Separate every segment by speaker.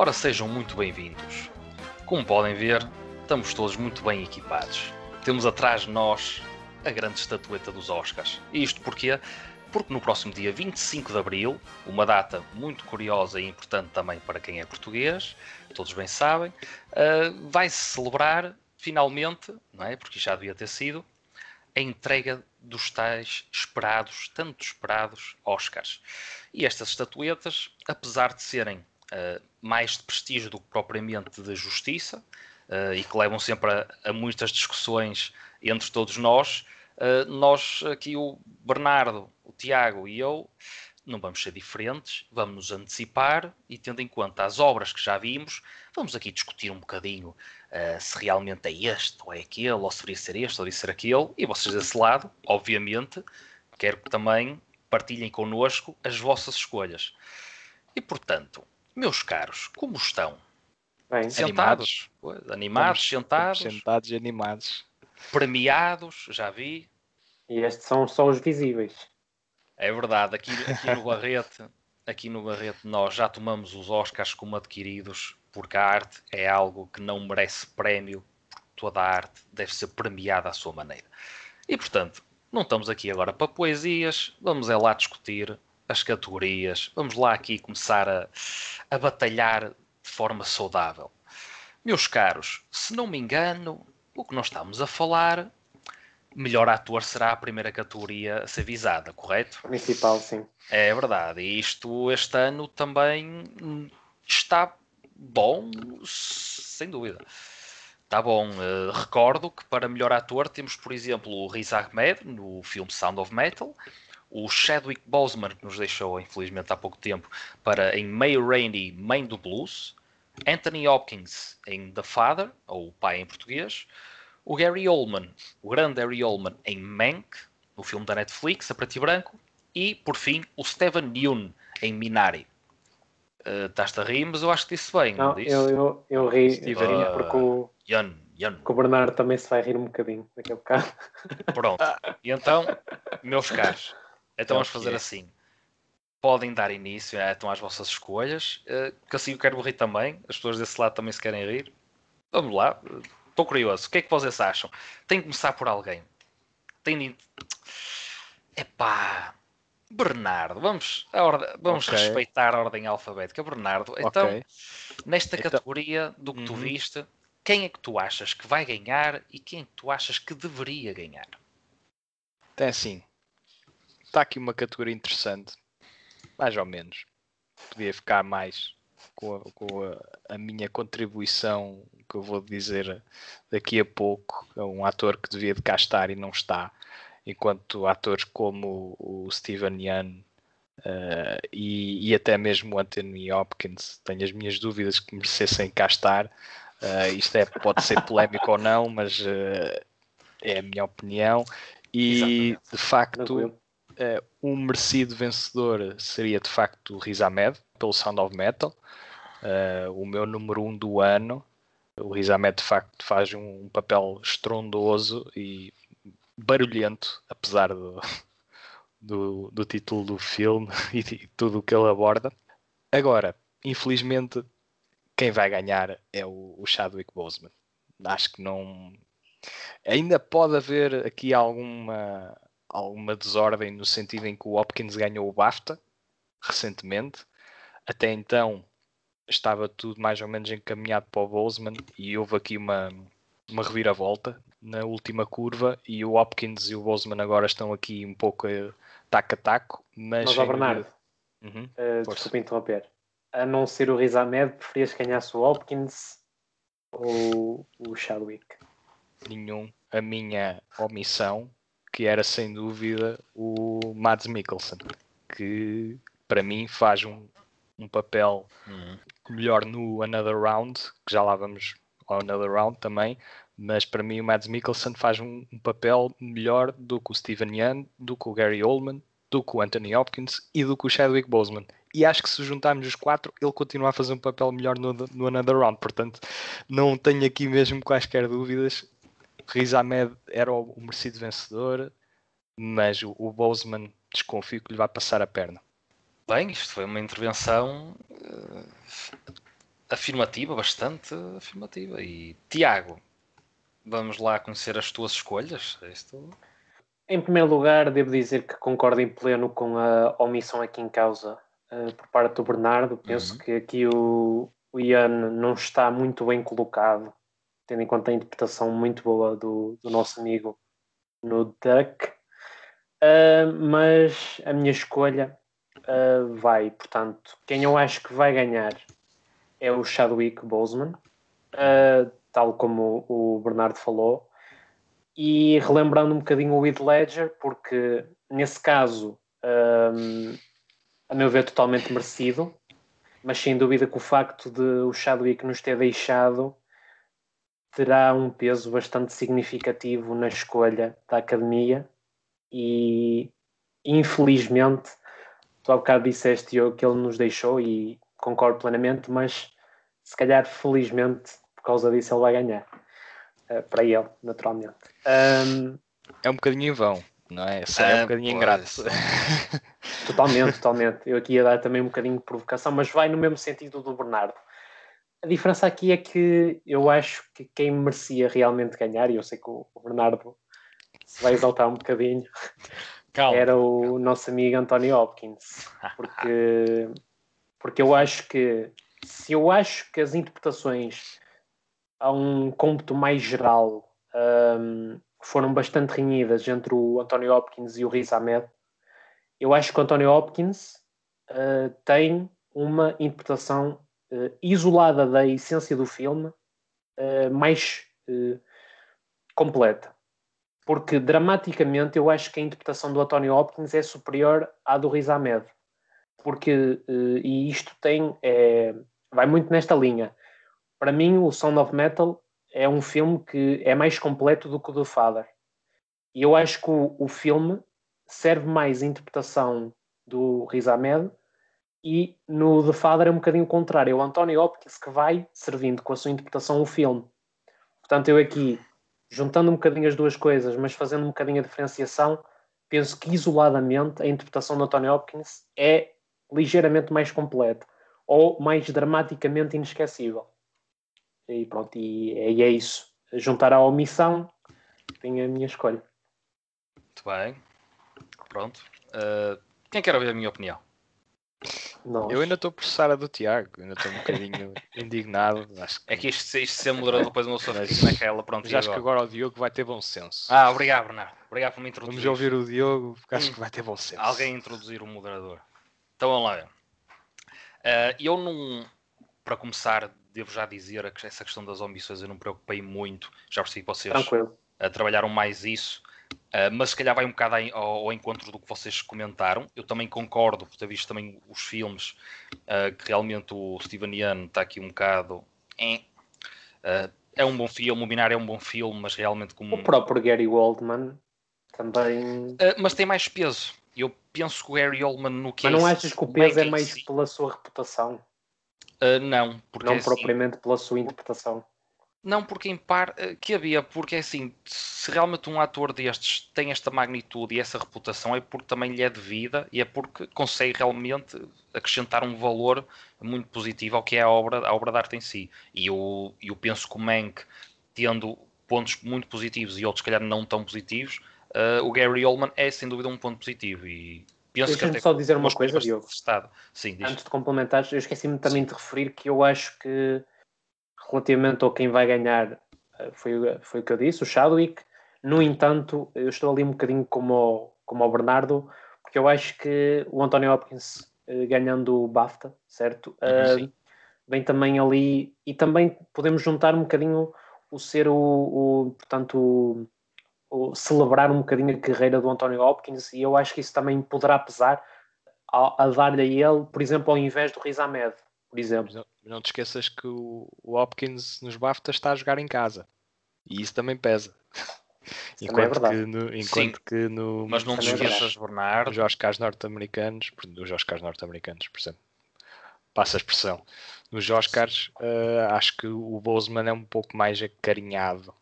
Speaker 1: Ora, sejam muito bem-vindos. Como podem ver, estamos todos muito bem equipados. Temos atrás de nós a grande estatueta dos Oscars. E isto porquê? Porque no próximo dia 25 de Abril, uma data muito curiosa e importante também para quem é português, todos bem sabem, uh, vai-se celebrar finalmente, não é? Porque já devia ter sido, a entrega dos tais esperados, tanto esperados Oscars. E estas estatuetas, apesar de serem uh, mais de prestígio do que propriamente de justiça, uh, e que levam sempre a, a, muitas discussões entre todos nós, uh, nós aqui, o Bernardo, o Tiago e eu, não vamos ser diferentes, vamos nos antecipar e, tendo em conta as obras que já vimos, vamos aqui discutir um bocadinho uh, se realmente é este ou é aquele, ou se deveria ser este ou deveria ser aquele, e vocês desse lado, obviamente, quero que também partilhem connosco as vossas escolhas. E portanto, meus caros, como estão?
Speaker 2: Bem,
Speaker 1: sentados? Animados, animados sentados.
Speaker 3: Sentados e animados.
Speaker 1: Premiados, já vi.
Speaker 2: E estes são só os visíveis.
Speaker 1: É verdade, aqui, aqui no Barrete, aqui no Barrete nós já tomamos os Oscars como adquiridos, porque a arte é algo que não merece prémio, porque toda a arte deve ser premiada à sua maneira. E portanto, não estamos aqui agora para poesias, vamos é lá discutir as categorias. Vamos lá aqui começar a, a batalhar de forma saudável. Meus caros, se não me engano, o que nós estamos a falar, melhor ator será a primeira categoria a ser visada, correto?
Speaker 2: Principal, sim.
Speaker 1: É verdade. E isto este ano também está bom, sem dúvida. Está bom. Uh, recordo que para melhor ator temos, por exemplo, o Riz Ahmed no filme Sound of Metal, o Chadwick Boseman, que nos deixou, infelizmente, há pouco tempo, para em May Rainey, Mãe do Blues, Anthony Hopkins em The Father, ou o pai em português, o Gary Oldman, o grande Gary Oldman em Mank, no filme da Netflix, a preto e branco, e, por fim, o Steven Yeun em Minari. Uh, Estás-te a rir, mas eu acho que disse bem,
Speaker 2: não,
Speaker 1: não disse?
Speaker 2: Eu, eu, eu ri, uh, porque o,
Speaker 1: Yun, Yun.
Speaker 2: o Bernardo também se vai rir um bocadinho daqui a bocado.
Speaker 1: Pronto. E então, meus caros, então vamos fazer assim. Podem dar início então, às vossas escolhas, eh, que assim eu quero rir também. As pessoas desse lado também se querem rir. Vamos lá. Estou curioso. O que é que vocês acham? Tem que começar por alguém. Tem de... Epá. Bernardo, vamos, a ordem, vamos okay. respeitar a ordem alfabética. Bernardo, então, okay. nesta então... categoria do que tu uhum. viste, quem é que tu achas que vai ganhar e quem é que tu achas que deveria ganhar?
Speaker 3: Tem assim, está aqui uma categoria interessante, mais ou menos. Podia ficar mais com, a, com a, a, minha contribuição, que eu vou dizer daqui a pouco, a um ator que devia de cá estar e não está, enquanto atores como o Steven Yeun uh, e, e, até mesmo o Anthony Hopkins, tenho as minhas dúvidas que merecessem cá estar. Uh, isto é, pode ser polémico ou não, mas uh, é a minha opinião. E Exatamente. de facto, uh, um merecido vencedor seria de facto o Riz Ahmed, pelo Sound of Metal, uh, o meu número um do ano. O Riz Ahmed de facto faz um, um papel estrondoso e barulhento, apesar do, do, do título do filme e, e tudo o que ele aborda. Agora, infelizmente, quem vai ganhar é o, o Chadwick Boseman. Acho que não. Ainda pode haver aqui alguma, alguma desordem no sentido em que o Hopkins ganhou o BAFTA recentemente. Até então estava tudo mais ou menos encaminhado para o Boseman e houve aqui uma, uma reviravolta na última curva e o Hopkins e o Boseman agora estão aqui um pouco taco a taco. Mas,
Speaker 2: mas Bernardo, uhum, uh, desculpa interromper. A não ser o Riz Ahmed, preferias que ganhasse o Hopkins ou o Chadwick?
Speaker 3: Nenhum. A minha omissão que era sem dúvida o Mads Mikkelsen, que para mim faz um, um papel uhum. melhor no Another Round, que já lá vamos ao Another Round também, mas para mim o Mads Mikkelsen faz um, um papel melhor do que o Steven Yeun, do que o Gary Oldman, do que o Anthony Hopkins e do que o Chadwick Boseman. E acho que se juntarmos os quatro, ele continua a fazer um papel melhor no, no Another Round. Portanto, não tenho aqui mesmo quaisquer dúvidas. Riz Ahmed era o, merecido vencedor, mas o, o Boseman desconfio que lhe vai passar a perna.
Speaker 1: Bem, isto foi uma intervenção uh, afirmativa, bastante afirmativa. E Tiago, vamos lá conhecer as tuas escolhas. Isto...
Speaker 2: Em primeiro lugar, devo dizer que concordo em pleno com a omissão aqui em causa uh, por parte do Bernardo. Penso uhum. que aqui o, o Ian não está muito bem colocado, tendo em conta a interpretação muito boa do, do nosso amigo no Duck. Uh, mas a minha escolha uh, vai, portanto, quem eu acho que vai ganhar é o Chadwick Boseman, uh, tal como o Bernardo falou, e relembrando um bocadinho o Heath Ledger, porque nesse caso, um, a meu ver, totalmente merecido, mas sem dúvida que o facto de o Chadwick nos ter deixado terá um peso bastante significativo na escolha da academia e infelizmente tu há bocado disseste eu que ele nos deixou e concordo plenamente, mas se calhar felizmente por causa disso ele vai ganhar uh, para ele, naturalmente. Um,
Speaker 3: é um bocadinho em vão, não é? é um bocadinho ingrato.
Speaker 2: Totalmente, totalmente. Eu aqui ia dar também um bocadinho de provocação, mas vai no mesmo sentido do Bernardo. A diferença aqui é que eu acho que quem merecia realmente ganhar, e eu sei que o Bernardo se vai exaltar um bocadinho, Calma. era o nosso amigo Anthony Hopkins. Porque, porque eu acho que se eu acho que as interpretações a um cômputo mais geral um, foram bastante renhidas entre o Anthony Hopkins e o Riz Ahmed, eu acho que o Anthony Hopkins uh, tem uma interpretação isolada da essência do filme uh, mais completa porque dramaticamente eu acho que a interpretação do Anthony Hopkins é superior à do Riz Ahmed. Porque, e isto tem, é, vai muito nesta linha. Para mim, o Sound of Metal é um filme que é mais completo do que o do Father. E eu acho que o, o filme serve mais a interpretação do Riz Ahmed e no The Father é um bocadinho o contrário. É o Anthony Hopkins que vai servindo com a sua interpretação o filme. Portanto, eu aqui juntando um bocadinho as duas coisas, mas fazendo um bocadinho a diferenciação, penso que isoladamente a interpretação do Tony Hopkins é ligeiramente mais completa ou mais dramaticamente inesquecível. E pronto, e, e é isso. Juntar à omissão, tem a minha escolha.
Speaker 1: Muito bem. Pronto. Uh, quem quer ouvir a minha opinião?
Speaker 3: Nós. Eu ainda estou a processar a do Tiago, ainda estou um bocadinho indignado. Acho
Speaker 1: que... É que isto, isto ser moderador depois não sou mas, naquela, pronto.
Speaker 3: Mas acho agora? que agora o Diogo vai ter bom senso.
Speaker 1: Ah, obrigado, Bernardo. Obrigado por me introduzir.
Speaker 3: Vamos ouvir o Diogo, porque acho que vai ter bom senso.
Speaker 1: Alguém introduzir o moderador. Então vamos lá. Uh, eu não, para começar, devo já dizer que essa questão das ambições eu não me preocupei muito. Já percebi que vocês uh, trabalharam mais isso. Uh, mas se calhar vai um bocado ao, ao, encontro do que vocês comentaram. Eu também concordo, por ter visto também os filmes, uh, que realmente o Steven Yeun está aqui um bocado. Eh, uh, é um bom filme, o Binário é um bom filme, mas realmente como.
Speaker 2: O próprio Gary Oldman também.
Speaker 1: mas tem mais peso. Eu penso que o Gary Oldman no que
Speaker 2: Mas não achas que o peso é mais si? pela sua reputação?
Speaker 1: não, porque
Speaker 2: não
Speaker 1: é assim
Speaker 2: propriamente assim... pela sua interpretação.
Speaker 1: Não, porque em par eh, que havia, porque é assim, se realmente um ator destes tem esta magnitude e essa reputação é porque também lhe é devida e é porque consegue realmente acrescentar um valor muito positivo ao que é a obra, a obra de arte em si. E eu, eu penso que o Mank, tendo pontos muito positivos e outros, se calhar, não tão positivos, uh, o Gary Oldman é sem dúvida um ponto positivo. E
Speaker 2: penso Deixa-me que só dizer uma coisa, Diogo.
Speaker 1: Sim,
Speaker 2: Antes de complementares, eu esqueci-me também Sim. de referir que eu acho que relativamente ao quem vai ganhar, eh, foi, foi o que eu disse, o Chadwick. No entanto, eu estou ali um bocadinho como o, como o Bernardo, porque eu acho que o Anthony Hopkins eh, ganhando o BAFTA, certo? Uh, vem também ali, e também podemos juntar um bocadinho o ser o, o portanto, o, o, celebrar um bocadinho a carreira do Anthony Hopkins, e eu acho que isso também poderá pesar a, a dar-lhe a ele, por exemplo, ao invés do Riz Ahmed, por exemplo.
Speaker 3: Não, não te esqueças que o, o Hopkins nos BAFTA está a jogar em casa. E isso também pesa.
Speaker 2: Isso enquanto
Speaker 3: também é que no, enquanto que no
Speaker 1: mas não te é esqueças Bernardo
Speaker 3: os Oscars norte-americanos os Oscars norte-americanos por exemplo. Passa a expressão. Nos Oscars uh, acho que o Boseman é um pouco mais acarinhado.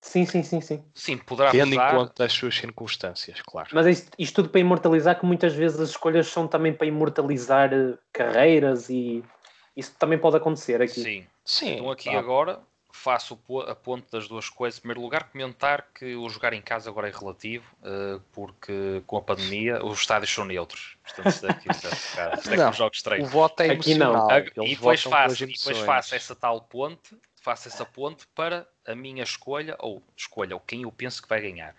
Speaker 2: Sim, sim, sim sim,
Speaker 1: sim poderá
Speaker 3: tendo em conta as suas circunstâncias claro.
Speaker 2: Mas isto, isto tudo para imortalizar que muitas vezes as escolhas são também para imortalizar eh, carreiras e Isso também pode acontecer aqui.
Speaker 1: Sim.
Speaker 3: Sim.
Speaker 1: Então aqui
Speaker 3: tá.
Speaker 1: agora faço a ponte das duas coisas. Em primeiro lugar, comentar que o jogar em casa agora é relativo, eh, porque com a pandemia os estádios são neutros. Portanto, isto é, que- isto é, é
Speaker 3: Não.
Speaker 1: como jogos.
Speaker 3: O voto é
Speaker 2: Aqui não.
Speaker 1: e depois faço, e depois faço essa tal ponte, faço essa ponte para a minha escolha, ou escolha, ou quem eu penso que vai ganhar.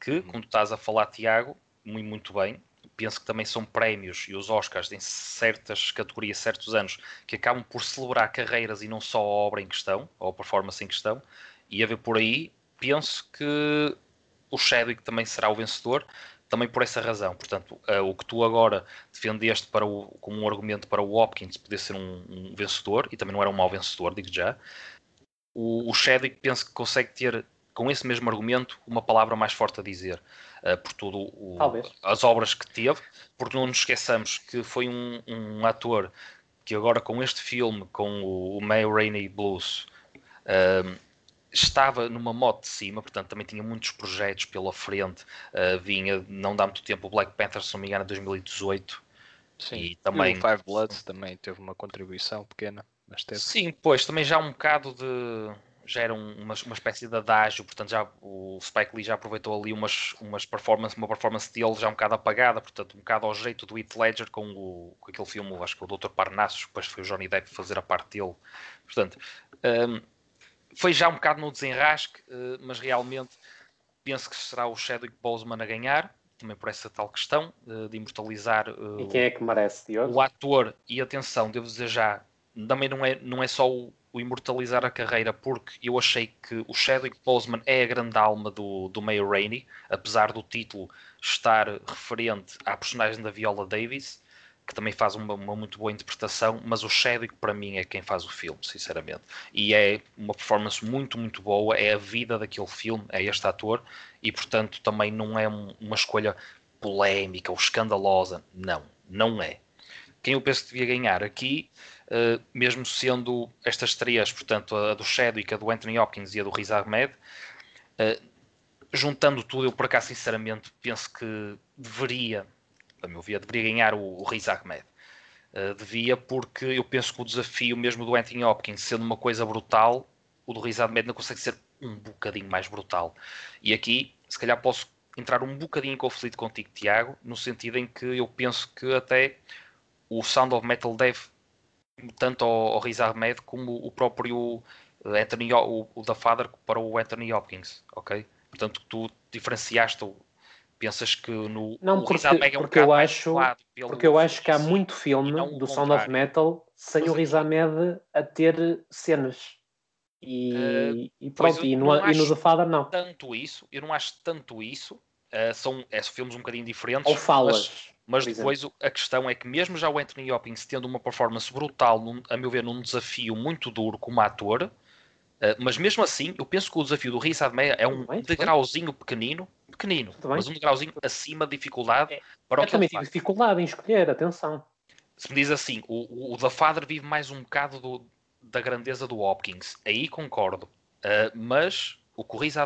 Speaker 1: Que, como tu estás a falar, Tiago, muito, muito bem, penso que também são prémios e os Oscars em certas categorias, certos anos, que acabam por celebrar carreiras e não só a obra em questão, ou a performance em questão, e a ver por aí, penso que o Chadwick também será o vencedor, também por essa razão. Portanto, eh, o que tu agora defendeste para o, como um argumento para o Hopkins poder ser um, um vencedor, e também não era um mau vencedor, digo já, o, o Chadwick penso que consegue ter, com esse mesmo argumento, uma palavra mais forte a dizer. eh, por tudo o- as obras que teve, porque não nos esqueçamos que foi um, um ator que agora com este filme, com o, o May Rainey Blues, ehm, estava numa moto de cima, portanto também tinha muitos projetos pela frente, eh, vinha, não dá muito tempo, o Black Panther, se não me engano, em 2018,
Speaker 3: Sim.
Speaker 1: e
Speaker 3: E
Speaker 1: também...
Speaker 3: o Five Bloods também teve uma contribuição pequena, mas teve.
Speaker 1: Sim, pois, também já um bocado de. Já era um- uma, uma espécie de adágio, portanto já o Spike Lee já aproveitou ali umas, umas performance, uma performance dele já um bocado apagada, portanto um bocado ao jeito do Heath Ledger com, o, com aquele filme, acho que o Dr. Parnassus, depois foi o Johnny Depp fazer a parte dele. Portanto, hum, foi já um bocado no desenrasque, eh, mas realmente penso que será o Chadwick Boseman a ganhar, também por essa tal questão eh, de imortalizar eh,
Speaker 2: E quem é que merece, Diogo?
Speaker 1: o ator, e atenção, devo dizer já, também não é, não é só o, o imortalizar a carreira, porque eu achei que o Chadwick Boseman é a grande alma do, do May Rainey, apesar do título estar referente à personagem da Viola Davis, que também faz uma, uma muito boa interpretação, mas o Chadwick para mim é quem faz o filme, sinceramente. E é uma performance muito, muito boa, é a vida daquele filme, é este ator, e portanto também não é um- uma escolha polémica ou escandalosa, não, não é quem eu penso que devia ganhar aqui, mesmo sendo estas três, portanto, a do Chadwick, a do Anthony Hopkins e a do Riz Ahmed, eh, juntando tudo, eu por acaso sinceramente penso que deveria, a meu ver, deveria ganhar o, o Riz Ahmed. Eh, devia, porque eu penso que o desafio mesmo do Anthony Hopkins, sendo uma coisa brutal, o do Riz Ahmed não consegue ser um bocadinho mais brutal. E aqui, se calhar posso entrar um bocadinho em conflito contigo, Tiago, no sentido em que eu penso que até o Sound of Metal deve tanto ao, ao Riz Ahmed como o próprio Anthony, o, o da Father para o Anthony Hopkins, ok? Portanto, tu diferenciaste, pensas que no
Speaker 2: Não,
Speaker 1: o
Speaker 2: porque-
Speaker 1: Ahmed é um
Speaker 2: porque eu acho-
Speaker 1: pelo-
Speaker 2: Porque eu acho que há muito filme
Speaker 1: E
Speaker 2: do Sound of. Metal sem
Speaker 1: Mas
Speaker 2: o Riz Ahmed a ter cenas. E, e
Speaker 1: pois
Speaker 2: pronto, e no, e no The Father não.
Speaker 1: tanto isso, eu não acho tanto isso. eh, são, é, são filmes um bocadinho diferentes.
Speaker 2: Ou falas.
Speaker 1: Mas
Speaker 2: por
Speaker 1: depois a questão é que mesmo já o Anthony Hopkins tendo uma performance brutal, num- a meu ver, num desafio muito duro como ator, eh, mas mesmo assim, eu penso que o desafio do Riz Ahmed é um
Speaker 2: bem, tudo bem.
Speaker 1: degrauzinho pequenino, pequenino,
Speaker 2: Tudo bem.
Speaker 1: mas um degrauzinho acima de dificuldade
Speaker 2: É,
Speaker 1: para o
Speaker 2: Eu
Speaker 1: que
Speaker 2: também
Speaker 1: ele
Speaker 2: tive
Speaker 1: faz.
Speaker 2: dificuldade em escolher, atenção.
Speaker 1: Se me diz assim, o, o, o da Father vive mais um bocado do- da grandeza do Hopkins, aí concordo, Eh, mas o que o Riz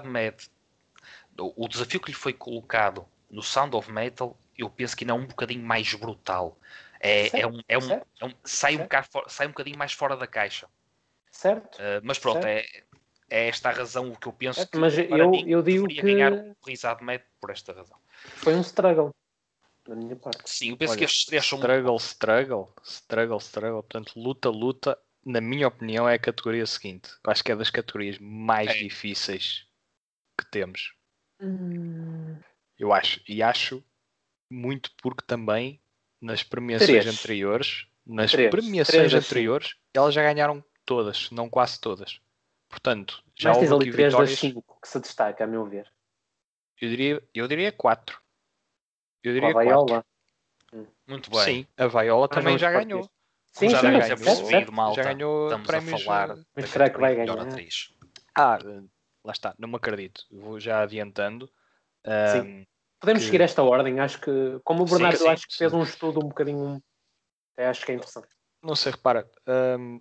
Speaker 1: o desafio que lhe foi colocado no Sound of Metal, eu penso que ainda é um bocadinho mais brutal. É, é
Speaker 2: Certo,
Speaker 1: um, é um,
Speaker 2: certo,
Speaker 1: é um- sai, um
Speaker 2: certo.
Speaker 1: bocado sai um bocadinho mais fora da caixa.
Speaker 2: Certo?
Speaker 1: Eh, mas pronto, é, é esta a razão o que eu penso
Speaker 2: Certo,
Speaker 1: que
Speaker 2: mas
Speaker 1: para
Speaker 2: eu-
Speaker 1: mim
Speaker 2: eu digo
Speaker 1: deveria
Speaker 2: que-
Speaker 1: ganhar o Riz Ahmed por esta razão.
Speaker 2: Foi um struggle. Da minha parte.
Speaker 1: Sim, eu penso
Speaker 3: Olha,
Speaker 1: que estes três são
Speaker 3: Struggle, struggle, struggle, struggle. Portanto, luta, luta, na minha opinião, é a categoria seguinte. Eu acho que é das categorias mais
Speaker 1: É.
Speaker 3: difíceis que temos.
Speaker 2: Hum,
Speaker 3: Eu acho. E acho muito porque também nas premiações
Speaker 2: Três.
Speaker 3: anteriores, nas
Speaker 2: Três.
Speaker 3: premiações
Speaker 2: Três, assim.
Speaker 3: anteriores, elas já ganharam todas, não quase todas. Portanto, já
Speaker 2: mas
Speaker 3: houve
Speaker 2: ali três das
Speaker 3: vitórias.
Speaker 2: cinco que se destaca, a meu ver.
Speaker 3: Eu diria, eu diria quatro. Eu diria
Speaker 2: a
Speaker 3: quatro.
Speaker 2: Viola.
Speaker 1: muito bem.
Speaker 3: Sim, a Viola também já ganhou.
Speaker 2: Sim,
Speaker 1: já
Speaker 2: sim,
Speaker 3: ganhou,
Speaker 2: certo,
Speaker 1: percebido,
Speaker 2: certo.
Speaker 1: malta.
Speaker 3: Já ganhou
Speaker 1: Estamos
Speaker 3: prémios,
Speaker 1: a falar
Speaker 3: eh,
Speaker 1: da
Speaker 2: será que vai ganhar?
Speaker 1: atriz.
Speaker 3: Ah, eh, lá está, não me acredito. Vou já adiantando. Ahm,
Speaker 2: Podemos
Speaker 3: que-
Speaker 2: seguir esta ordem. Acho que, como o
Speaker 1: Sim,
Speaker 2: Bernardo,
Speaker 1: sim,
Speaker 2: eu acho que
Speaker 3: sim.
Speaker 2: fez um estudo um bocadinho. Até acho que é interessante.
Speaker 3: não sei, repara. ahm,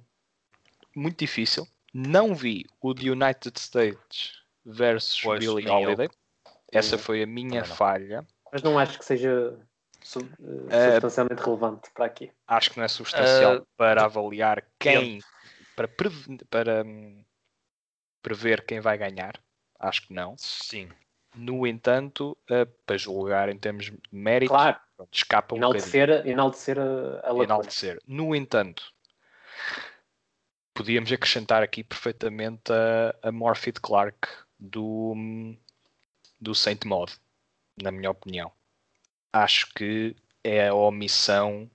Speaker 3: muito difícil. Não vi o The United States versus
Speaker 1: Pois, eu.
Speaker 3: Holiday. Essa foi a minha
Speaker 1: não.
Speaker 3: falha.
Speaker 2: Mas não acho que seja. uh, substancialmente relevante para aqui.
Speaker 3: Acho que não é substancial uh, para avaliar quem, para, para um, prever quem vai ganhar. Acho que não.
Speaker 1: Sim.
Speaker 3: No entanto, uh, para julgar em termos de mérito,
Speaker 2: claro.
Speaker 3: escapa um
Speaker 2: enaltecer, bocadinho. Enaltecer a, a
Speaker 3: enaltecer. No entanto, podíamos acrescentar aqui perfeitamente a, a Morphy Clark do, do Saint Maud, na minha opinião. Acho que é a omissão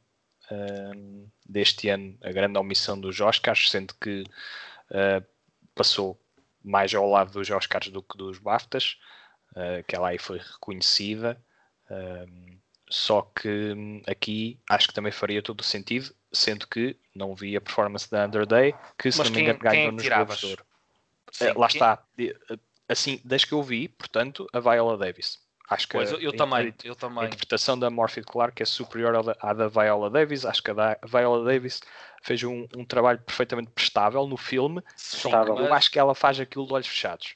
Speaker 3: um, deste ano, a grande omissão dos Oscars, sendo que uh, passou mais ao lado dos Oscars do que dos BAFTAs, uh, que ela aí foi reconhecida. Um, só que hum, aqui acho que também faria todo o sentido, sendo que não vi a performance da Underday, que se
Speaker 1: Mas
Speaker 3: não me engano ganhou nos Globos. Uh, lá quem? está. Assim, desde que eu vi, portanto, a Viola Davis. Acho que
Speaker 1: pois, eu, eu também, eu também.
Speaker 3: A interpretação da Morphy Clark é superior à da, Viola Davis. Acho que a, da, a Viola Davis fez um, um, trabalho perfeitamente prestável no filme. Sim, eu acho que ela faz aquilo de olhos fechados.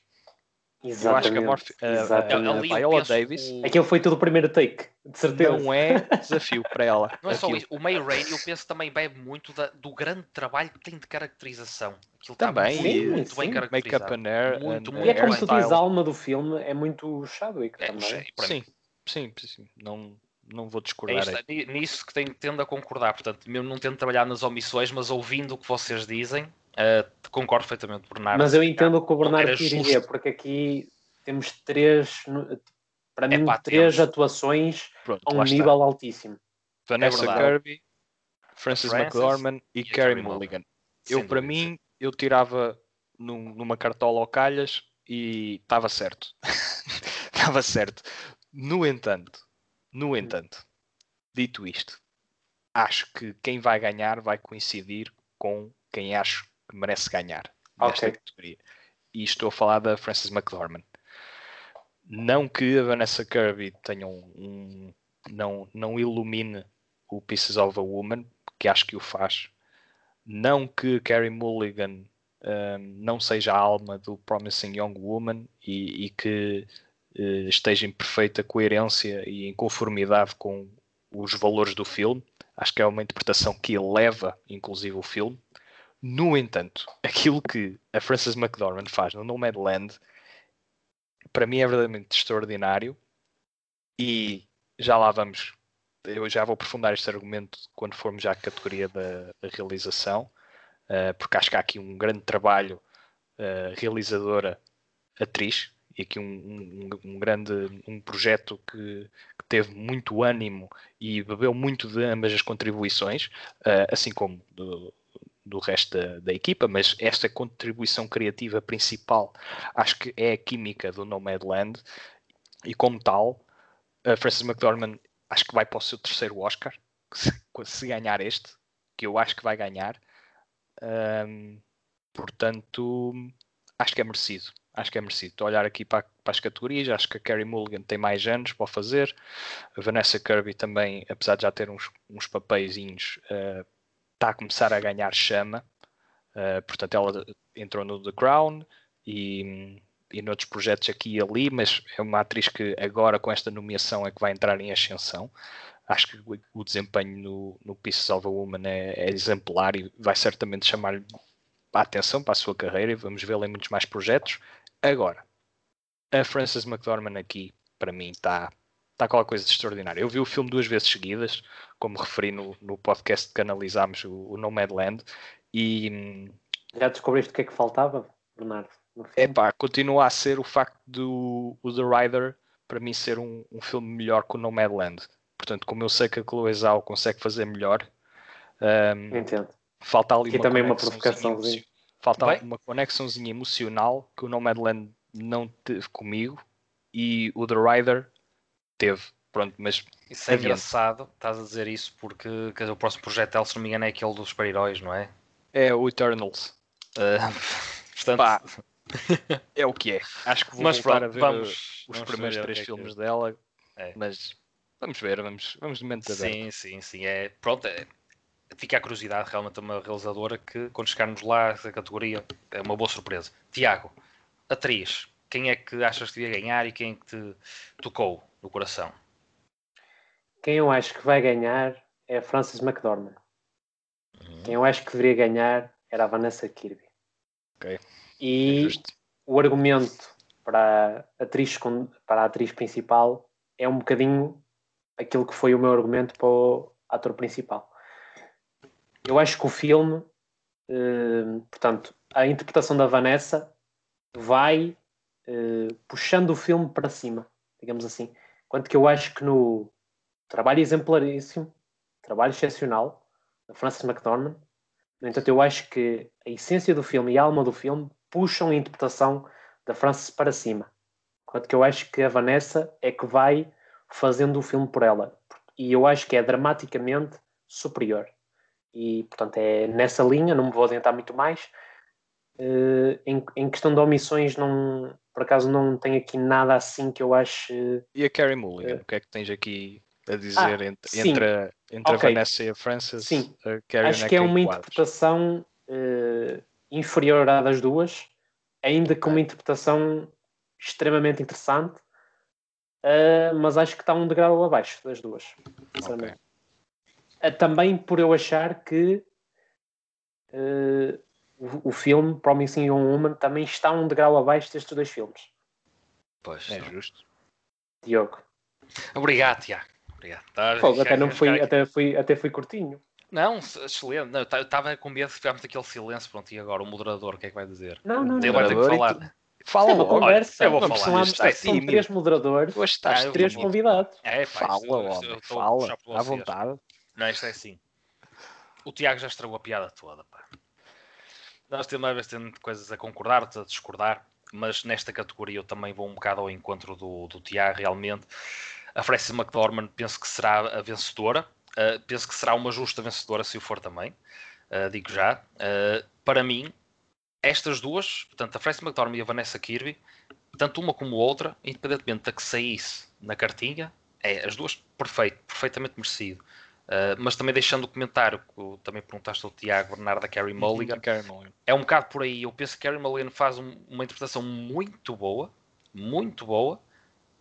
Speaker 2: Exatamente. Eu acho que a, Morph
Speaker 3: a, a Viola Davis.
Speaker 2: O... Aquilo foi tudo o primeiro take, de certeza.
Speaker 3: Não é desafio para ela.
Speaker 1: Não é só isso. O May Rainey, eu penso também bebe muito da, do grande trabalho que tem de caracterização.
Speaker 3: Aquilo também,
Speaker 1: muito, muito sim. bem caracterizado.
Speaker 3: Make-up and hair.
Speaker 2: Muito, and muito e é como tu diz, a alma do filme é muito Chadwick é, também.
Speaker 3: Sim, sim, sim. Não, não vou discordar.
Speaker 1: É isto, nisso que tenho, tendo a concordar. Portanto, mesmo não tendo trabalhado nas omissões, mas ouvindo o que vocês dizem, uh, concordo perfeitamente, Bernardo.
Speaker 2: Mas eu entendo o que o Bernardo quis dizer, porque aqui temos três, para é mim, pá, três temos. atuações Pronto, a um nível está. altíssimo.
Speaker 3: Vanessa é Kirby, Francis McDormand e, e Carey Mulligan. Eu, para mim, eu tirava num, numa cartola ao calhas e estava certo. Estava certo. No entanto, no hum. entanto, dito isto, acho que quem vai ganhar vai coincidir com quem acho que merece ganhar nesta okay. categoria. E estou a falar da Frances McDormand. Não que a Vanessa Kirby tenha um, um não, não ilumine o Pieces of a Woman, que acho que o faz. Não que Carrie Mulligan um, não seja a alma do Promising Young Woman e, e que uh, esteja em perfeita coerência e em conformidade com os valores do filme. Acho que é uma interpretação que eleva, inclusive, o filme. No entanto, aquilo que a Frances McDormand faz no Nomadland para mim é verdadeiramente extraordinário e já lá vamos. Eu já vou aprofundar este argumento quando formos à categoria da, da realização, uh, porque acho que há aqui um grande trabalho uh, realizadora atriz e aqui um, um, um, grande um projeto que, que, teve muito ânimo e bebeu muito de ambas as contribuições, uh, assim como do, do resto da, da, equipa, mas esta contribuição criativa principal acho que é a química do Nomadland e como tal, a Frances McDormand acho que vai para o seu terceiro Oscar, se, ganhar este, que eu acho que vai ganhar. Um, portanto, acho que é merecido. Acho que é merecido. Estou a olhar aqui para, para, as categorias. Acho que a Carrie Mulligan tem mais anos para fazer. A Vanessa Kirby também, apesar de já ter uns, uns papeizinhos, uh, está a começar a ganhar chama. Uh, portanto, ela entrou no The Crown e, e noutros projetos aqui e ali, mas é uma atriz que agora com esta nomeação é que vai entrar em ascensão. Acho que o, desempenho no, no Pieces of a Woman é, é exemplar e vai certamente chamar a atenção para a sua carreira e vamos vê-la em muitos mais projetos. Agora, a Frances McDormand aqui, para mim, está está aquela coisa de extraordinária. Eu vi o filme duas vezes seguidas, como referi no, no podcast que analisámos, o, o Nomadland, e...
Speaker 2: Já descobriste o que é que faltava, Bernardo?
Speaker 3: É pá, continua a ser o facto do o The Rider, para mim, ser um, um filme melhor que o Nomadland. Portanto, como eu sei que a Chloe Zhao consegue fazer melhor, um,
Speaker 2: Entendo.
Speaker 3: falta ali
Speaker 2: Aqui uma também uma provocação.
Speaker 3: Falta Bem? uma conexãozinha emocional que o Nomadland não teve comigo e o The Rider teve. Pronto, mas
Speaker 1: isso é adiante. engraçado, estás a dizer isso porque dizer, o próximo projeto dela, se não me engano, é aquele dos super-heróis, não é?
Speaker 3: É o Eternals. Uh, portanto, Pá, é o que é. Acho que vou mas, voltar pronto, a ver vamos, os vamos primeiros três é filmes que... dela, é. mas vamos ver, vamos, vamos de mente.
Speaker 1: Sim, sim, sim. É, pronto, é, fica a curiosidade realmente uma realizadora que quando chegarmos lá, essa categoria, é uma boa surpresa. Tiago, atriz, quem é que achas que devia ganhar e quem é que te tocou no coração?
Speaker 2: Quem eu acho que vai ganhar é a Frances McDormand. Uhum. Quem eu acho que deveria ganhar era a Vanessa Kirby.
Speaker 3: Ok.
Speaker 2: E é o argumento para a, atriz, para a atriz principal é um bocadinho aquilo que foi o meu argumento para o ator principal. Eu acho que o filme, eh, portanto, a interpretação da Vanessa vai eh, puxando o filme para cima, digamos assim. Quanto que eu acho que no trabalho exemplaríssimo, trabalho excepcional, da Frances McDormand, no entanto, eu acho que a essência do filme e a alma do filme puxam a interpretação da Frances para cima. Enquanto que eu acho que a Vanessa é que vai fazendo o filme por ela. E eu acho que é dramaticamente superior. E, portanto, é nessa linha, não me vou adiantar muito mais. Uh, em, em, questão de omissões, não, por acaso não tenho aqui nada assim que eu acho.
Speaker 3: E a Carrie Mulligan, uh, o que é que tens aqui a dizer ah, entre, entre, entre okay. a Vanessa e a Frances?
Speaker 2: Sim, a acho que é uma interpretação uh, inferior à das duas, ainda que uma interpretação extremamente interessante, uh, mas acho que está um degrau abaixo das duas. Okay. Uh, também por eu achar que uh, o, o, filme Promising Young Woman também está um degrau abaixo destes dois filmes.
Speaker 3: Pois, é justo.
Speaker 2: Diogo.
Speaker 1: Obrigado, Tiago. Obrigado.
Speaker 2: Tá, Pô, até, não fui, até, fui, até fui curtinho.
Speaker 1: Não, excelente. Não, eu estava com medo de ficarmos aquele silêncio. Pronto, e agora o moderador, o que é que vai dizer?
Speaker 2: Não, não,
Speaker 1: Ele vai ter que falar.
Speaker 2: Fala logo. Conversa, eu vou falar. São, está são três moderadores, Hoje está, os três convidados.
Speaker 3: É, pá, Fala, eu, homem. Eu Fala, à vontade.
Speaker 1: Não, isto é assim. O Tiago já estragou a piada toda, pá. Nós temos, às vezes, coisas a concordar, a discordar, mas nesta categoria eu também vou um bocado ao encontro do, do Tiago, realmente. A Frances McDormand penso que será a vencedora. Uh, penso que será uma justa vencedora se o for também. Uh, digo já. Uh, para mim, estas duas, portanto, a Frances McDormand e a Vanessa Kirby, tanto uma como outra, independentemente da que saísse na cartinha, é as duas perfeito, perfeitamente merecido. Uh, mas também deixando o comentário que também perguntaste ao Tiago Bernardo da Carrie Mulligan, é um bocado por aí. Eu penso que Carrie Mulligan faz um, uma interpretação muito boa, muito boa,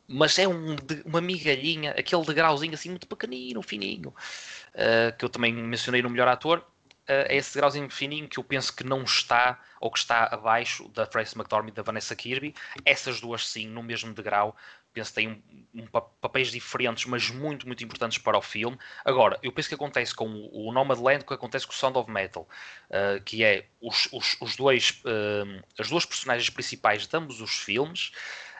Speaker 1: mas é um, uma migalhinha, aquele degrauzinho assim muito pequenino, fininho, uh, que eu também mencionei no melhor ator uh, é esse degrauzinho fininho que eu penso que não está ou que está abaixo da Tracy McDormand e da Vanessa Kirby. Essas duas, sim, no mesmo degrau. Penso que têm um, um, papéis diferentes, mas muito, muito importantes para o filme. Agora, eu penso que acontece com o, o Nomadland, que acontece com o Sound of Metal, uh, que é os, os, os dois, as duas personagens principais de ambos os filmes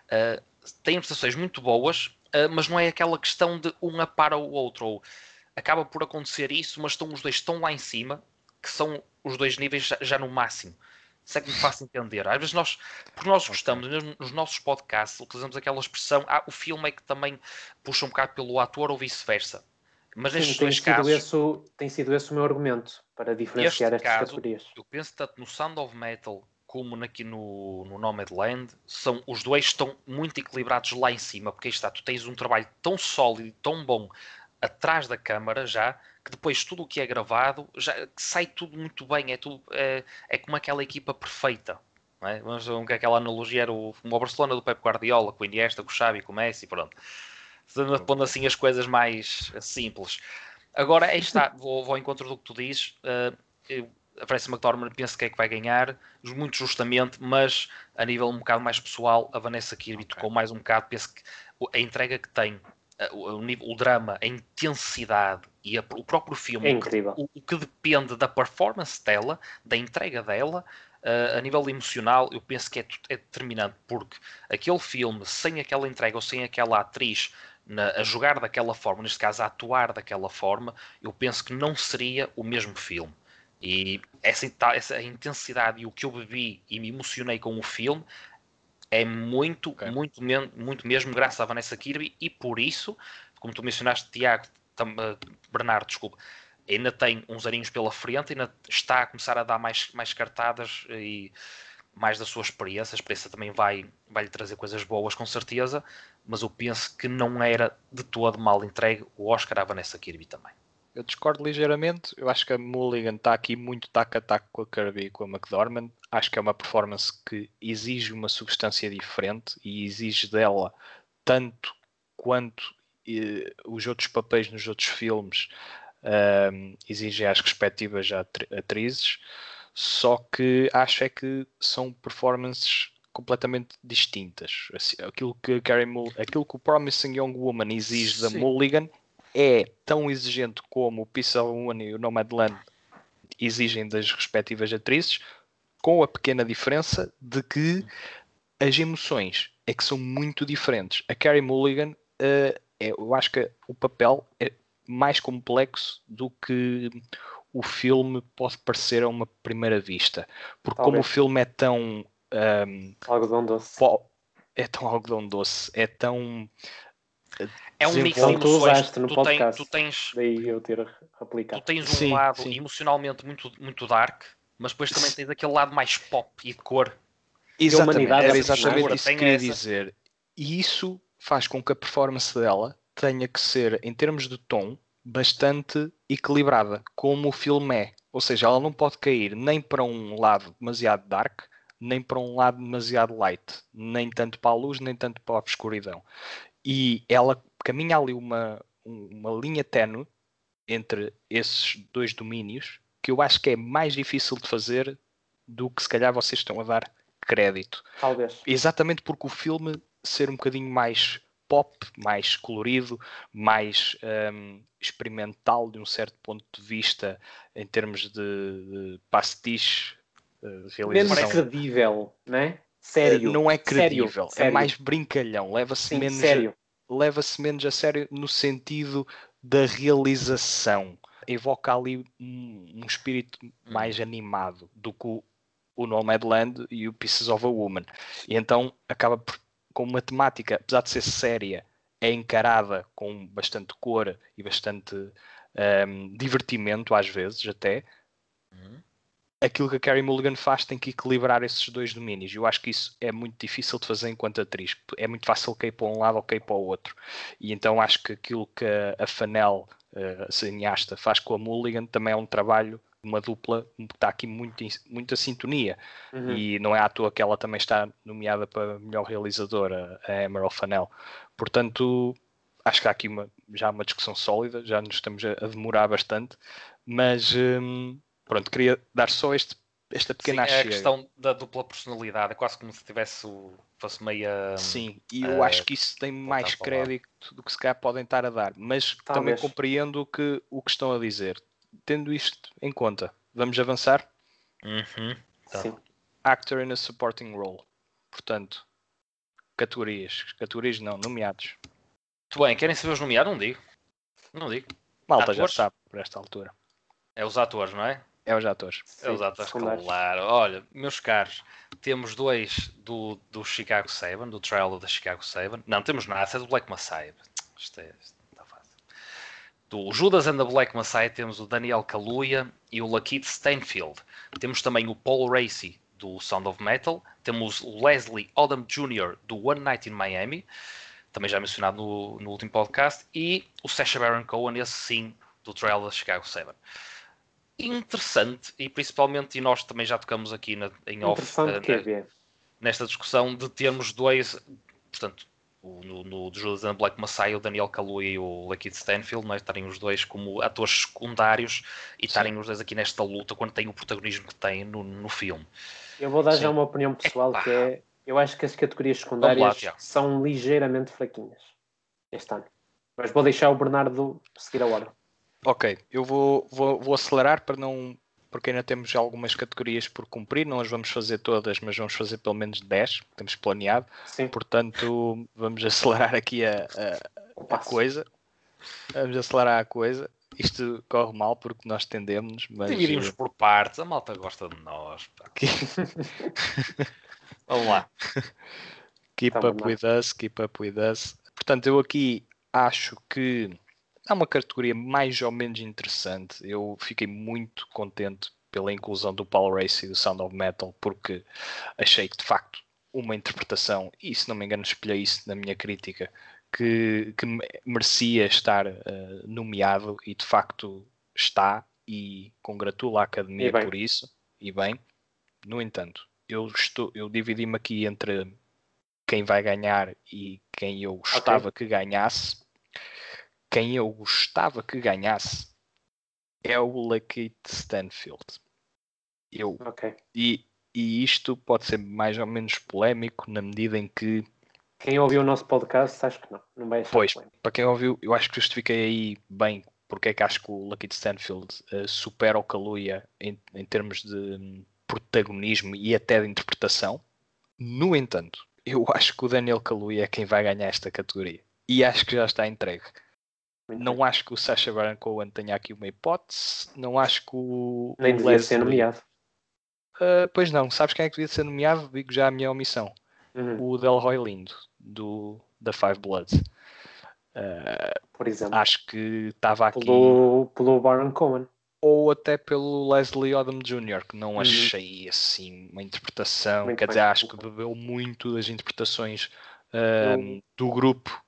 Speaker 1: uh, têm prestações muito boas, mas não é aquela questão de um a para o outro. Ou acaba por acontecer isso, mas estão os dois tão lá em cima que são os dois níveis já, já no máximo. Se é que me faço entender. Às vezes nós, porque nós gostamos, mesmo nos nossos podcasts, utilizamos aquela expressão, ah, o filme é que também puxa um bocado pelo ator ou vice-versa. Mas
Speaker 2: Sim, nestes dois casos. Esse, tem sido esse o meu argumento para diferenciar estas caso, categorias.
Speaker 1: Eu penso tanto no Sound of Metal como aqui no, no Nomadland, são, os dois estão muito equilibrados lá em cima, porque aí está, tu tens um trabalho tão sólido e tão bom atrás da câmara já, que depois tudo o que é gravado já sai tudo muito bem, é, tudo, é, é como aquela equipa perfeita. Não é? Vamos ver que aquela analogia era o, o Barcelona do Pep Guardiola, com o Iniesta, com o Xavi, com o Messi, pronto. Pondo assim as coisas mais simples. Agora, aí está, vou, vou ao encontro do que tu dizes. Uh, eu, a França McDormand penso que é que vai ganhar, muito justamente, mas a nível um bocado mais pessoal, a Vanessa Kirby okay. tocou mais um bocado. Penso que a entrega que tem o, o, o, drama, a intensidade e a, o próprio filme,
Speaker 2: é.
Speaker 1: O, o, que depende da performance dela, da entrega dela, uh, a nível emocional, eu penso que é, é, determinante, porque aquele filme, sem aquela entrega ou sem aquela atriz na, a jogar daquela forma, neste caso a atuar daquela forma, eu penso que não seria o mesmo filme. E essa, essa intensidade e o que eu bebi e me emocionei com o filme é muito, okay. muito, muito mesmo graças à Vanessa Kirby e por isso, como tu mencionaste, Tiago, uh, Bernardo, desculpa, ainda tem uns aninhos pela frente, ainda está a começar a dar mais, mais cartadas e mais da sua experiência. A experiência também vai, vai lhe trazer coisas boas, com certeza, mas eu penso que não era de todo mal entregue o Oscar à Vanessa Kirby também.
Speaker 3: Eu discordo ligeiramente. Eu acho que a Mulligan está aqui muito tac a tac com a Kirby e com a McDormand. Acho que é uma performance que exige uma substância diferente e exige dela tanto quanto e, os outros papéis nos outros filmes um, exigem as respectivas atrizes, só que acho é que são performances completamente distintas. Assim, aquilo que Carrie aquilo que o Promising Young Woman exige Sim. da Mulligan é tão exigente como o of Woman e o Nomadland exigem das respectivas atrizes, com a pequena diferença de que as emoções é que são muito diferentes. A Carrie Mulligan, uh, é, eu acho que o papel é mais complexo do que o filme pode parecer a uma primeira vista. Porque Talvez. como o filme é tão. Um, ehm,
Speaker 2: algodão doce.
Speaker 3: É tão algodão doce, é tão.
Speaker 1: É um mix de emoções. Tu, tu,
Speaker 2: tem, tu tens. Daí eu ter aplicado.
Speaker 1: Tu tens um sim, lado sim. emocionalmente muito, muito dark, mas depois também tens aquele lado mais pop e de cor.
Speaker 3: Exatamente, era exatamente isso que queria essa. dizer. E isso faz com que a performance dela tenha que ser, em termos de tom, bastante equilibrada, como o filme é. Ou seja, ela não pode cair nem para um lado demasiado dark, nem para um lado demasiado light, nem tanto para a luz, nem tanto para a escuridão. E ela caminha ali uma, uma linha tenue entre esses dois domínios que eu acho que é mais difícil de fazer do que se calhar vocês estão a dar crédito.
Speaker 2: Talvez.
Speaker 3: Exatamente porque o filme ser um bocadinho mais pop, mais colorido, mais um, experimental de um certo ponto de vista em termos de, de pastiche, uh, realização.
Speaker 2: Menos credível, não é? Sério.
Speaker 3: Não é credível, sério, é sério. mais brincalhão, leva-se menos, leva-se menos a sério no sentido da realização. Evoca ali um, um espírito mais animado do que o, o Nomadland e o Pieces of a Woman. E então acaba por com uma temática, apesar de ser séria, é encarada com bastante cor e bastante um, divertimento, às vezes até. Uhum. Aquilo que a Carrie Mulligan faz tem que equilibrar esses dois domínios. Eu acho que isso é muito difícil de fazer enquanto atriz. É muito fácil cair para um lado ou cair para o outro. E então acho que aquilo que a Fanel, a cineasta, faz com a Mulligan também é um trabalho uma dupla que está aqui muito, muita sintonia uhum. e não é à toa que ela também está nomeada para melhor realizadora, a Emerald Fanel. Portanto, acho que há aqui uma, já uma discussão sólida, já nos estamos a, a demorar bastante, mas hum, pronto, queria dar só este, esta pequena
Speaker 1: Sim, é a questão da dupla personalidade, é quase como se tivesse o, fosse meia.
Speaker 3: Sim, e eu uh, acho que isso tem mais crédito do que se calhar podem estar a dar, mas Talvez. também compreendo que, o que estão a dizer tendo isto em conta, vamos avançar?
Speaker 1: Uhum. Tá.
Speaker 2: Sim.
Speaker 3: Actor in a supporting role. Portanto, categorias. Categorias não, nomeados.
Speaker 1: Muito bem, querem saber os nomeados? Não digo. Não digo.
Speaker 3: Malta atores? já sabe por esta altura.
Speaker 1: É os atores, não é?
Speaker 3: É os atores.
Speaker 1: Sim, é os atores, claro. Olha, meus caros, temos dois do, do Chicago 7, do Trial da Chicago 7. Não, temos nada, é do Black Messiah. Isto é, isto do Judas and the Black Messiah temos o Daniel Kaluuya e o Lakeith Stanfield. Temos também o Paul Racy do Sound of Metal. Temos o Leslie Odom Jr. do One Night in Miami, também já mencionado no, no último podcast. E o Sacha Baron Cohen, esse sim, do Trail da Chicago 7. Interessante, e principalmente, e nós também já tocamos aqui na, em off, uh, nesta discussão, de termos dois, portanto, no, no Judas and Black Messiah, o Daniel Kaluuya e o Lakeith Stanfield, é? estarem os dois como atores secundários e estarem os dois aqui nesta luta quando têm o protagonismo que têm no, no filme.
Speaker 2: Eu vou dar Sim. já uma opinião pessoal que é, eu acho que as categorias secundárias lá, são ligeiramente fraquinhas este ano. Mas vou deixar o Bernardo seguir a ordem.
Speaker 3: Ok, eu vou, vou, vou acelerar para não porque ainda temos algumas categorias por cumprir, não as vamos fazer todas, mas vamos fazer pelo menos 10, temos planeado. Sim. Portanto, vamos acelerar aqui a, a, a coisa. Vamos acelerar a coisa. Isto corre mal porque nós tendemos, mas.
Speaker 1: Dividimos por partes, a malta gosta de nós. Vamos lá.
Speaker 3: Keep tá up with us, keep up with us. Portanto, eu aqui acho que há uma categoria mais ou menos interessante. Eu fiquei muito contente pela inclusão do Paul Racy do Sound of Metal, porque achei que de facto uma interpretação, e se não me engano espelhei isso na minha crítica, que, que merecia estar uh, nomeado e de facto está e congratulo a Academia por isso, e bem. No entanto, eu, estou, eu dividi-me aqui entre quem vai ganhar e quem eu gostava okay. que ganhasse quem eu gostava que ganhasse é o Lakeith Stanfield. Eu,
Speaker 2: Ok.
Speaker 3: e, e isto pode ser mais ou menos polémico na medida em que,
Speaker 2: Quem ouviu o nosso podcast, acho que não. Não vai
Speaker 3: pois,
Speaker 2: polémico.
Speaker 3: para quem ouviu, eu acho que justifiquei aí bem porque é que acho que o Lakeith Stanfield eh, supera o Kaluuya em, em termos de hum, protagonismo e até de interpretação. No entanto, eu acho que o Daniel Kaluuya é quem vai ganhar esta categoria. E acho que já está entregue. Não acho que o Sacha Baron Cohen tenha aqui uma hipótese. Não acho que o.
Speaker 2: Nem devia ser
Speaker 3: Leslie-
Speaker 2: nomeado.
Speaker 3: Ah, pois não, sabes quem é que devia ser nomeado? Digo já a minha omissão.
Speaker 2: Uhum,
Speaker 3: O Delroy Lindo, do, da Five Bloods. Ah,
Speaker 2: Por exemplo.
Speaker 3: acho que estava aqui.
Speaker 2: Pelo, pelo Baron Cohen.
Speaker 3: Ou até pelo Leslie Odom Jr., que não
Speaker 2: Uhum.
Speaker 3: achei assim uma interpretação.
Speaker 2: Muito
Speaker 3: Quer dizer,
Speaker 2: bem.
Speaker 3: acho que bebeu muito das interpretações
Speaker 2: Eu-
Speaker 3: do grupo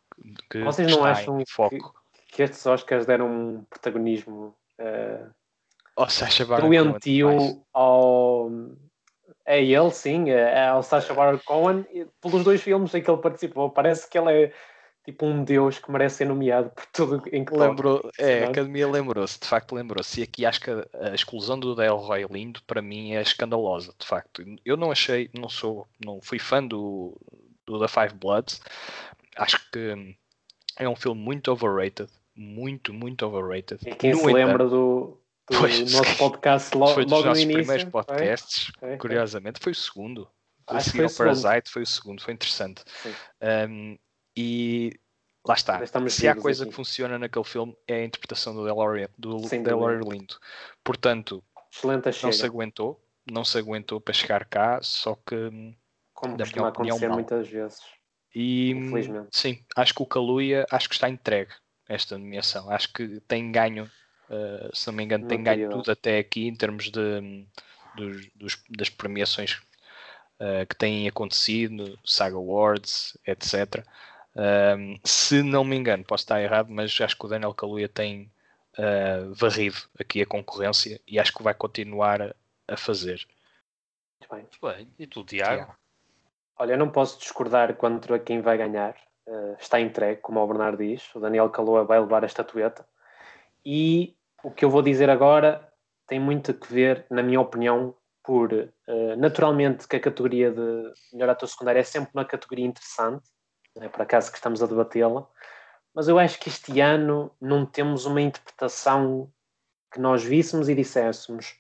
Speaker 3: que
Speaker 2: Vocês não acham
Speaker 3: foco.
Speaker 2: Que estes Oscars deram um protagonismo uh,
Speaker 3: Ou Sacha
Speaker 2: doentio ao. É ele, sim, é ao Sacha Baron Cohen, pelos dois filmes em que ele participou. Parece que ele é tipo um deus que merece ser nomeado por tudo em que.
Speaker 3: Lembrou, é, a academia lembrou-se, de facto lembrou-se. E aqui acho que a, a exclusão do Delroy Lindo para mim é escandalosa, de facto. Eu não achei, não sou, não fui fã do, do The Five Bloods. Acho que é um filme muito overrated, muito, muito overrated.
Speaker 2: E quem
Speaker 3: No
Speaker 2: se
Speaker 3: entanto,
Speaker 2: lembra do, do
Speaker 3: Pois,
Speaker 2: nosso podcast lo-
Speaker 3: foi dos
Speaker 2: logo no
Speaker 3: nossos
Speaker 2: início?
Speaker 3: primeiros
Speaker 2: foi?
Speaker 3: podcasts,
Speaker 2: Foi, foi.
Speaker 3: curiosamente, foi o segundo.
Speaker 2: Acho foi o.
Speaker 3: Parasite foi o segundo, foi interessante. Um, e lá está. Se há coisa
Speaker 2: aqui.
Speaker 3: que funciona naquele filme é a interpretação do Delroy, do
Speaker 2: dúvida.
Speaker 3: Lindo. Portanto,
Speaker 2: Excelente
Speaker 3: não se aguentou, não se aguentou para chegar cá, só que
Speaker 2: como
Speaker 3: da
Speaker 2: costuma
Speaker 3: opinião,
Speaker 2: acontecer
Speaker 3: mal.
Speaker 2: muitas vezes.
Speaker 3: e
Speaker 2: Infelizmente.
Speaker 3: sim, acho que o Kaluuya acho que está entregue esta nomeação. Acho que tem ganho, uh, se não me engano, tem ganho tudo até aqui em termos de, dos- dos- das premiações uh, que têm acontecido, Saga Awards, etc. Um, se não me engano, posso estar errado, mas acho que o Daniel Kaluuya tem uh, varrido aqui a concorrência e acho que vai continuar a- a fazer.
Speaker 2: Muito bem.
Speaker 1: Muito bem. E tu, Tiago?
Speaker 3: Tiago.
Speaker 2: Olha, eu não posso discordar contra quem vai ganhar. Eh, está entregue, como o Bernardo diz. O Daniel Caloa vai levar a estatueta. E o que eu vou dizer agora tem muito a ver, na minha opinião, por eh, naturalmente que a categoria de melhor ator secundário é sempre uma categoria interessante, é por acaso que estamos a debatê-la, mas eu acho que este ano não temos uma interpretação que nós víssemos e disséssemos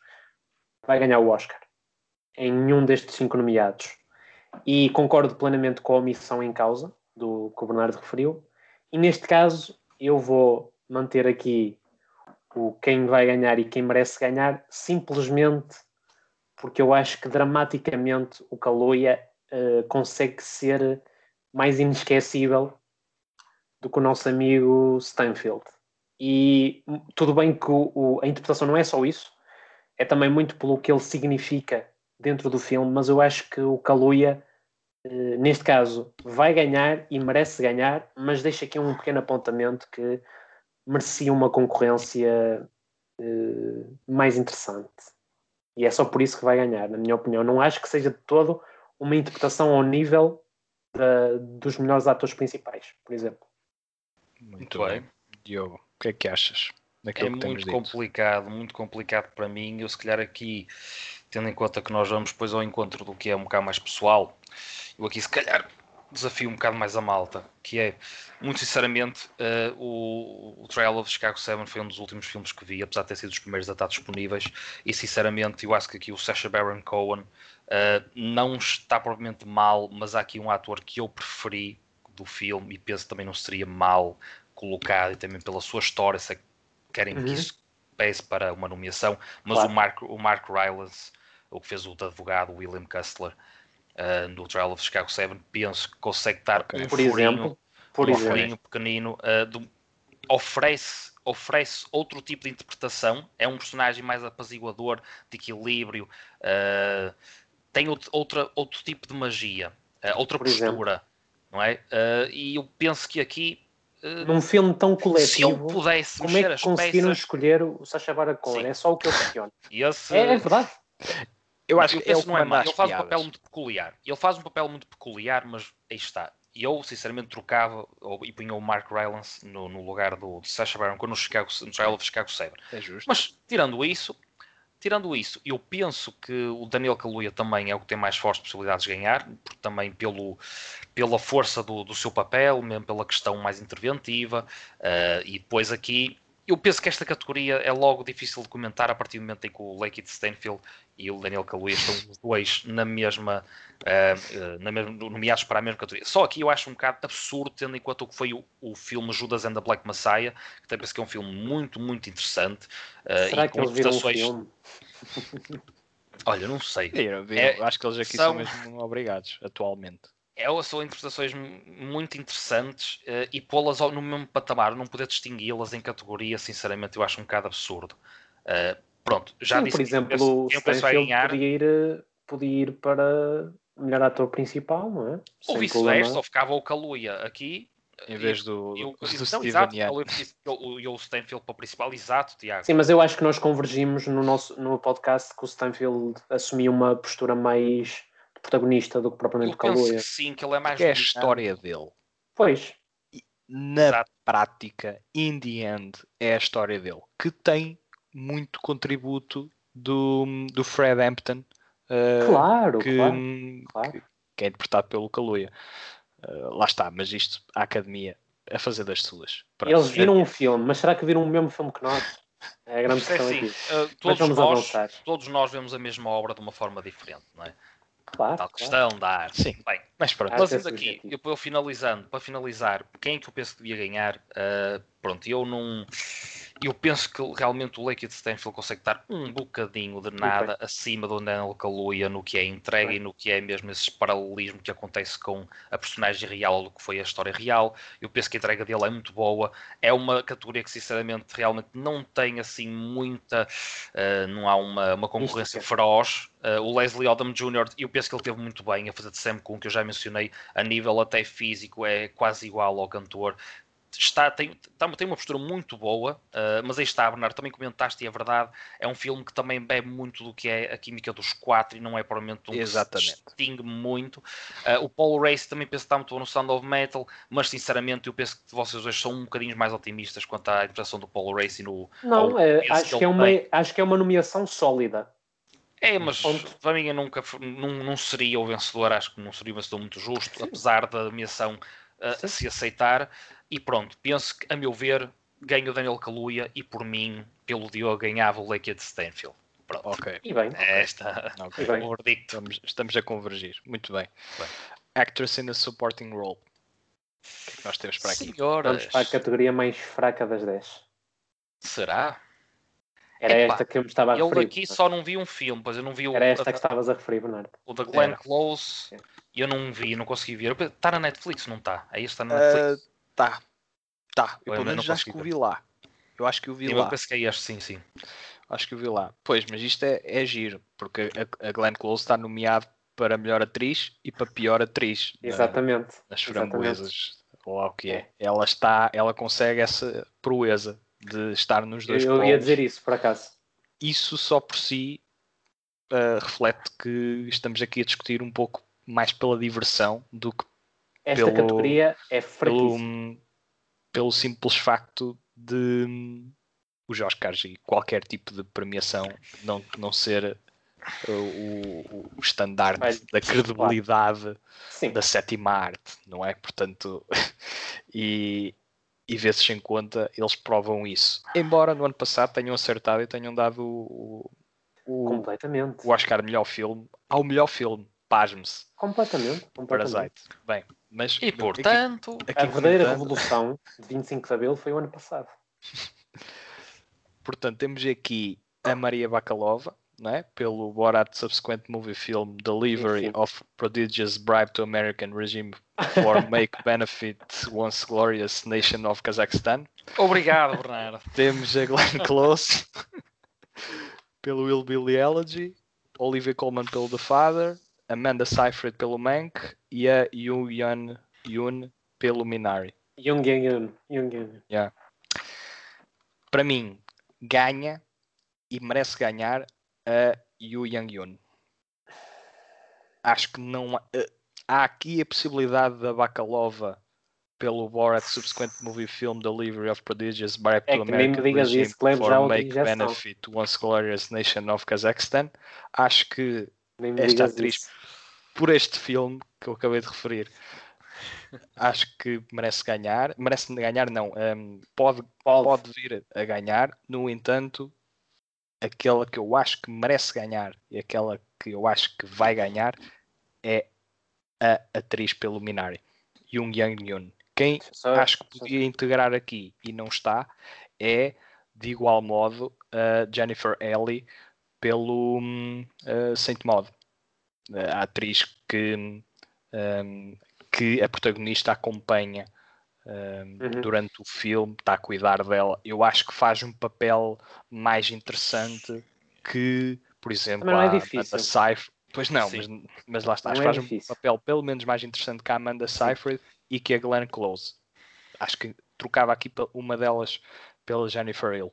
Speaker 2: vai ganhar o Oscar em nenhum destes cinco nomeados. E concordo plenamente com a omissão em causa, do que o Bernardo referiu. E neste caso, eu vou manter aqui o quem vai ganhar e quem merece ganhar, simplesmente porque eu acho que dramaticamente o Caloia uh, consegue ser mais inesquecível do que o nosso amigo Stanfield. E tudo bem que o, o, a interpretação não é só isso, é também muito pelo que ele significa dentro do filme, mas eu acho que o Kaluuya, eh, neste caso, vai ganhar e merece ganhar, mas deixa aqui um pequeno apontamento que merecia uma concorrência eh, mais interessante. E é só por isso que vai ganhar, na minha opinião. Não acho que seja de todo uma interpretação ao nível da, dos melhores atores principais, por exemplo.
Speaker 3: Muito, bem.
Speaker 1: bem.
Speaker 3: Diogo, o que é que achas?
Speaker 1: É
Speaker 3: que
Speaker 1: muito
Speaker 3: dito?
Speaker 1: complicado, muito complicado para mim. Eu, se calhar, aqui, tendo em conta que nós vamos depois ao encontro do que é um bocado mais pessoal, eu aqui, se calhar, desafio um bocado mais a malta, que é, muito sinceramente, uh, o, o Trial of Chicago 7 foi um dos últimos filmes que vi, apesar de ter sido os primeiros a estar disponíveis, e sinceramente, eu acho que aqui o Sacha Baron Cohen uh, não está propriamente mal, mas há aqui um ator que eu preferi do filme e penso também não seria mal colocado, e também pela sua história, que querem
Speaker 2: Uhum.
Speaker 1: que isso pese para uma nomeação, mas
Speaker 2: Claro.
Speaker 1: o Mark, o Mark Rylance, o que fez o advogado William Custler uh, no Trial of Chicago 7, penso que consegue estar
Speaker 3: Ok.
Speaker 1: um
Speaker 2: Por
Speaker 1: furinho,
Speaker 2: exemplo, por
Speaker 1: um
Speaker 2: exemplo.
Speaker 1: furinho pequenino, uh, do- oferece, oferece outro tipo de interpretação, é um personagem mais apaziguador, de equilíbrio, uh, tem outro, outra, outro tipo de magia, uh, outra
Speaker 2: Por
Speaker 1: postura, não é? Uh, e eu penso que aqui,
Speaker 2: Num filme tão
Speaker 1: se eu
Speaker 2: coletivo,
Speaker 1: pudesse
Speaker 2: como
Speaker 1: mexer
Speaker 2: é que
Speaker 1: as
Speaker 2: conseguiram
Speaker 1: peças,
Speaker 2: escolher o Sacha Baron Cohen?
Speaker 1: Sim.
Speaker 2: É só o que eu questiono.
Speaker 1: esse,
Speaker 2: É, é verdade.
Speaker 3: Eu acho que é
Speaker 1: penso
Speaker 3: que
Speaker 1: não é
Speaker 3: as
Speaker 1: Ele faz um
Speaker 3: piadas.
Speaker 1: papel muito peculiar. Ele faz um papel muito peculiar, mas aí está. eu sinceramente trocava ou, e punha o Mark Rylance no, no lugar do, Sacha Baron Cohen no, Chicago, no Trial of Chicago 7.
Speaker 3: É justo.
Speaker 1: Mas tirando isso, tirando isso, eu penso que o Daniel Kaluuya também é o que tem mais fortes possibilidades de ganhar, porque também pelo, pela força do, do seu papel, mesmo pela questão mais interventiva, uh, e depois aqui eu penso que esta categoria é logo difícil de comentar a partir do momento em que o Lakeith Stanfield e o Daniel Kaluuya estão os dois na mesma, uh, na mesma, nomeados para a mesma categoria. Só aqui eu acho um bocado absurdo, tendo em conta o que foi o, o filme Judas and the Black Messiah, que também penso que é um filme muito, muito interessante.
Speaker 2: Uh, Será que eles viram o filme?
Speaker 1: Olha, não sei.
Speaker 3: Eu, eu, é, acho que eles aqui são... são mesmo obrigados, atualmente
Speaker 1: é, são interpretações muito interessantes uh, e pô-las no mesmo patamar, não poder distingui-las em categoria, sinceramente, eu acho um bocado absurdo. Uh, pronto, já
Speaker 2: Sim,
Speaker 1: disse
Speaker 2: por exemplo, o Stanfield podia ir, podia ir para melhor ator principal, não é?
Speaker 1: Ou vice-versa, ou ficava o Kaluuya aqui.
Speaker 3: Em vez do, eu,
Speaker 1: do não, Steven exato, eu, o Stanfield para o principal, exato, Tiago.
Speaker 2: Sim, mas eu acho que nós convergimos no nosso no podcast que o Stanfield assumiu uma postura mais protagonista do que propriamente o Kaluuya.
Speaker 1: sim, que ele é mais.
Speaker 3: Que é a história dele.
Speaker 2: Pois.
Speaker 3: Na Exato. prática, in the end, é a história dele. Que tem muito contributo do, do Fred Hampton.
Speaker 2: Uh, claro,
Speaker 3: que,
Speaker 2: claro, claro.
Speaker 3: Que, que, é interpretado pelo Kaluuya. Uh, lá está, mas isto, a academia a fazer das suas.
Speaker 2: Eles viram um filme, mas será que viram o mesmo filme que nós? É a grande é questão
Speaker 1: é
Speaker 2: aqui.
Speaker 1: Uh, todos, nós, todos nós vemos a mesma obra de uma forma diferente, não é?
Speaker 2: Claro,
Speaker 1: tal questão claro. da arte.
Speaker 3: Sim, bem. Mas pronto.
Speaker 1: Mas aqui, eu, eu, finalizando, para finalizar, quem é que eu penso que devia ganhar? Uh, pronto, eu não. Eu penso que realmente o Lake de Stanfield consegue estar um bocadinho de nada okay. acima do Daniel Kaluuya no que é entrega e no que é mesmo esse paralelismo que acontece com a personagem real do que foi a história real. Eu penso que a entrega dele é muito boa. É uma categoria que sinceramente realmente não tem assim muita. Uh, não há uma, uma concorrência feroz. Uh, o Leslie Odom Jr., eu penso que ele teve muito bem a fazer de Sam Coon, que eu já mencionei, a nível até físico, é quase igual ao cantor está, tem, tá, tem uma postura muito boa, uh, mas aí está, Bernardo, também comentaste, e é verdade, é um filme que também bebe muito do que é a química dos quatro e não é provavelmente um
Speaker 3: Exatamente.
Speaker 1: que se distingue muito. Uh, o Paul Race também penso que está muito bom no Sound of Metal, mas sinceramente eu penso que vocês hoje são um bocadinho mais otimistas quanto à interpretação do Paul Race no.
Speaker 2: Não, é, acho, que é uma, acho que é uma nomeação sólida.
Speaker 1: É, mas Ponto. para mim eu nunca não, não seria o vencedor, acho que não seria um vencedor muito justo, Sim. apesar da nomeação uh, se aceitar. E pronto, penso que, a meu ver, ganha o Daniel Kaluuya e por mim, pelo Diogo, ganhava o Lake de Stanfield. Pronto.
Speaker 3: Ok.
Speaker 2: E bem.
Speaker 1: É esta okay.
Speaker 3: bem. o verdicto. Estamos, estamos, a convergir. Muito bem. bem. Actress in a supporting role. O que é que nós temos para aqui?
Speaker 2: Senhoras. Vamos para a categoria mais fraca das 10.
Speaker 1: Será?
Speaker 2: Era Epa, esta que eu me estava a referir.
Speaker 1: Eu aqui só não vi um filme, pois eu não vi o.
Speaker 2: Era esta que estavas a referir, Bernardo.
Speaker 1: O da Glenn. Close. E eu não vi, não consegui ver. Está na Netflix, não está? Aí está na Netflix. Uh,
Speaker 3: Tá. Tá. Eu, pelo menos acho que o vi lá. Eu acho que o vi
Speaker 1: eu
Speaker 3: lá.
Speaker 1: Eu penso que é este, sim, sim.
Speaker 3: Acho que o vi lá. Pois, mas isto é, é giro, porque a, a Glenn Close está nomeada para melhor atriz e para pior atriz.
Speaker 2: Exatamente.
Speaker 3: Na, nas framboesas, ou lá o que é. Ela está, ela consegue essa proeza de estar nos dois
Speaker 2: Eu ia dizer isso, por acaso.
Speaker 3: Isso só por si uh, reflete que estamos aqui a discutir um pouco mais pela diversão do que
Speaker 2: esta pelo, categoria é fraquíssima.
Speaker 3: Pelo, pelo simples facto de os Oscars e qualquer tipo de premiação não, não ser uh, o, o estandarte Mas, da credibilidade claro. da sétima arte, não é? Portanto, e, e vê-se em conta, eles provam isso. Embora no ano passado tenham acertado e tenham dado o,
Speaker 2: o, Completamente.
Speaker 3: o Oscar melhor filme ao melhor filme. Pasme-se.
Speaker 2: Completamente. completamente.
Speaker 3: Parasite. Bem, mas,
Speaker 1: e portanto,
Speaker 2: aqui, aqui a verdadeira revolução de 25 de Abril foi o ano passado.
Speaker 3: portanto, temos aqui a Maria Bakalova, não é? pelo Borat subsequent movie film Delivery of Prodigious Bribe to American Regime for Make Benefit Once Glorious Nation of Kazakhstan.
Speaker 1: Obrigado, Bernardo.
Speaker 3: Temos a Glenn Close pelo Will Billy Elegy, Olivia Colman pelo The Father, Amanda Seyfried pelo Mank e a Yu Yun Yun pelo Minari.
Speaker 2: Jung Yun Yun.
Speaker 3: Yeah. Para mim, ganha e merece ganhar a Yu Yang Yun. Acho que não. Uh, há aqui a possibilidade da Bacalova pelo Borat subsequent movie film Delivery of Prodigious Bribe
Speaker 2: É
Speaker 3: American regime for make benefit to once glorious nation of Kazakhstan. Acho que Esta atriz-. Por este filme que eu acabei de referir, acho que merece ganhar. Merece ganhar, não. hum, pode,
Speaker 2: Pode.
Speaker 3: vir a ganhar. No entanto, aquela que eu acho que merece ganhar e aquela que eu acho que vai ganhar é a atriz pelo Minari, Jung Yang Yoon. Quem
Speaker 2: Só-
Speaker 3: acho que
Speaker 2: só-
Speaker 3: podia integrar aqui e não está é, de igual modo, a Jennifer Ellie pelo uh, Saint Maud, a atriz que, hum, que a protagonista acompanha hum,
Speaker 2: Uhum.
Speaker 3: durante o filme, está a cuidar dela. Eu acho que faz um papel mais interessante que, por exemplo,
Speaker 2: é
Speaker 3: a
Speaker 2: difícil.
Speaker 3: Amanda Seyfried. Pois não, mas, mas lá está.
Speaker 2: Não
Speaker 3: Acho
Speaker 2: é
Speaker 3: que faz um papel pelo menos mais interessante que a Amanda Seyfried e que a Glenn Close. Acho que trocava aqui uma delas pela Jennifer Hill,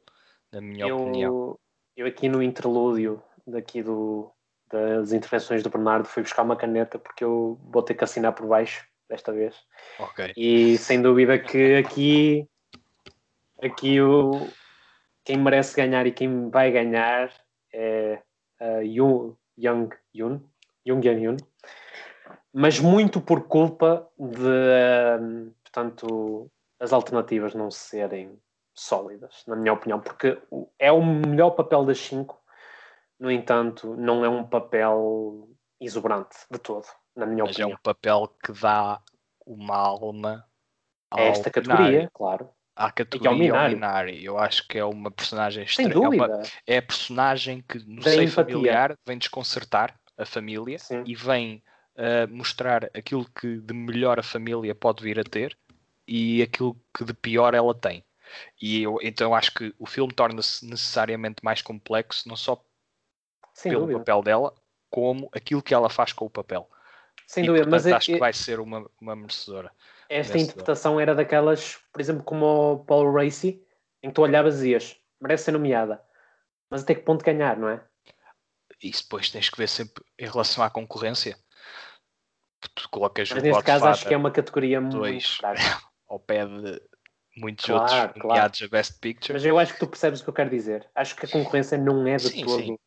Speaker 3: na minha opinião.
Speaker 2: eu, eu aqui no interlúdio daqui do, das intervenções do Bernardo fui buscar uma caneta porque eu vou ter que assinar por baixo desta vez. E sem dúvida que aqui, aqui o, quem merece ganhar e quem vai ganhar é a Young, Young Yun, Yan Yun, mas muito por culpa de, hum, portanto, as alternativas não serem sólidas, na minha opinião, porque é o melhor papel das cinco, no entanto, não é um papel exuberante de todo, na minha
Speaker 3: Mas é
Speaker 2: opinião.
Speaker 3: um papel que dá uma alma
Speaker 2: É
Speaker 3: ao
Speaker 2: esta categoria, claro.
Speaker 3: à categoria ao
Speaker 2: Minari.
Speaker 3: Minari. Eu acho que é uma personagem
Speaker 2: Sem
Speaker 3: extra- é, uma-
Speaker 2: dúvida.
Speaker 3: é a personagem que no
Speaker 2: Da
Speaker 3: seio
Speaker 2: empatia.
Speaker 3: familiar vem desconcertar a família
Speaker 2: Sim.
Speaker 3: e vem uh, mostrar aquilo que de melhor a família pode vir a ter e aquilo que de pior ela tem. E eu então acho que o filme torna-se necessariamente mais complexo, não só
Speaker 2: Sem
Speaker 3: pelo
Speaker 2: dúvida.
Speaker 3: papel dela, como aquilo que ela faz com o papel.
Speaker 2: Sem
Speaker 3: e,
Speaker 2: dúvida.
Speaker 3: portanto,
Speaker 2: Mas é-
Speaker 3: acho que
Speaker 2: é-
Speaker 3: vai ser uma, uma merecedora.
Speaker 2: esta interpretação era daquelas, por exemplo, como o Paul Racy, em que tu olhavas e dizias, merece ser nomeada. Mas até que ponto ganhar, não é?
Speaker 3: Isso depois tens que ver sempre em relação à concorrência. Tu colocas
Speaker 2: Mas neste caso acho que é uma categoria muito
Speaker 3: dois.
Speaker 2: fraca.
Speaker 3: ao pé de muitos
Speaker 2: Claro,
Speaker 3: outros
Speaker 2: claro.
Speaker 3: nomeados a Best Picture.
Speaker 2: Mas eu acho que tu percebes o que eu quero dizer. Acho que a concorrência não é de
Speaker 3: Sim,
Speaker 2: todo
Speaker 3: sim.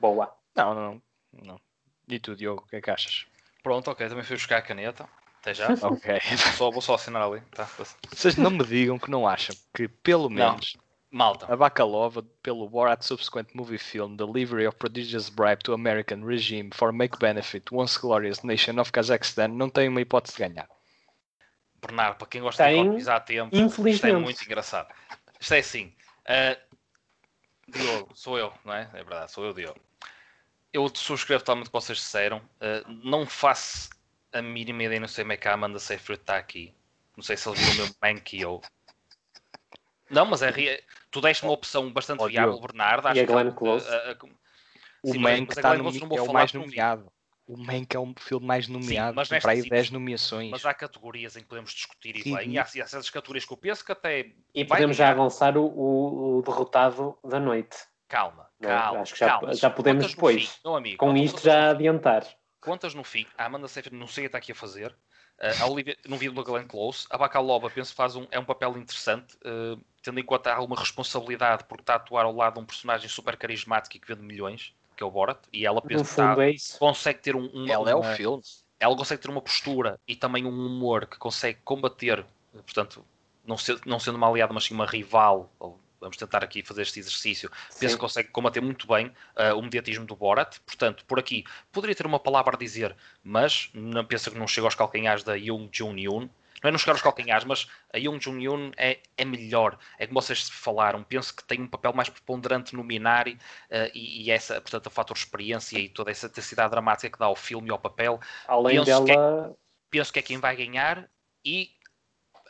Speaker 2: Boa.
Speaker 3: Não, não, não, não. E tu, Diogo, o que é que achas?
Speaker 1: Pronto, ok, também fui buscar a caneta. Até já.
Speaker 3: Ok.
Speaker 1: Só, vou só assinar ali. Tá?
Speaker 3: Vocês não me digam que não acham que, pelo
Speaker 1: Não.
Speaker 3: menos,
Speaker 1: Malta.
Speaker 3: a Bacalova, pelo Borat subsequent movie film Delivery of Prodigious Bribe to American Regime for Make Benefit Once Glorious Nation of Kazakhstan, não tem uma hipótese de ganhar.
Speaker 1: Bernardo, para quem gosta
Speaker 2: Tem,
Speaker 1: de economizar tempo, isto é muito engraçado. Isto é assim. ah, Diogo, sou eu, não é? É verdade, sou eu, Diogo. Eu subscrevo totalmente o que vocês disseram. ah, não faço a mínima ideia, não sei como é que a Amanda Seyfried está aqui. Não sei se ele viu o mesmo bem que eu. Não, mas é, tu deste uma opção bastante
Speaker 3: Ó,
Speaker 1: viável. Bernardo.
Speaker 2: E a
Speaker 1: que-
Speaker 2: Glenn Close?
Speaker 1: ah, ah, ah,
Speaker 3: O
Speaker 1: Sim, mas-
Speaker 3: Mank
Speaker 1: mas
Speaker 3: está
Speaker 1: vocês não vou
Speaker 3: é o mais nomeado. O Mank é o filme mais nomeado.
Speaker 1: mas
Speaker 3: tem
Speaker 1: nesta
Speaker 3: para aí
Speaker 1: sim-
Speaker 3: 10 nomeações.
Speaker 1: Mas há categorias em que podemos discutir e
Speaker 3: Sim.
Speaker 1: bem. E há, e há certas categorias que eu penso que até.
Speaker 2: E
Speaker 1: vai
Speaker 2: podemos já
Speaker 1: ganhar.
Speaker 2: lançar o, o- o derrotado da noite.
Speaker 1: Calma? Calma.
Speaker 2: Acho que já-
Speaker 1: calma.
Speaker 2: já podemos
Speaker 1: Contas
Speaker 2: depois.
Speaker 1: fim, meu amigo,
Speaker 2: Com
Speaker 1: contas-
Speaker 2: isto já adiantar.
Speaker 1: Contas no fim. A Amanda Seyfried não sei o que está aqui a fazer. Uh, a Olivia, não vi do Glenn Close. A Bacalova, penso que faz um, é um papel interessante, uh, tendo em conta alguma responsabilidade, porque está a atuar ao lado de um personagem super carismático e que vende milhões, que é o Borat, e ela penso que está-
Speaker 2: é
Speaker 1: consegue ter um, uma,
Speaker 3: Ela é o filme.
Speaker 1: ela consegue ter uma postura e também um humor que consegue combater, portanto, não, ser- não sendo uma aliada, mas sim uma rival. ou Vamos tentar aqui fazer este exercício. Penso
Speaker 2: Sim.
Speaker 1: que consegue combater muito bem ah, o mediatismo do Borat. Portanto, por aqui poderia ter uma palavra a dizer, mas não penso que não chega aos calcanhares da Young Jun Yoon. Não é não chegar aos calcanhares, mas a Young Jun Yoon é, é melhor. É como vocês falaram. Penso que tem um papel mais preponderante no Minari ah, e, e essa, portanto, o fator experiência e toda essa intensidade dramática que dá ao filme e ao papel
Speaker 2: Além
Speaker 1: penso que é-
Speaker 2: dela,
Speaker 1: penso que é quem vai ganhar e,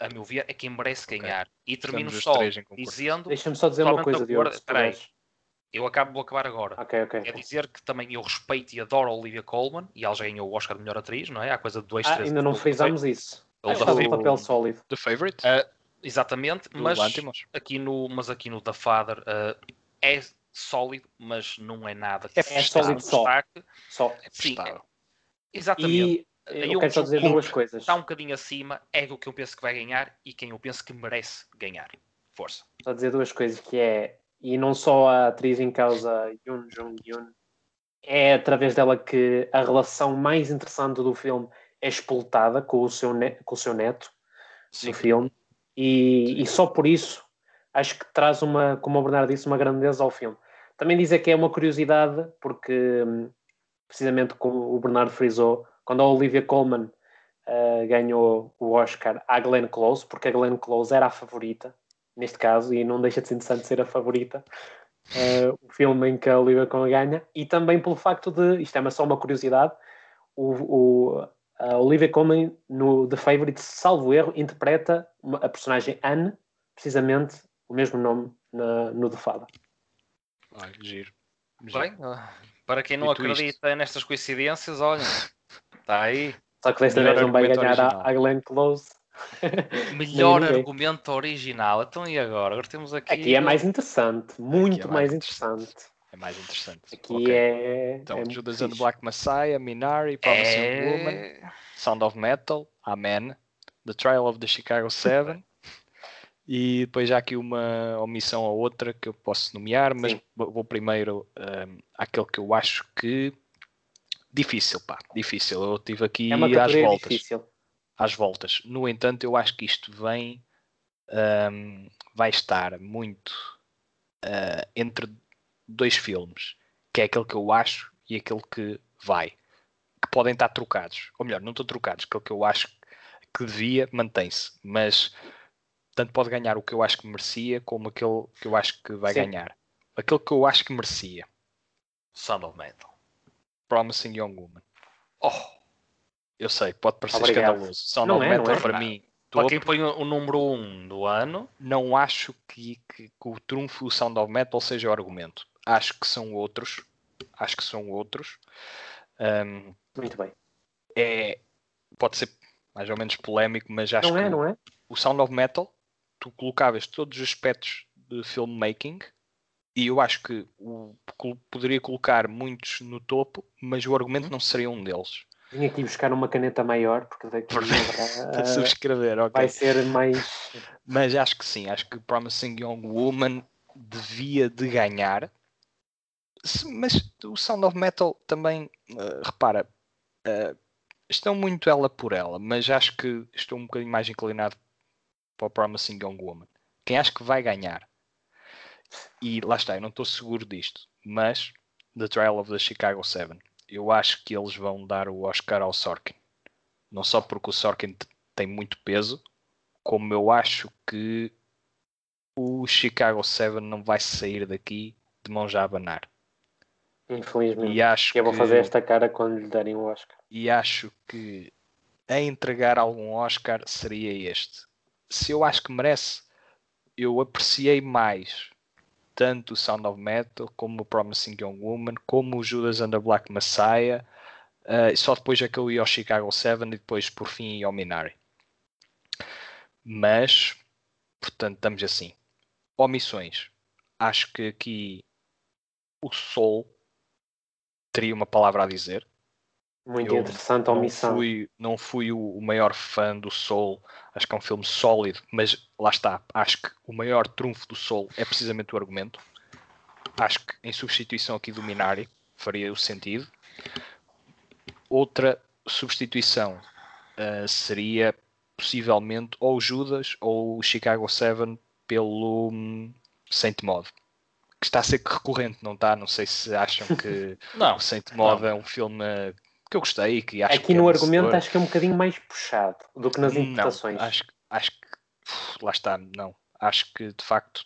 Speaker 1: a meu ver, é quem merece ganhar. E termino só dizendo,
Speaker 2: deixa-me só dizer uma coisa. Diogo.
Speaker 1: Espera eu acabo de acabar agora.
Speaker 2: Ok, ok.
Speaker 1: É dizer que também eu respeito e adoro a Olivia Colman e ela já ganhou o Oscar de melhor atriz, não é? Há coisa de dois,
Speaker 2: Ah,
Speaker 1: três
Speaker 2: ainda não frisámos isso.
Speaker 1: Ele
Speaker 2: faz um papel sólido.
Speaker 3: The Favorite?
Speaker 1: Ah, Exatamente,
Speaker 3: do
Speaker 1: mas
Speaker 3: Lantimos.
Speaker 1: aqui no, mas aqui no The Father ah, é sólido, mas não é nada.
Speaker 3: É
Speaker 2: É sólido só.
Speaker 1: destaque.
Speaker 2: Só.
Speaker 3: É
Speaker 1: Sim,
Speaker 3: prestável.
Speaker 1: Exatamente.
Speaker 2: E eu
Speaker 1: um
Speaker 2: quero só dizer duas coisas.
Speaker 1: Está um bocadinho acima, é do que eu penso que vai ganhar e quem eu penso que merece ganhar. Força.
Speaker 2: Só dizer duas coisas, que é, e não só a atriz em causa, Yoon Jung Yoon, é através dela que a relação mais interessante do filme é explotada com o seu, ne com o seu neto
Speaker 1: Sim.
Speaker 2: no filme. E, e só por isso acho que traz uma, como o Bernardo disse, uma grandeza ao filme. Também dizer que é uma curiosidade, porque hum, precisamente como o Bernardo frisou, quando a Olivia Colman uh, ganhou o Oscar à Glenn Close, porque a Glenn Close era a favorita, neste caso, e não deixa de ser interessante ser a favorita, uh, o filme em que a Olivia Colman ganha, e também pelo facto de, isto é só uma curiosidade, o, o, a Olivia Colman no The Favourite, salvo erro, interpreta uma, a personagem Anne, precisamente o mesmo nome na, no The Fada.
Speaker 3: Olha, giro.
Speaker 1: Bem, ah, para quem não acredita nestas coincidências, olha, está aí.
Speaker 2: Só que desta vez não vai ganhar
Speaker 3: original.
Speaker 2: a, a Glenn Close.
Speaker 1: Melhor argumento original. Então e agora? Agora temos aqui.
Speaker 2: Aqui é mais interessante, muito
Speaker 3: mais
Speaker 2: mais interessante.
Speaker 3: É mais interessante.
Speaker 2: Aqui
Speaker 3: Ok.
Speaker 2: é.
Speaker 3: Então,
Speaker 2: é
Speaker 3: Judas and the. Black Messiah, Minari, Promising Woman,
Speaker 1: É...
Speaker 3: Sound of Metal, Amen, The Trial of the Chicago Seven. E depois já aqui uma omissão ou outra que eu posso nomear, mas
Speaker 2: Sim.
Speaker 3: vou vou primeiro um, àquele que eu acho que. Difícil, pá, difícil. Eu estive aqui
Speaker 2: É uma
Speaker 3: às voltas.
Speaker 2: difícil.
Speaker 3: às voltas. No entanto, eu acho que isto vem ahm, vai estar muito ah, entre dois filmes, que é aquele que eu acho e aquele que vai, que podem estar trocados, ou melhor, não estão trocados, aquele que eu acho que devia mantém-se, mas tanto pode ganhar o que eu acho que merecia como aquele que eu acho que vai
Speaker 2: Sim.
Speaker 3: ganhar. Aquele que eu acho que merecia,
Speaker 1: Sound of Metal.
Speaker 3: Promising Young Woman.
Speaker 1: Oh,
Speaker 3: Eu sei, pode parecer
Speaker 2: Obrigado.
Speaker 3: escandaloso. Sound
Speaker 2: Não
Speaker 3: of
Speaker 2: é,
Speaker 3: Metal
Speaker 2: é.
Speaker 3: para mim
Speaker 1: para quem põe o número 1 um do ano,
Speaker 3: não acho que, que- que o trunfo do Sound of Metal seja o argumento. Acho que são outros. Acho que são outros. Ahm,
Speaker 2: Muito bem.
Speaker 3: é, pode ser mais ou menos polémico, mas acho
Speaker 2: Não
Speaker 3: que
Speaker 2: é, não é?
Speaker 3: o Sound of Metal, tu colocavas todos os aspectos de filmmaking e eu acho que o, poderia colocar muitos no topo, mas o argumento não seria um deles.
Speaker 2: Vim aqui buscar uma caneta maior, porque daqui
Speaker 3: Para
Speaker 2: ah,
Speaker 3: subscrever, ok.
Speaker 2: vai ser mais.
Speaker 3: Mas acho que sim, acho que Promising Young Woman devia de ganhar. Mas o Sound of Metal também, eh, repara, eh, estão muito ela por ela, mas acho que estou um bocadinho mais inclinado para o Promising Young Woman. Quem acho que vai ganhar, e lá está, eu não estou seguro disto, mas The Trial of the Chicago 7, eu acho que eles vão dar o Oscar ao Sorkin. Não só porque o Sorkin tem muito peso, como eu acho que o Chicago 7 não vai sair daqui de mão já a abanar.
Speaker 2: Infelizmente.
Speaker 3: E acho
Speaker 2: Eu vou
Speaker 3: que,
Speaker 2: fazer esta cara quando lhe derem o Oscar.
Speaker 3: e acho que a entregar algum Oscar seria este. Se eu acho que merece, eu apreciei mais tanto o Sound of Metal como o Promising Young Woman, como o Judas and the Black Messiah. eh, só depois é que eu ia ao Chicago 7 e depois por fim ia ao Minari. Mas, portanto, estamos assim. Omissões. Acho que aqui o Soul teria uma palavra a dizer.
Speaker 2: Muito
Speaker 3: Eu
Speaker 2: interessante a
Speaker 3: não
Speaker 2: omissão.
Speaker 3: fui, não fui o, maior fã do Soul. Acho que é um filme sólido, mas lá está. Acho que o maior trunfo do Soul é precisamente o argumento. Acho que em substituição aqui do Minari faria o sentido. Outra substituição ah, seria possivelmente ou o Judas ou o Chicago 7 pelo hum, Saint Maud. Que está a ser recorrente, não está? Não sei se acham que
Speaker 1: não.
Speaker 3: o Saint Maud é um filme uh, que eu gostei e que acho
Speaker 2: Aqui
Speaker 3: que é
Speaker 2: no argumento
Speaker 3: merecedor.
Speaker 2: acho que é um bocadinho mais puxado do que nas interpretações.
Speaker 3: Não, acho, acho que uf, lá está, não. Acho que de facto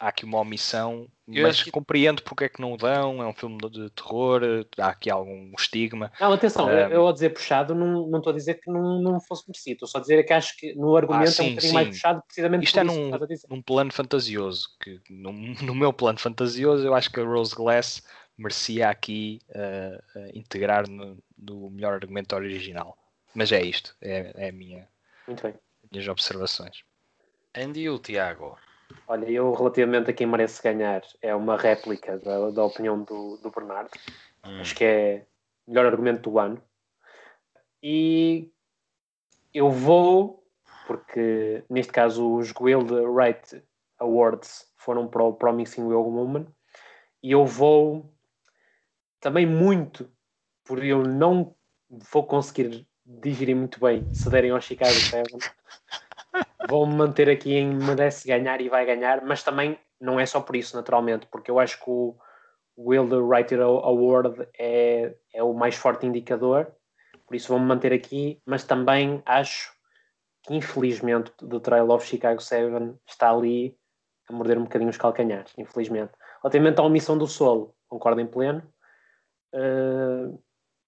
Speaker 3: há aqui uma omissão,
Speaker 1: Eu
Speaker 3: mas
Speaker 1: que-
Speaker 3: compreendo porque é que não o dão. É um filme de, terror, há aqui algum estigma.
Speaker 2: Não, atenção,
Speaker 3: Um,
Speaker 2: eu, eu ao dizer puxado não, não estou a dizer que não, não fosse merecido. Estou só a dizer que acho que no argumento é
Speaker 3: sim,
Speaker 2: um bocadinho
Speaker 3: sim.
Speaker 2: mais puxado precisamente
Speaker 3: Isto
Speaker 2: por
Speaker 3: é
Speaker 2: isso que
Speaker 3: num-
Speaker 2: estás a dizer.
Speaker 3: Num plano fantasioso, que no, no meu plano fantasioso, eu acho que a Rose Glass merecia aqui uh, uh, integrar no, no melhor argumento original. Mas é isto, é, é a minha,
Speaker 2: Muito bem.
Speaker 3: minhas observações.
Speaker 1: And you, Tiago?
Speaker 2: Olha, eu relativamente a quem merece ganhar é uma réplica da, da opinião do, do Bernardo.
Speaker 1: Hum,
Speaker 2: Acho que é o melhor argumento do ano. e eu vou, porque neste caso os Guild Right Awards foram para o Promising Young Woman, e eu vou também muito por eu não vou conseguir digerir muito bem se derem ao Chicago Seven. Vou-me manter aqui em merece ganhar e vai ganhar, mas também não é só por isso, naturalmente, porque eu acho que o Wilder Writer Award é, é o mais forte indicador, por isso vou-me manter aqui, mas também acho que infelizmente The Trail of Chicago 7 está ali a morder um bocadinho os calcanhares, infelizmente. Relativamente à omissão do solo, concordo em pleno. Uh,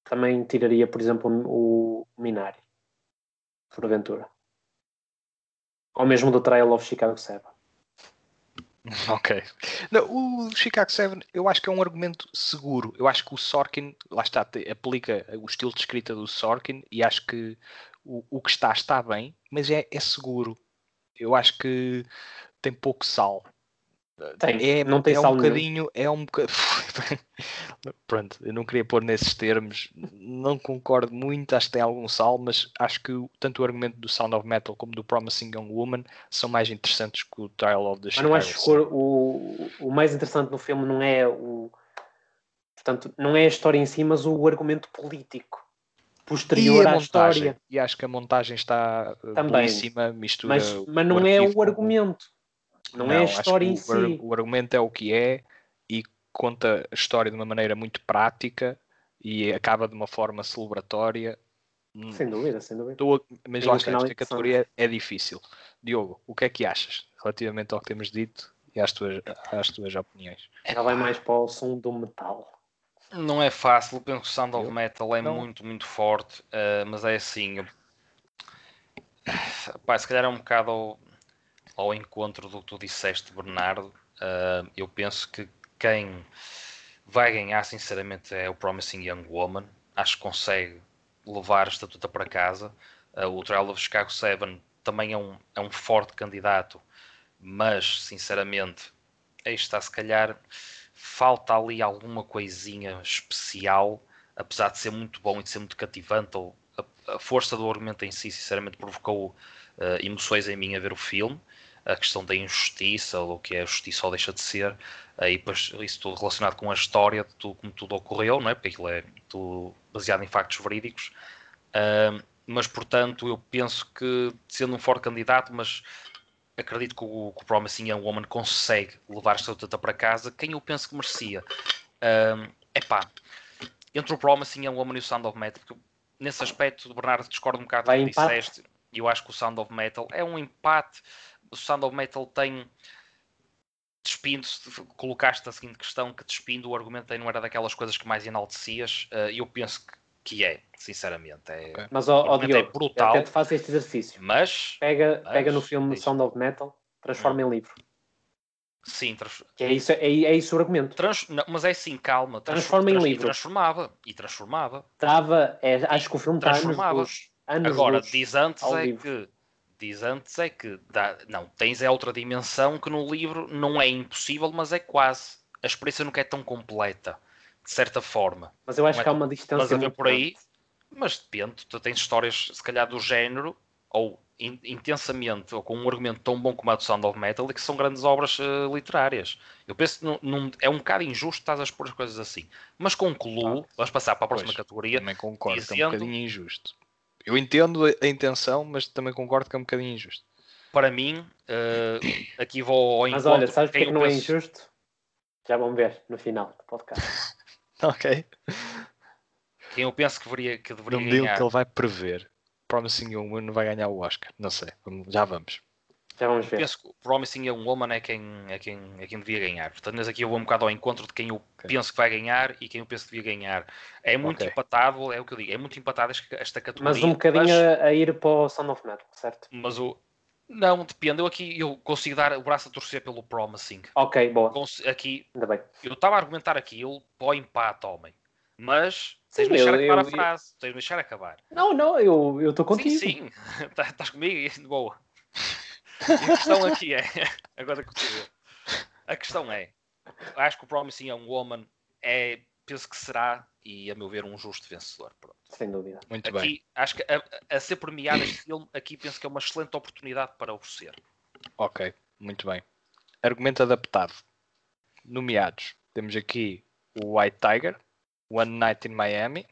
Speaker 2: também tiraria, por exemplo, o Minari, porventura. Ou mesmo do Trail of Chicago 7.
Speaker 3: Ok. Não, o Chicago 7 eu acho que é um argumento seguro. Eu acho que o Sorkin, lá está, aplica o estilo de escrita do Sorkin e acho que o, o que está está bem, mas é, é seguro. Eu acho que tem pouco sal.
Speaker 2: Tem, é, não tem
Speaker 3: é um bocadinho, é um bocadinho. Pronto, eu não queria pôr nesses termos, não concordo muito, acho que tem algum sal, mas acho que tanto o argumento do Sound of Metal como do Promising Young Woman são mais interessantes que o Trial of the Chicago.
Speaker 2: Mas não acho que o, o mais interessante no filme não é o. Portanto, não é a história em si, mas o argumento político posterior à história.
Speaker 3: E acho que a montagem está eh, Também. belíssima, mistura.
Speaker 2: Mas, mas não é o argumento. Não, não, é a história em
Speaker 3: o,
Speaker 2: si.
Speaker 3: O argumento é o que é e conta a história de uma maneira muito prática e acaba de uma forma celebratória.
Speaker 2: Hum, sem dúvida, sem dúvida.
Speaker 3: Mas lá está, esta categoria é difícil. Diogo, o que é que achas relativamente ao que temos dito e às tuas, às tuas opiniões?
Speaker 2: Ela vai mais para o som do metal.
Speaker 1: Não é fácil, penso que o Sound of Metal é não. muito, muito forte, uh, mas é assim. Eu... Pá, se calhar é um bocado ao, encontro do que tu disseste, Bernardo. Uh, eu penso que quem vai ganhar, sinceramente, é o Promising Young Woman. Acho que consegue levar a estatuta para casa. Uh, o Trial of Chicago 7 também é um, é um forte candidato, mas, sinceramente, aí está, se calhar falta ali alguma coisinha especial, apesar de ser muito bom e de ser muito cativante, ou a, a força do argumento em si, sinceramente, provocou uh, emoções em mim a ver o filme. A questão da injustiça, ou o que é a justiça ou deixa de ser, aí depois isso tudo relacionado com a história de tudo, como tudo ocorreu, não é? Porque aquilo é tudo baseado em factos verídicos. Uh, mas portanto, eu penso que sendo um forte candidato, mas acredito que o, que o Promising Young Woman consegue levar esta luta para casa. Quem eu penso que merecia? É pá, entre o Promising Young Woman e o Sound of Metal, porque nesse aspecto, Bernardo, discordo um bocado do que disseste. E eu acho que o Sound of Metal é um empate. O Sound of Metal tem despindo, colocaste a seguinte questão que despindo o argumento aí não era daquelas coisas que mais enaltecias, uh, eu penso que que é, sinceramente. É,
Speaker 2: okay. Mas, ó, ó é Diogo, é brutal. Até te faço este exercício.
Speaker 1: Mas.
Speaker 2: Pega, mas, pega no filme é Sound of Metal, transforma hum. em livro.
Speaker 1: Sim, trans...
Speaker 2: que é isso, é, é isso o argumento.
Speaker 1: Trans... Não, mas é assim, calma.
Speaker 2: Trans... Transforma em livro.
Speaker 1: transformava. E transformava.
Speaker 2: Estava, é, acho que o filme transformava. Anos,
Speaker 1: anos Agora, diz antes é livro. que. Diz antes é que. Dá... Não, tens é outra dimensão que no livro não é impossível, mas é quase. A experiência nunca é tão completa de certa forma.
Speaker 2: Mas eu acho é que há uma distância. Mas a
Speaker 1: ver por aí, mas depende, tu tens histórias, se calhar, do género, ou in, intensamente, ou com um argumento tão bom como a do Sound of Metal, e que são grandes obras uh, literárias. Eu penso que não, não, é um bocado injusto estás a expor as coisas assim. Mas concluo, ah, vamos passar para a próxima pois, categoria.
Speaker 3: Também concordo dizendo, é um bocadinho injusto. Eu entendo a intenção, mas também concordo que é um bocadinho injusto.
Speaker 1: Para mim, uh, aqui vou ao
Speaker 2: encontro... Mas olha, sabes porque é que não é penso... é injusto? Já vão ver no final do podcast.
Speaker 3: ok.
Speaker 1: Quem eu penso que deveria, que deveria
Speaker 3: não
Speaker 1: ganhar.
Speaker 3: que ele vai prever. Promising Young Woman vai ganhar o Oscar. Não sei. Já vamos.
Speaker 2: Já vamos ver.
Speaker 1: Penso que Promising Young Woman é quem, é quem, é quem devia ganhar. Portanto, nesse aqui eu vou um bocado ao encontro de quem eu okay. penso que vai ganhar e quem eu penso que devia ganhar. É muito okay. empatado, é o que eu digo, é muito empatado esta categoria.
Speaker 2: Mas um bocadinho mas, a ir para o Sound of Metal, certo?
Speaker 1: Mas o. Não, depende. Eu aqui eu consigo dar o braço a torcer pelo Promising.
Speaker 2: Ok, boa.
Speaker 1: aqui,
Speaker 2: Ainda bem.
Speaker 1: Eu estava a argumentar aquilo para o empate, homem. Mas Tens de deixar eu, acabar eu, a frase. Tens de deixar acabar.
Speaker 2: Não, não, eu estou contigo.
Speaker 1: Sim, sim. Estás tá comigo e boa. E a questão aqui é. Agora que A questão é. Acho que o Promising Young Woman é penso que será, e a meu ver, um justo vencedor. Pronto.
Speaker 2: Sem dúvida.
Speaker 3: Muito
Speaker 1: aqui,
Speaker 3: bem.
Speaker 1: acho que a, a ser premiado este filme, aqui penso que é uma excelente oportunidade para o ser.
Speaker 3: Ok, muito bem. Argumento adaptado. Nomeados. Temos aqui o White Tiger, One Night in Miami,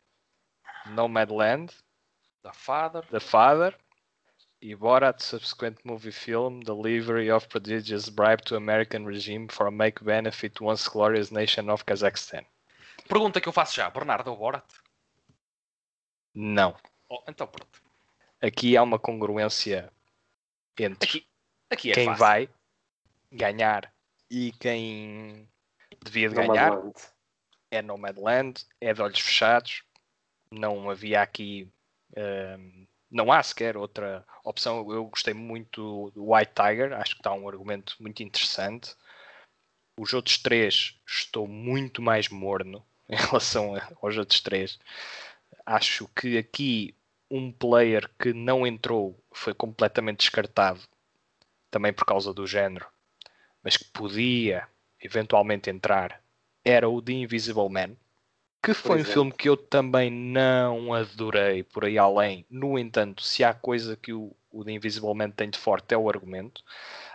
Speaker 3: Nomadland,
Speaker 1: Da Father,
Speaker 3: The Father e Borat subsequent movie film Delivery of Prodigious Bribe to American Regime for Make Benefit Once Glorious Nation of Kazakhstan.
Speaker 1: pergunta que eu faço já: Bernardo ou Borat?
Speaker 3: Não.
Speaker 1: Oh, então pronto.
Speaker 3: Aqui há uma congruência entre
Speaker 1: Aqui, aqui é
Speaker 3: quem
Speaker 1: fácil.
Speaker 3: vai ganhar e quem devia de ganhar.
Speaker 2: Nomadland.
Speaker 3: é Nomadland, é de olhos fechados. Não havia aqui, ehm, não há sequer outra opção. Eu gostei muito do White Tiger, acho que está um argumento muito interessante. Os outros três, estou muito mais morno em relação aos outros três. Acho que aqui um player que não entrou foi completamente descartado, também por causa do género, mas que podia eventualmente entrar era o The Invisible Man, que foi um filme que eu também não adorei por aí além. No entanto, se há coisa que o, o The Invisible Man tem de forte é o argumento.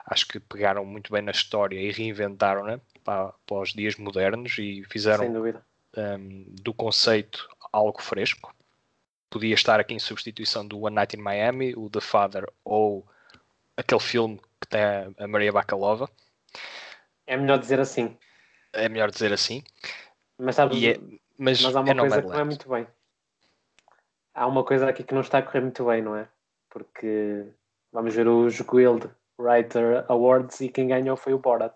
Speaker 3: Acho que pegaram muito bem na história e reinventaram-na para, para os dias modernos e fizeram um, do conceito algo fresco. Podia estar aqui em substituição do One Night in Miami, o The Father ou aquele filme que tem a- Maria Bakalova.
Speaker 2: É melhor dizer assim.
Speaker 3: É melhor dizer assim.
Speaker 2: Mas sabes,
Speaker 3: é- mas,
Speaker 2: mas há uma
Speaker 3: é
Speaker 2: coisa que não é muito bem. Há uma coisa aqui que não está a correr muito bem, não é? Porque vamos ver os Guild Writer Awards e quem ganhou foi o Borat.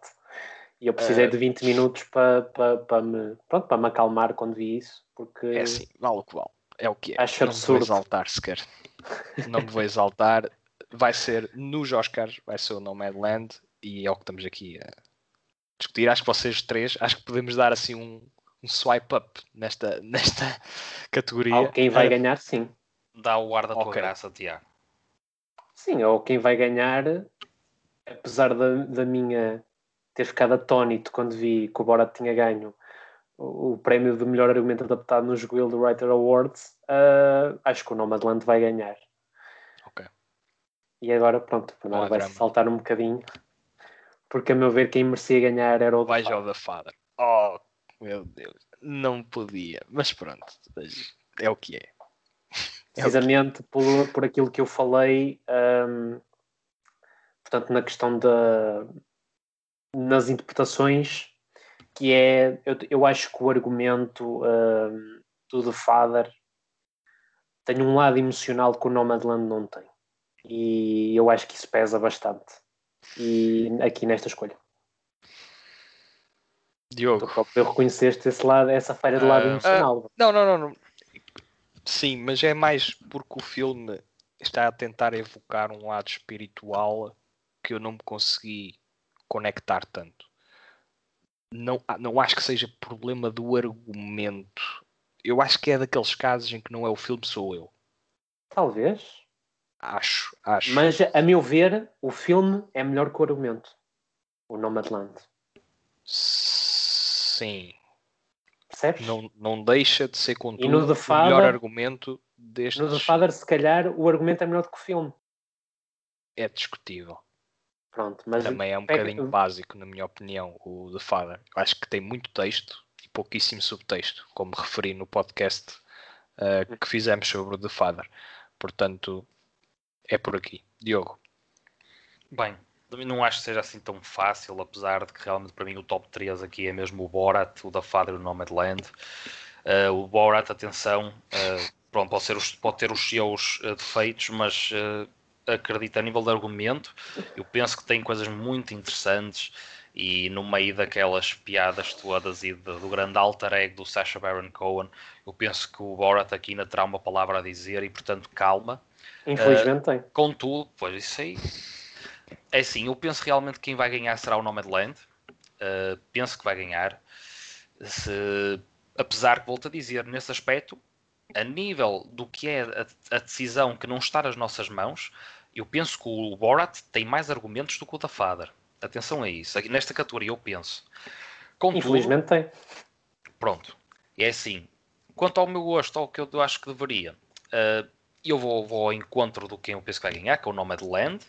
Speaker 2: E eu precisei
Speaker 3: Eh,
Speaker 2: de 20 minutos para para para me, pronto, para me acalmar quando vi isso, porque
Speaker 3: É assim, vale o que vale. É o que é.
Speaker 2: Acho
Speaker 3: não me vou
Speaker 2: absurdo.
Speaker 3: exaltar sequer. Não me vou exaltar. Vai ser nos Oscars, vai ser o Nomadland e é o que estamos aqui a discutir. Acho que vocês três, acho que podemos dar assim um, um swipe up nesta, nesta categoria.
Speaker 2: ao quem vai ganhar, sim.
Speaker 1: Dá o ar da tua
Speaker 3: Ok.
Speaker 1: graça, Tiago.
Speaker 2: Sim, ou quem vai ganhar, apesar da, da minha ter ficado atónito quando vi que o Borat tinha ganho o, o prémio de melhor argumento adaptado nos Guild Writer Awards, ah, acho que o Nomadland vai ganhar.
Speaker 3: Ok.
Speaker 2: E agora, pronto, o Bernardo vai
Speaker 3: drama.
Speaker 2: saltar um bocadinho, porque a meu ver quem merecia ganhar era o
Speaker 3: Vai
Speaker 2: The
Speaker 3: já o The Father. Oh, meu Deus. Não podia. Mas pronto. É o que é. É o
Speaker 2: precisamente por, por aquilo que eu falei, hum, portanto, na questão da nas interpretações, que é eu, eu acho que o argumento hum, do The Father tem um lado emocional que o Nomadland não tem. E eu acho que isso pesa bastante. E aqui nesta escolha.
Speaker 3: Diogo.
Speaker 2: Tu próprio reconheceste esse lado, essa feira de lado
Speaker 1: Ah,
Speaker 2: emocional.
Speaker 3: Não, não, não, não. Sim, mas é mais porque o filme está a tentar evocar um lado espiritual que eu não me consegui conectar tanto. Não, ah, não acho que seja problema do argumento. Eu acho que é daqueles casos em que não é o filme, sou eu.
Speaker 2: Talvez.
Speaker 3: Acho, acho.
Speaker 2: Mas, a meu ver, o filme é melhor que o argumento. O Nomadland.
Speaker 3: Sim.
Speaker 2: Percebes?
Speaker 3: Não, não deixa de ser, contudo,
Speaker 2: no The
Speaker 3: o melhor
Speaker 2: Father-
Speaker 3: argumento destes.
Speaker 2: No The Father, se calhar, o argumento é melhor do que o filme.
Speaker 3: É discutível.
Speaker 2: Pronto, mas
Speaker 3: Também é um
Speaker 2: pega-
Speaker 3: bocadinho básico, na minha opinião, o The Father. Eu acho que tem muito texto e pouquíssimo subtexto, como referi no podcast uh, que fizemos sobre o The Father. Portanto, é por aqui. Diogo,
Speaker 1: Bem, também não acho que seja assim tão fácil, apesar de que realmente para mim o top 3 aqui é mesmo o Borat, o da Father e o Nomadland. Uh, o Borat, atenção, uh, pronto, pode, ser os- pode ter os seus uh, defeitos, mas uh, acredito a nível de argumento, eu penso que tem coisas muito interessantes e no meio daquelas piadas todas e de- do grande alter ego do Sacha Baron Cohen, eu penso que o Borat aqui ainda terá uma palavra a dizer e portanto calma.
Speaker 2: infelizmente tem.
Speaker 1: Contudo, pois isso aí. É assim, eu penso realmente que quem vai ganhar será o Nomadland. Uh, penso que vai ganhar. Se, apesar que, volto a dizer, nesse aspecto, a nível do que é a, a decisão que não está nas nossas mãos, eu penso que o Borat tem mais argumentos do que o da Father. Atenção a isso. Nesta categoria eu penso. Contudo,
Speaker 2: Infelizmente tem.
Speaker 1: Pronto. é assim, quanto ao meu gosto, ao que eu acho que deveria, uh, eu vou, vou, ao encontro do quem eu penso que vai ganhar, que é o Nomadland,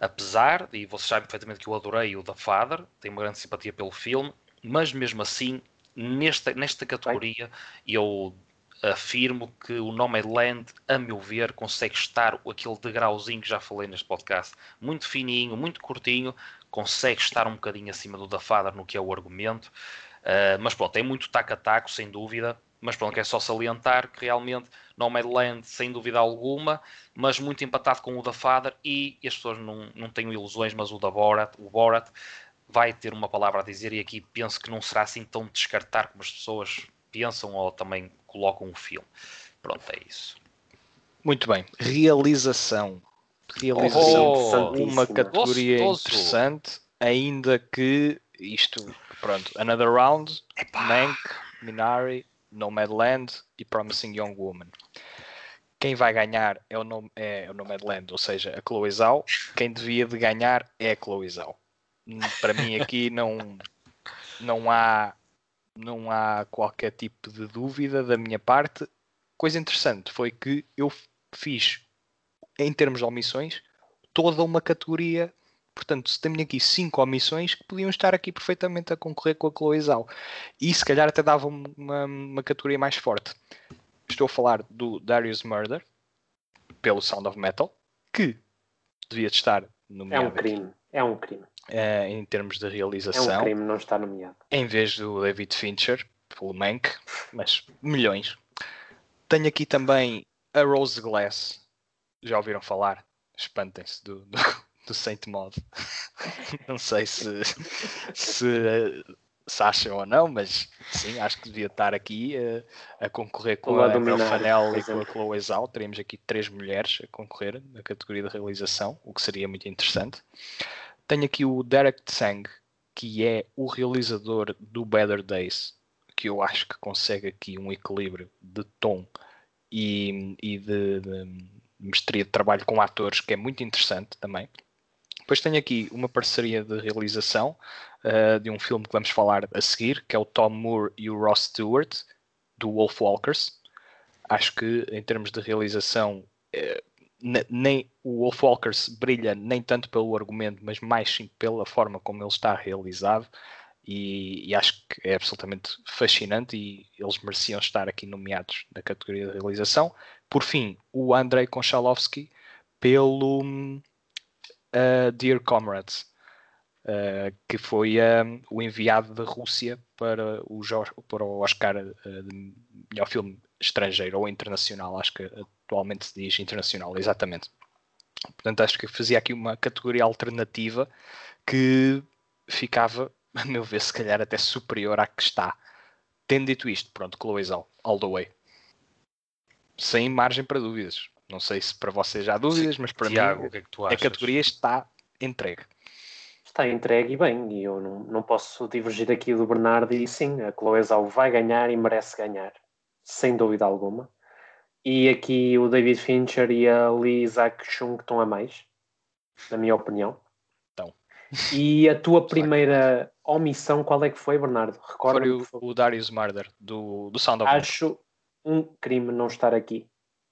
Speaker 1: apesar, e vocês sabem perfeitamente que eu adorei o The Father, tenho uma grande simpatia pelo filme, mas mesmo assim, nesta, nesta categoria, eu afirmo que o Nomadland, a meu ver, consegue estar aquele degrauzinho que já falei neste podcast, muito fininho, muito curtinho, consegue estar um bocadinho acima do The Father no que é o argumento, uh, mas pronto, tem muito taco a taco, sem dúvida, mas pronto, é só salientar que realmente Nomadland, sem dúvida alguma, mas muito empatado com o da Father e, e as pessoas não, não têm ilusões, mas o da Borat, o Borat vai ter uma palavra a dizer e aqui penso que não será assim tão descartar como as pessoas pensam ou também colocam o filme. Pronto, é isso.
Speaker 3: Muito bem. Realização. Realização. Oh, uma categoria gostoso. interessante, ainda que isto, pronto, Another Round, Epá. Mank, Minari, Nomadland e Promising Young Woman. Quem vai ganhar é o, Nom é o Nomadland, ou seja, a Chloe Zhao. Quem devia de ganhar é a Chloe Zhao. Para mim aqui não, não, há, não há qualquer tipo de dúvida da minha parte. Coisa interessante foi que eu fiz, em termos de omissões, toda uma categoria Portanto, se tenho aqui cinco omissões que podiam estar aqui perfeitamente a concorrer com a Chloe Zhao. E se calhar até dava uma, uma categoria mais forte. Estou a falar do Darius Murder, pelo Sound of Metal, que devia estar nomeado.
Speaker 2: É um crime. É um crime.
Speaker 3: É, em termos de realização.
Speaker 2: É um crime não estar nomeado.
Speaker 3: Em vez do David Fincher, pelo Mank, mas milhões. Tenho aqui também a Rose Glass. Já ouviram falar? Espantem-se do, do do Saint Mod. não sei se, se, se acham ou não, mas sim, acho que devia estar aqui uh, a concorrer com a Emel Fanel e com a Chloe Zhao. Teríamos aqui três mulheres a concorrer na categoria de realização, o que seria muito interessante. Tenho aqui o Derek Tsang, que é o realizador do Better Days, que eu acho que consegue aqui um equilíbrio de tom e, e de, de mestria de trabalho com atores que é muito interessante também. Depois tenho aqui uma parceria de realização uh, de um filme que vamos falar a seguir, que é o Tom Moore e o Ross Stewart, do Wolf Walkers. Acho que em termos de realização, uh, nem o Wolf Walkers brilha nem tanto pelo argumento, mas mais sim pela forma como ele está realizado. E, e, acho que é absolutamente fascinante e eles mereciam estar aqui nomeados na categoria de realização. Por fim, o Andrei Konchalovsky pelo uh, Dear Comrades, uh, que foi um, o enviado da Rússia para o, para o Oscar uh, de melhor filme estrangeiro ou internacional, acho que atualmente se diz internacional, exatamente. Portanto, acho que fazia aqui uma categoria alternativa que ficava, a meu ver, se calhar até superior à que está. Tendo dito isto, pronto, Chloezal, all the way. Sem margem para dúvidas. Não sei se para vocês há dúvidas, mas para Tiago, mim que é que a categoria está entregue.
Speaker 2: Está entregue e bem, e eu não, não posso divergir aqui do Bernardo e sim, a Chloe Zhao vai ganhar e merece ganhar, sem dúvida alguma. E aqui o David Fincher e a Lee Isaac Chung estão a mais, na minha opinião.
Speaker 3: Então.
Speaker 2: E a tua primeira omissão, qual é que foi, Bernardo?
Speaker 3: Recorda foi o, o Darius Murder, do, do Sound of
Speaker 2: Acho um crime não estar aqui.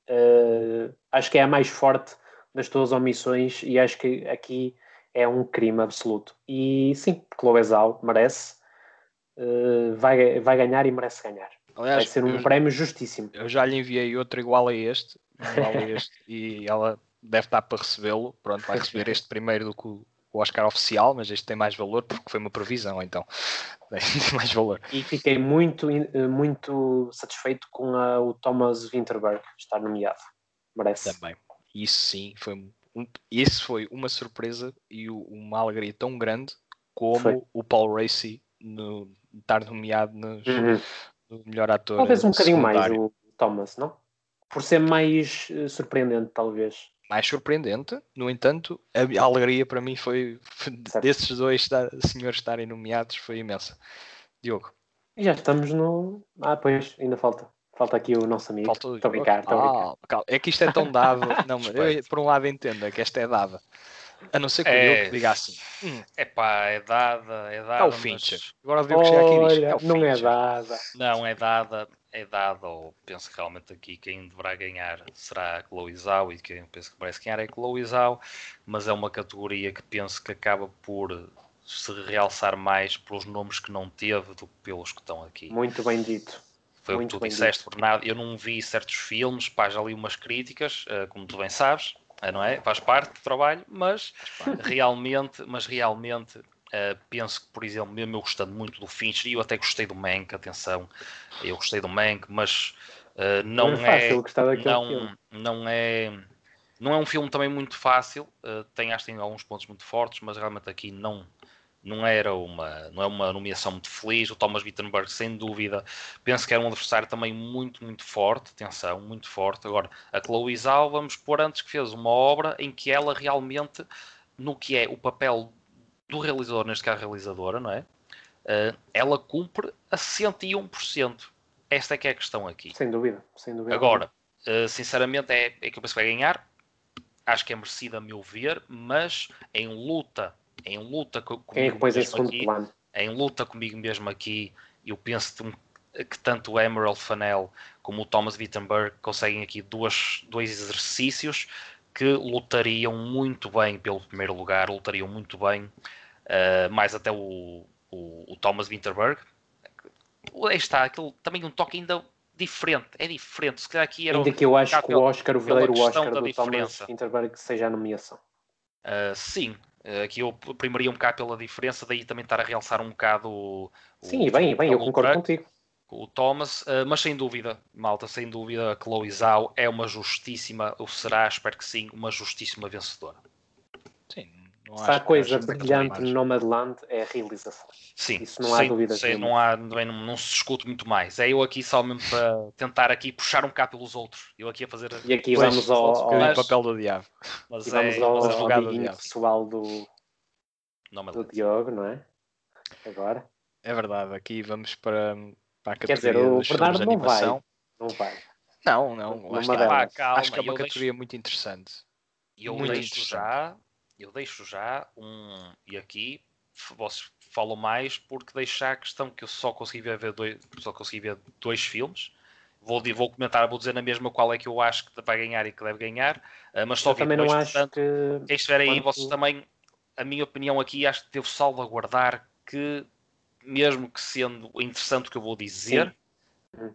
Speaker 2: Uh, acho que é a mais forte das tuas omissões e acho que aqui é um crime absoluto. E sim, Chloe Zhao merece, uh, vai, vai ganhar e merece ganhar. Aliás, vai ser um eu, prémio justíssimo.
Speaker 3: Eu já lhe enviei outro igual a este, igual a este e ela deve estar para recebê-lo. Pronto, vai receber este primeiro do que o Oscar oficial, mas este tem mais valor porque foi uma previsão, então tem mais valor.
Speaker 2: E fiquei muito, muito satisfeito com a, o Thomas Winterberg estar nomeado. Merece.
Speaker 3: Também. Isso sim, foi um, isso foi uma surpresa e uma alegria tão grande como foi. o Paul Racy no, estar nomeado nos, uhum. no melhor ator.
Speaker 2: Talvez um bocadinho mais o Thomas, não? Por ser mais uh, surpreendente, talvez
Speaker 3: mais surpreendente. No entanto, a alegria para mim foi, desses dois senhores estarem nomeados foi imensa. Diogo.
Speaker 2: E já estamos no. Ah, pois, ainda falta. Falta aqui o nosso amigo. Falta o estou a brincar, estou
Speaker 3: ah, É que isto é tão dado. Não, eu, por um lado entendo, é que esta é dada. A não ser que é... eu diga assim.
Speaker 1: Hum. É pá, é dada, é dada.
Speaker 3: É o Fincher. Mas... Agora devo chegar aqui e diz, é o
Speaker 2: Não é dada.
Speaker 1: Não, é dada, é dada. Ou penso que realmente aqui quem deverá ganhar será a Chloe Zhao e quem penso que parece ganhar é a Chloe Zhao, mas é uma categoria que penso que acaba por se realçar mais pelos nomes que não teve do que pelos que estão aqui.
Speaker 2: Muito bem dito.
Speaker 1: Foi Muito o que tu disseste, dito. Bernardo. Eu não vi certos filmes, pá, já li umas críticas, eh, como tu bem sabes, eh, não é? Faz parte do trabalho, mas realmente, mas realmente uh, penso que, por exemplo, mesmo eu gostando muito do Fincher, e eu até gostei do Mank, atenção, eu gostei do Mank, mas uh, não, não, é, é não, não é não é um filme também muito fácil, uh, tem acho que tem alguns pontos muito fortes, mas realmente aqui não não era uma, não é uma nomeação muito feliz. O Thomas Wittenberg, sem dúvida, penso que era um adversário também muito, muito forte. Atenção, muito forte. Agora, a Chloe Zhao, vamos pôr antes que fez uma obra em que ela realmente, no que é o papel do realizador, neste caso realizadora, não é? Uh, ela cumpre a 101%. Esta é que é a questão aqui.
Speaker 2: Sem dúvida, sem dúvida.
Speaker 1: Agora, uh, sinceramente, é, é que eu penso que vai ganhar. Acho que é merecido a meu ver, mas em luta em luta comigo
Speaker 2: Quem é que segundo aqui, plano?
Speaker 1: Em luta comigo mesmo aqui, eu penso que tanto o Emerald Fanel como o Thomas Wittenberg conseguem aqui duas, dois exercícios que lutariam muito bem pelo primeiro lugar, lutariam muito bem, uh, mais até o, o, o Thomas Wittenberg. Aí está, aquele, também um toque ainda diferente, é diferente. Se calhar aqui era
Speaker 2: ainda que eu acho que o Oscar, o verdadeiro Oscar do diferença. Thomas Winterberg seja a nomeação.
Speaker 1: Uh, sim, uh, aqui eu primaria um bocado pela diferença, daí também estar a realçar um bocado o.
Speaker 2: Sim, o, bem, bem, eu concordo contigo.
Speaker 1: O Thomas, uh, mas sem dúvida, malta, sem dúvida, a Chloe Zhao é uma justíssima, ou será, espero que sim, uma justíssima vencedora.
Speaker 3: Sim,
Speaker 2: se há coisa brilhante no Nomadland é a realização.
Speaker 1: Sim,
Speaker 2: Isso não há dúvida.
Speaker 1: Não, há, não, não, se discute muito mais. É eu aqui só mesmo para tentar aqui puxar um bocado pelos outros. Eu aqui a fazer.
Speaker 2: E aqui vamos ao, ao,
Speaker 3: ao papel do diabo.
Speaker 2: Mas e vamos é, ao, mas ao amiguinho pessoal do, do Diogo, não é? Agora.
Speaker 3: É verdade, aqui vamos para, para a
Speaker 2: categoria Quer dizer, o Bernardo não vai. Não vai.
Speaker 3: Não, não. Acho, que, é, calma, acho que é uma categoria deixo... muito interessante.
Speaker 1: Eu muito deixo interessante. já eu deixo já um. E aqui vocês falam mais porque deixar a questão que eu só consegui ver dois, só consegui ver dois filmes. Vou, vou comentar, vou dizer na mesma qual é que eu acho que vai ganhar e que deve ganhar, uh, mas só
Speaker 2: eu vi também dois, não acho portanto, que...
Speaker 1: quem estiver aí, Quanto... vocês também, a minha opinião aqui, acho que devo salvaguardar que, mesmo que sendo interessante o que eu vou dizer, Sim.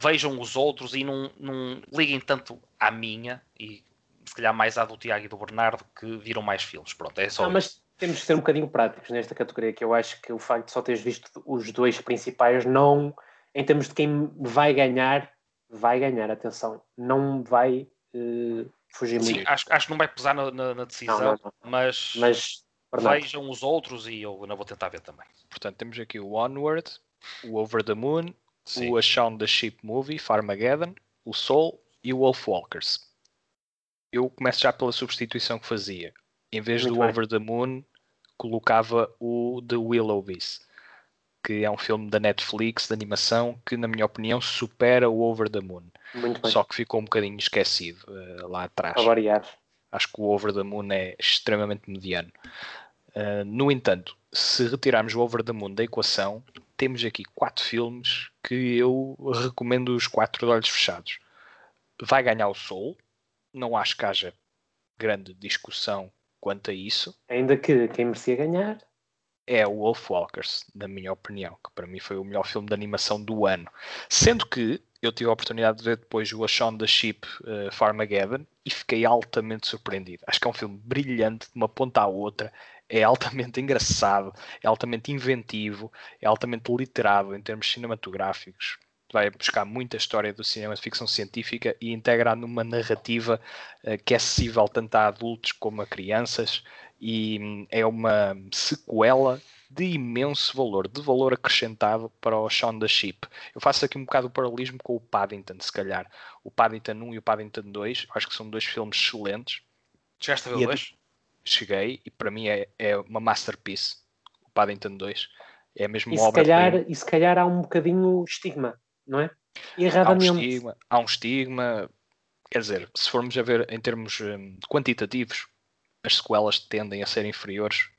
Speaker 1: vejam os outros e não, não liguem tanto à minha, e se calhar mais à do Tiago e do Bernardo, que viram mais filmes. Pronto, é só.
Speaker 2: Não, mas temos que ser um bocadinho práticos nesta categoria, que eu acho que o facto de só teres visto os dois principais, não, em termos de quem vai ganhar, vai ganhar, atenção, não vai uh, fugir
Speaker 1: Sim,
Speaker 2: muito.
Speaker 1: Acho, acho que não vai pesar na, na, na decisão, não, não, não. mas, mas vejam os outros e eu não vou tentar ver também.
Speaker 3: Portanto, temos aqui o Onward, o Over the Moon, Sim. o A Shaun the Sheep Movie, Farmageddon, o Soul e o Wolf Walkers eu começo já pela substituição que fazia. Em vez Muito do bem. Over the Moon, colocava o The Willows, que é um filme da Netflix de animação que, na minha opinião, supera o Over the Moon. Só que ficou um bocadinho esquecido uh, lá atrás.
Speaker 2: A variar.
Speaker 3: Acho que o Over the Moon é extremamente mediano. Uh, no entanto, se retirarmos o Over the Moon da equação, temos aqui quatro filmes que eu recomendo os quatro olhos fechados. Vai ganhar o Soul, não acho que haja grande discussão quanto a isso.
Speaker 2: Ainda que quem merecia ganhar
Speaker 3: é o Wolf Walkers, na minha opinião, que para mim foi o melhor filme de animação do ano. Sendo que eu tive a oportunidade de ver depois o A Shaun the Sheep uh, Farmageddon e fiquei altamente surpreendido. Acho que é um filme brilhante de uma ponta à outra, é altamente engraçado, é altamente inventivo, é altamente literado em termos cinematográficos vai buscar muita história do cinema de ficção científica e integrar numa narrativa uh, que é acessível tanto a adultos como a crianças e um, é uma sequela de imenso valor, de valor acrescentado para o Shaun da Sheep. Eu faço aqui um bocado o paralelismo com o Paddington, se calhar. O Paddington 1 e o Paddington 2, acho que são dois filmes excelentes.
Speaker 1: Chegaste a ver dois?
Speaker 3: Cheguei e para mim é, é uma masterpiece. O Paddington 2 é mesmo
Speaker 2: e
Speaker 3: uma obra.
Speaker 2: Calhar, e se calhar há um bocadinho estigma não é?
Speaker 3: Erradamente. Há um estigma, há um estigma, quer dizer, se formos a ver em termos um, quantitativos, as sequelas tendem a ser inferiores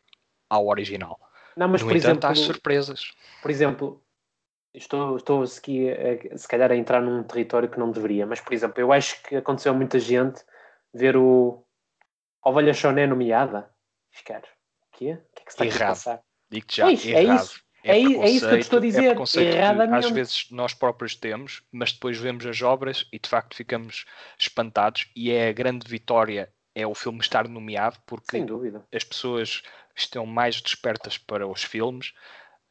Speaker 3: ao original.
Speaker 2: Não, mas
Speaker 3: no
Speaker 2: por
Speaker 3: entanto,
Speaker 2: exemplo,
Speaker 3: há surpresas.
Speaker 2: por exemplo, estou, estou aqui a- se calhar a entrar num território que não deveria, mas por exemplo, eu acho que aconteceu a muita gente ver o Ovelha Choné nomeada. Ficar, o quê? O que é que se está aqui a
Speaker 3: Errado.
Speaker 2: passar?
Speaker 3: Digo-te já,
Speaker 2: Pois, é
Speaker 3: errado.
Speaker 2: isso. É i- é isso que eu te estou a
Speaker 3: preconceito,
Speaker 2: dizer, erradamente.
Speaker 3: às vezes nós próprios temos, mas depois vemos as obras e de facto ficamos espantados. E é a grande vitória é o filme estar nomeado, porque as pessoas estão mais despertas para os filmes.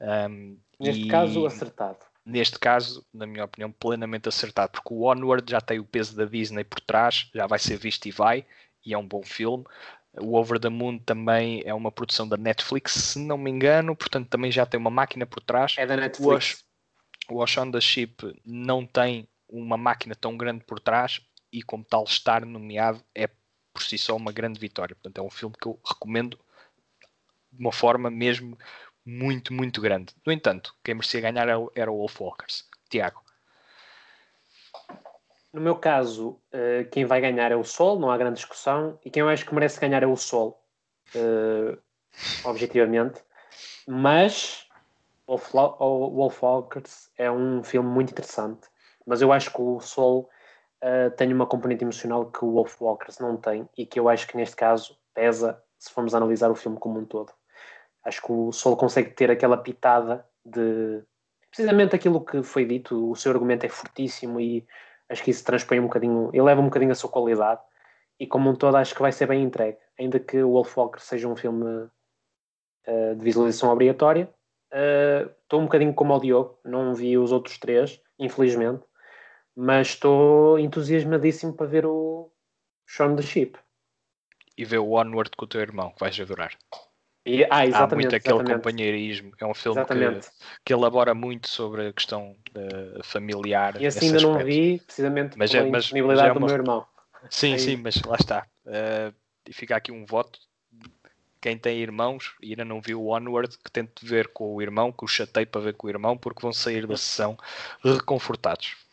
Speaker 3: um,
Speaker 2: Neste
Speaker 3: e
Speaker 2: caso, acertado.
Speaker 3: neste caso, na minha opinião, plenamente acertado, porque o Onward já tem o peso da Disney por trás, já vai ser visto e vai, e é um bom filme. O Over the Moon também é uma produção da Netflix, se não me engano, portanto também já tem uma máquina por trás.
Speaker 2: É da Netflix.
Speaker 3: O Ocean the Ship não tem uma máquina tão grande por trás e como tal estar nomeado é por si só uma grande vitória. Portanto é um filme que eu recomendo de uma forma mesmo muito, muito grande. No entanto, quem merecia ganhar o- era o Wolf Walkers. Tiago,
Speaker 2: No meu caso, eh, quem vai ganhar é o Sol, não há grande discussão, e quem eu acho que merece ganhar é o Sol, eh, objetivamente. Mas o Wolfwalkers é um filme muito interessante, mas eu acho que o Sol eh, tem uma componente emocional que o Wolfwalkers não tem e que eu acho que neste caso pesa se formos analisar o filme como um todo. Acho que o Sol consegue ter aquela pitada de precisamente aquilo que foi dito, o seu argumento é fortíssimo e acho que isso transpõe um bocadinho, eleva um bocadinho a sua qualidade e como um todo acho que vai ser bem entregue, ainda que o Wolfwalker seja um filme eh, de visualização obrigatória. eh, Estou um bocadinho como o Diogo, não vi os outros três, infelizmente, mas estou entusiasmadíssimo para ver o Shaun the Sheep.
Speaker 3: e vê o Onward com o teu irmão, que vais adorar.
Speaker 2: E, ah,
Speaker 3: Há muito aquele
Speaker 2: exatamente,
Speaker 3: companheirismo. É um filme que, que elabora muito sobre a questão eh, familiar.
Speaker 2: E assim
Speaker 3: esse
Speaker 2: ainda não
Speaker 3: aspecto.
Speaker 2: vi, precisamente
Speaker 3: Mas
Speaker 2: pela
Speaker 3: é- mas-
Speaker 2: disponibilidade
Speaker 3: mas é
Speaker 2: do
Speaker 3: uma-
Speaker 2: meu irmão.
Speaker 3: Sim,
Speaker 2: É
Speaker 3: sim, mas lá está. Eh, e fica aqui um voto. Quem tem irmãos e ainda não viu o Onward, que tente ver com o irmão, que o chatei para ver com o irmão, porque vão sair da sessão reconfortados.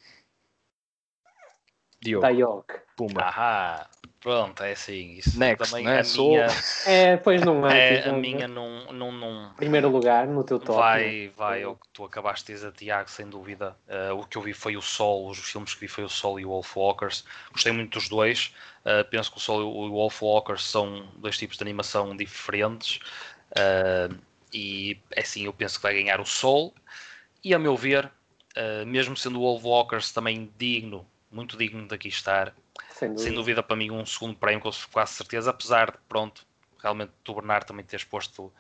Speaker 3: Diogo,
Speaker 2: Dayog.
Speaker 3: Puma.
Speaker 1: Ahá, pronto, é assim. Isso
Speaker 3: Next,
Speaker 1: também
Speaker 3: né?
Speaker 1: a
Speaker 3: Sou-
Speaker 1: minha,
Speaker 2: É, pois não há.
Speaker 1: é,
Speaker 2: aqui,
Speaker 1: a minha não, não, não
Speaker 2: Primeiro lugar no teu top. né?
Speaker 1: vai, vai ao que tu acabaste de dizer, Tiago, sem dúvida. Uh, o que eu vi foi o Sol, os filmes que vi foi o Sol e o Wolfwalkers. Gostei muito dos dois. Uh, penso que o Sol e o Wolfwalkers são dois tipos de animação diferentes. Uh, e é assim, eu penso que vai ganhar o Sol. E a meu ver, uh, mesmo sendo o Wolfwalkers também digno, muito digno de aqui estar,
Speaker 2: Sem dúvida.
Speaker 1: sem dúvida para mim um segundo prémio com quase certeza, apesar de pronto, realmente tu Bernardo também teres posto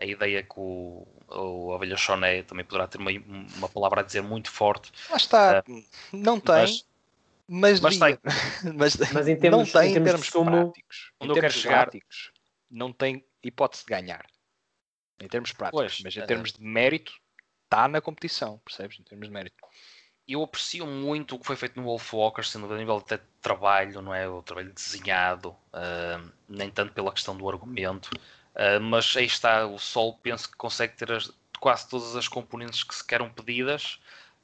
Speaker 1: a ideia que o, o Avelha Choné também poderá ter uma, uma palavra a dizer muito forte,
Speaker 3: Lá está. não tem,
Speaker 1: mas
Speaker 3: mas,
Speaker 1: mas
Speaker 3: devia. mas,
Speaker 2: Mas em
Speaker 3: não
Speaker 2: termos,
Speaker 3: tem
Speaker 2: em
Speaker 3: em
Speaker 2: termos,
Speaker 3: termos
Speaker 2: sumo,
Speaker 3: práticos.
Speaker 1: Onde
Speaker 3: Em
Speaker 1: eu quero chegar-
Speaker 3: práticos, não tem hipótese de ganhar. Em termos práticos.
Speaker 1: Pois,
Speaker 3: mas em
Speaker 1: eh,
Speaker 3: termos de mérito, está na competição, percebes? Em termos de mérito.
Speaker 1: Eu aprecio muito o que foi feito no Wolfwalker, sendo a nível até de trabalho, não é? O trabalho desenhado, ah, nem tanto pela questão do argumento, ah, mas aí está, o Sol penso que consegue ter as- quase todas as componentes que se querem pedidas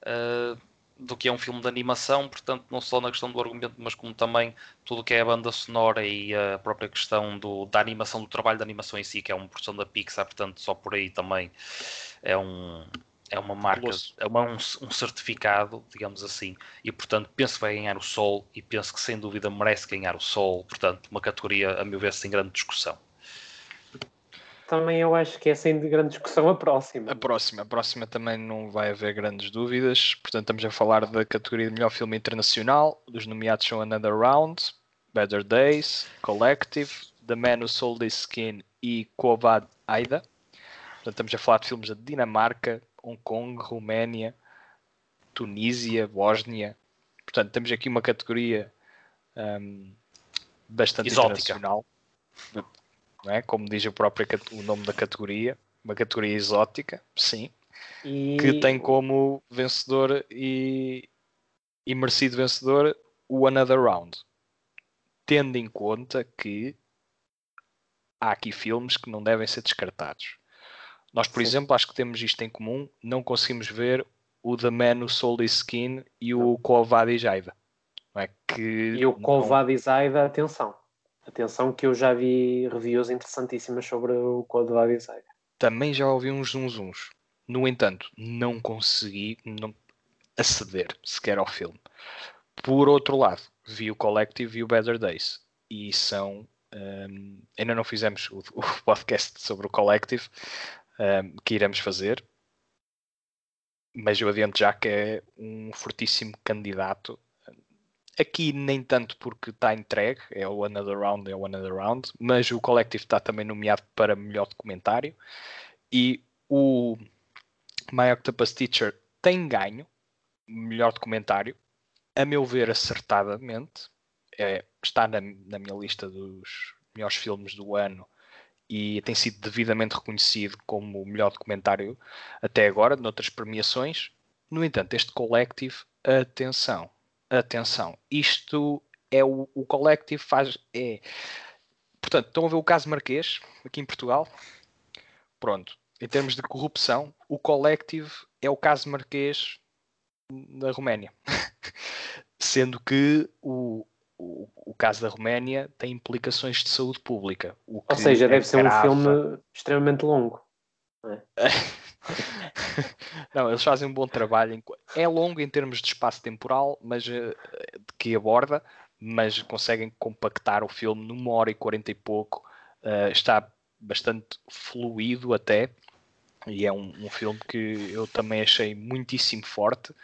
Speaker 1: ah, do que é um filme de animação, portanto, não só na questão do argumento, mas como também tudo o que é a banda sonora e a própria questão do, da animação, do trabalho da animação em si, que é uma produção da Pixar, portanto, só por aí também é um. É uma marca, é uma, um, um certificado, digamos assim, e portanto penso que vai ganhar o Sol e penso que sem dúvida merece ganhar o Sol, portanto, uma categoria, a meu ver, sem grande discussão.
Speaker 2: também eu acho que é sem grande discussão a próxima.
Speaker 3: A próxima, a próxima também não vai haver grandes dúvidas. Portanto, estamos a falar da categoria de melhor filme internacional. Os nomeados são Another Round, Better Days, Collective, The Man Who Sold His Skin e Kovad Aida. Portanto, estamos a falar de filmes da Dinamarca, Hong Kong, Roménia, Tunísia, Bósnia. Portanto, temos aqui uma categoria hum, bastante
Speaker 1: Exótica.
Speaker 3: internacional. Não é? Como diz o próprio o nome da categoria, uma categoria exótica, sim,
Speaker 2: E
Speaker 3: que tem como vencedor e, e merecido vencedor o Another Round. Tendo em conta que há aqui filmes que não devem ser descartados. Nós, por
Speaker 2: Sim.
Speaker 3: exemplo, acho que temos isto em comum, não conseguimos ver o The Man Who Sold His Skin e o Kovadi Jaida. Não é? que
Speaker 2: e o
Speaker 3: não-
Speaker 2: Kovad Zaida, atenção. Atenção que eu já vi reviews interessantíssimas sobre o Baba Saga.
Speaker 3: Também já ouvi uns uns uns. No entanto, não consegui não aceder sequer ao filme. Por outro lado, vi o Collective e o Better Days. E são. Um, ainda não fizemos o, o, podcast sobre o Collective, um, que iremos fazer. Mas eu adianto já que é um fortíssimo candidato. Aqui nem tanto porque está entregue, é o Another Round, é o Another Round, mas o Collective está também nomeado para melhor documentário. E o My Octopus Teacher tem ganho melhor documentário, a meu ver acertadamente, é, está na, na minha lista dos melhores filmes do ano e tem sido devidamente reconhecido como o melhor documentário até agora, noutras premiações. No entanto, este Collective, atenção, atenção, isto é o, o Collective faz. É, portanto, estão a ver o caso Marquês aqui em Portugal? Pronto, em termos de corrupção, o Collective é o caso Marquês da Roménia. Sendo que o, o, o, caso da Roménia tem implicações de saúde pública.
Speaker 2: Ou seja, deve ser um filme extremamente longo. Não é?
Speaker 3: Não, eles fazem um bom trabalho. É longo em termos de espaço temporal, mas uh, que aborda, mas conseguem compactar o filme numa hora e quarenta e pouco. Uh, está bastante fluido até. E é um, um, filme que eu também achei muitíssimo forte.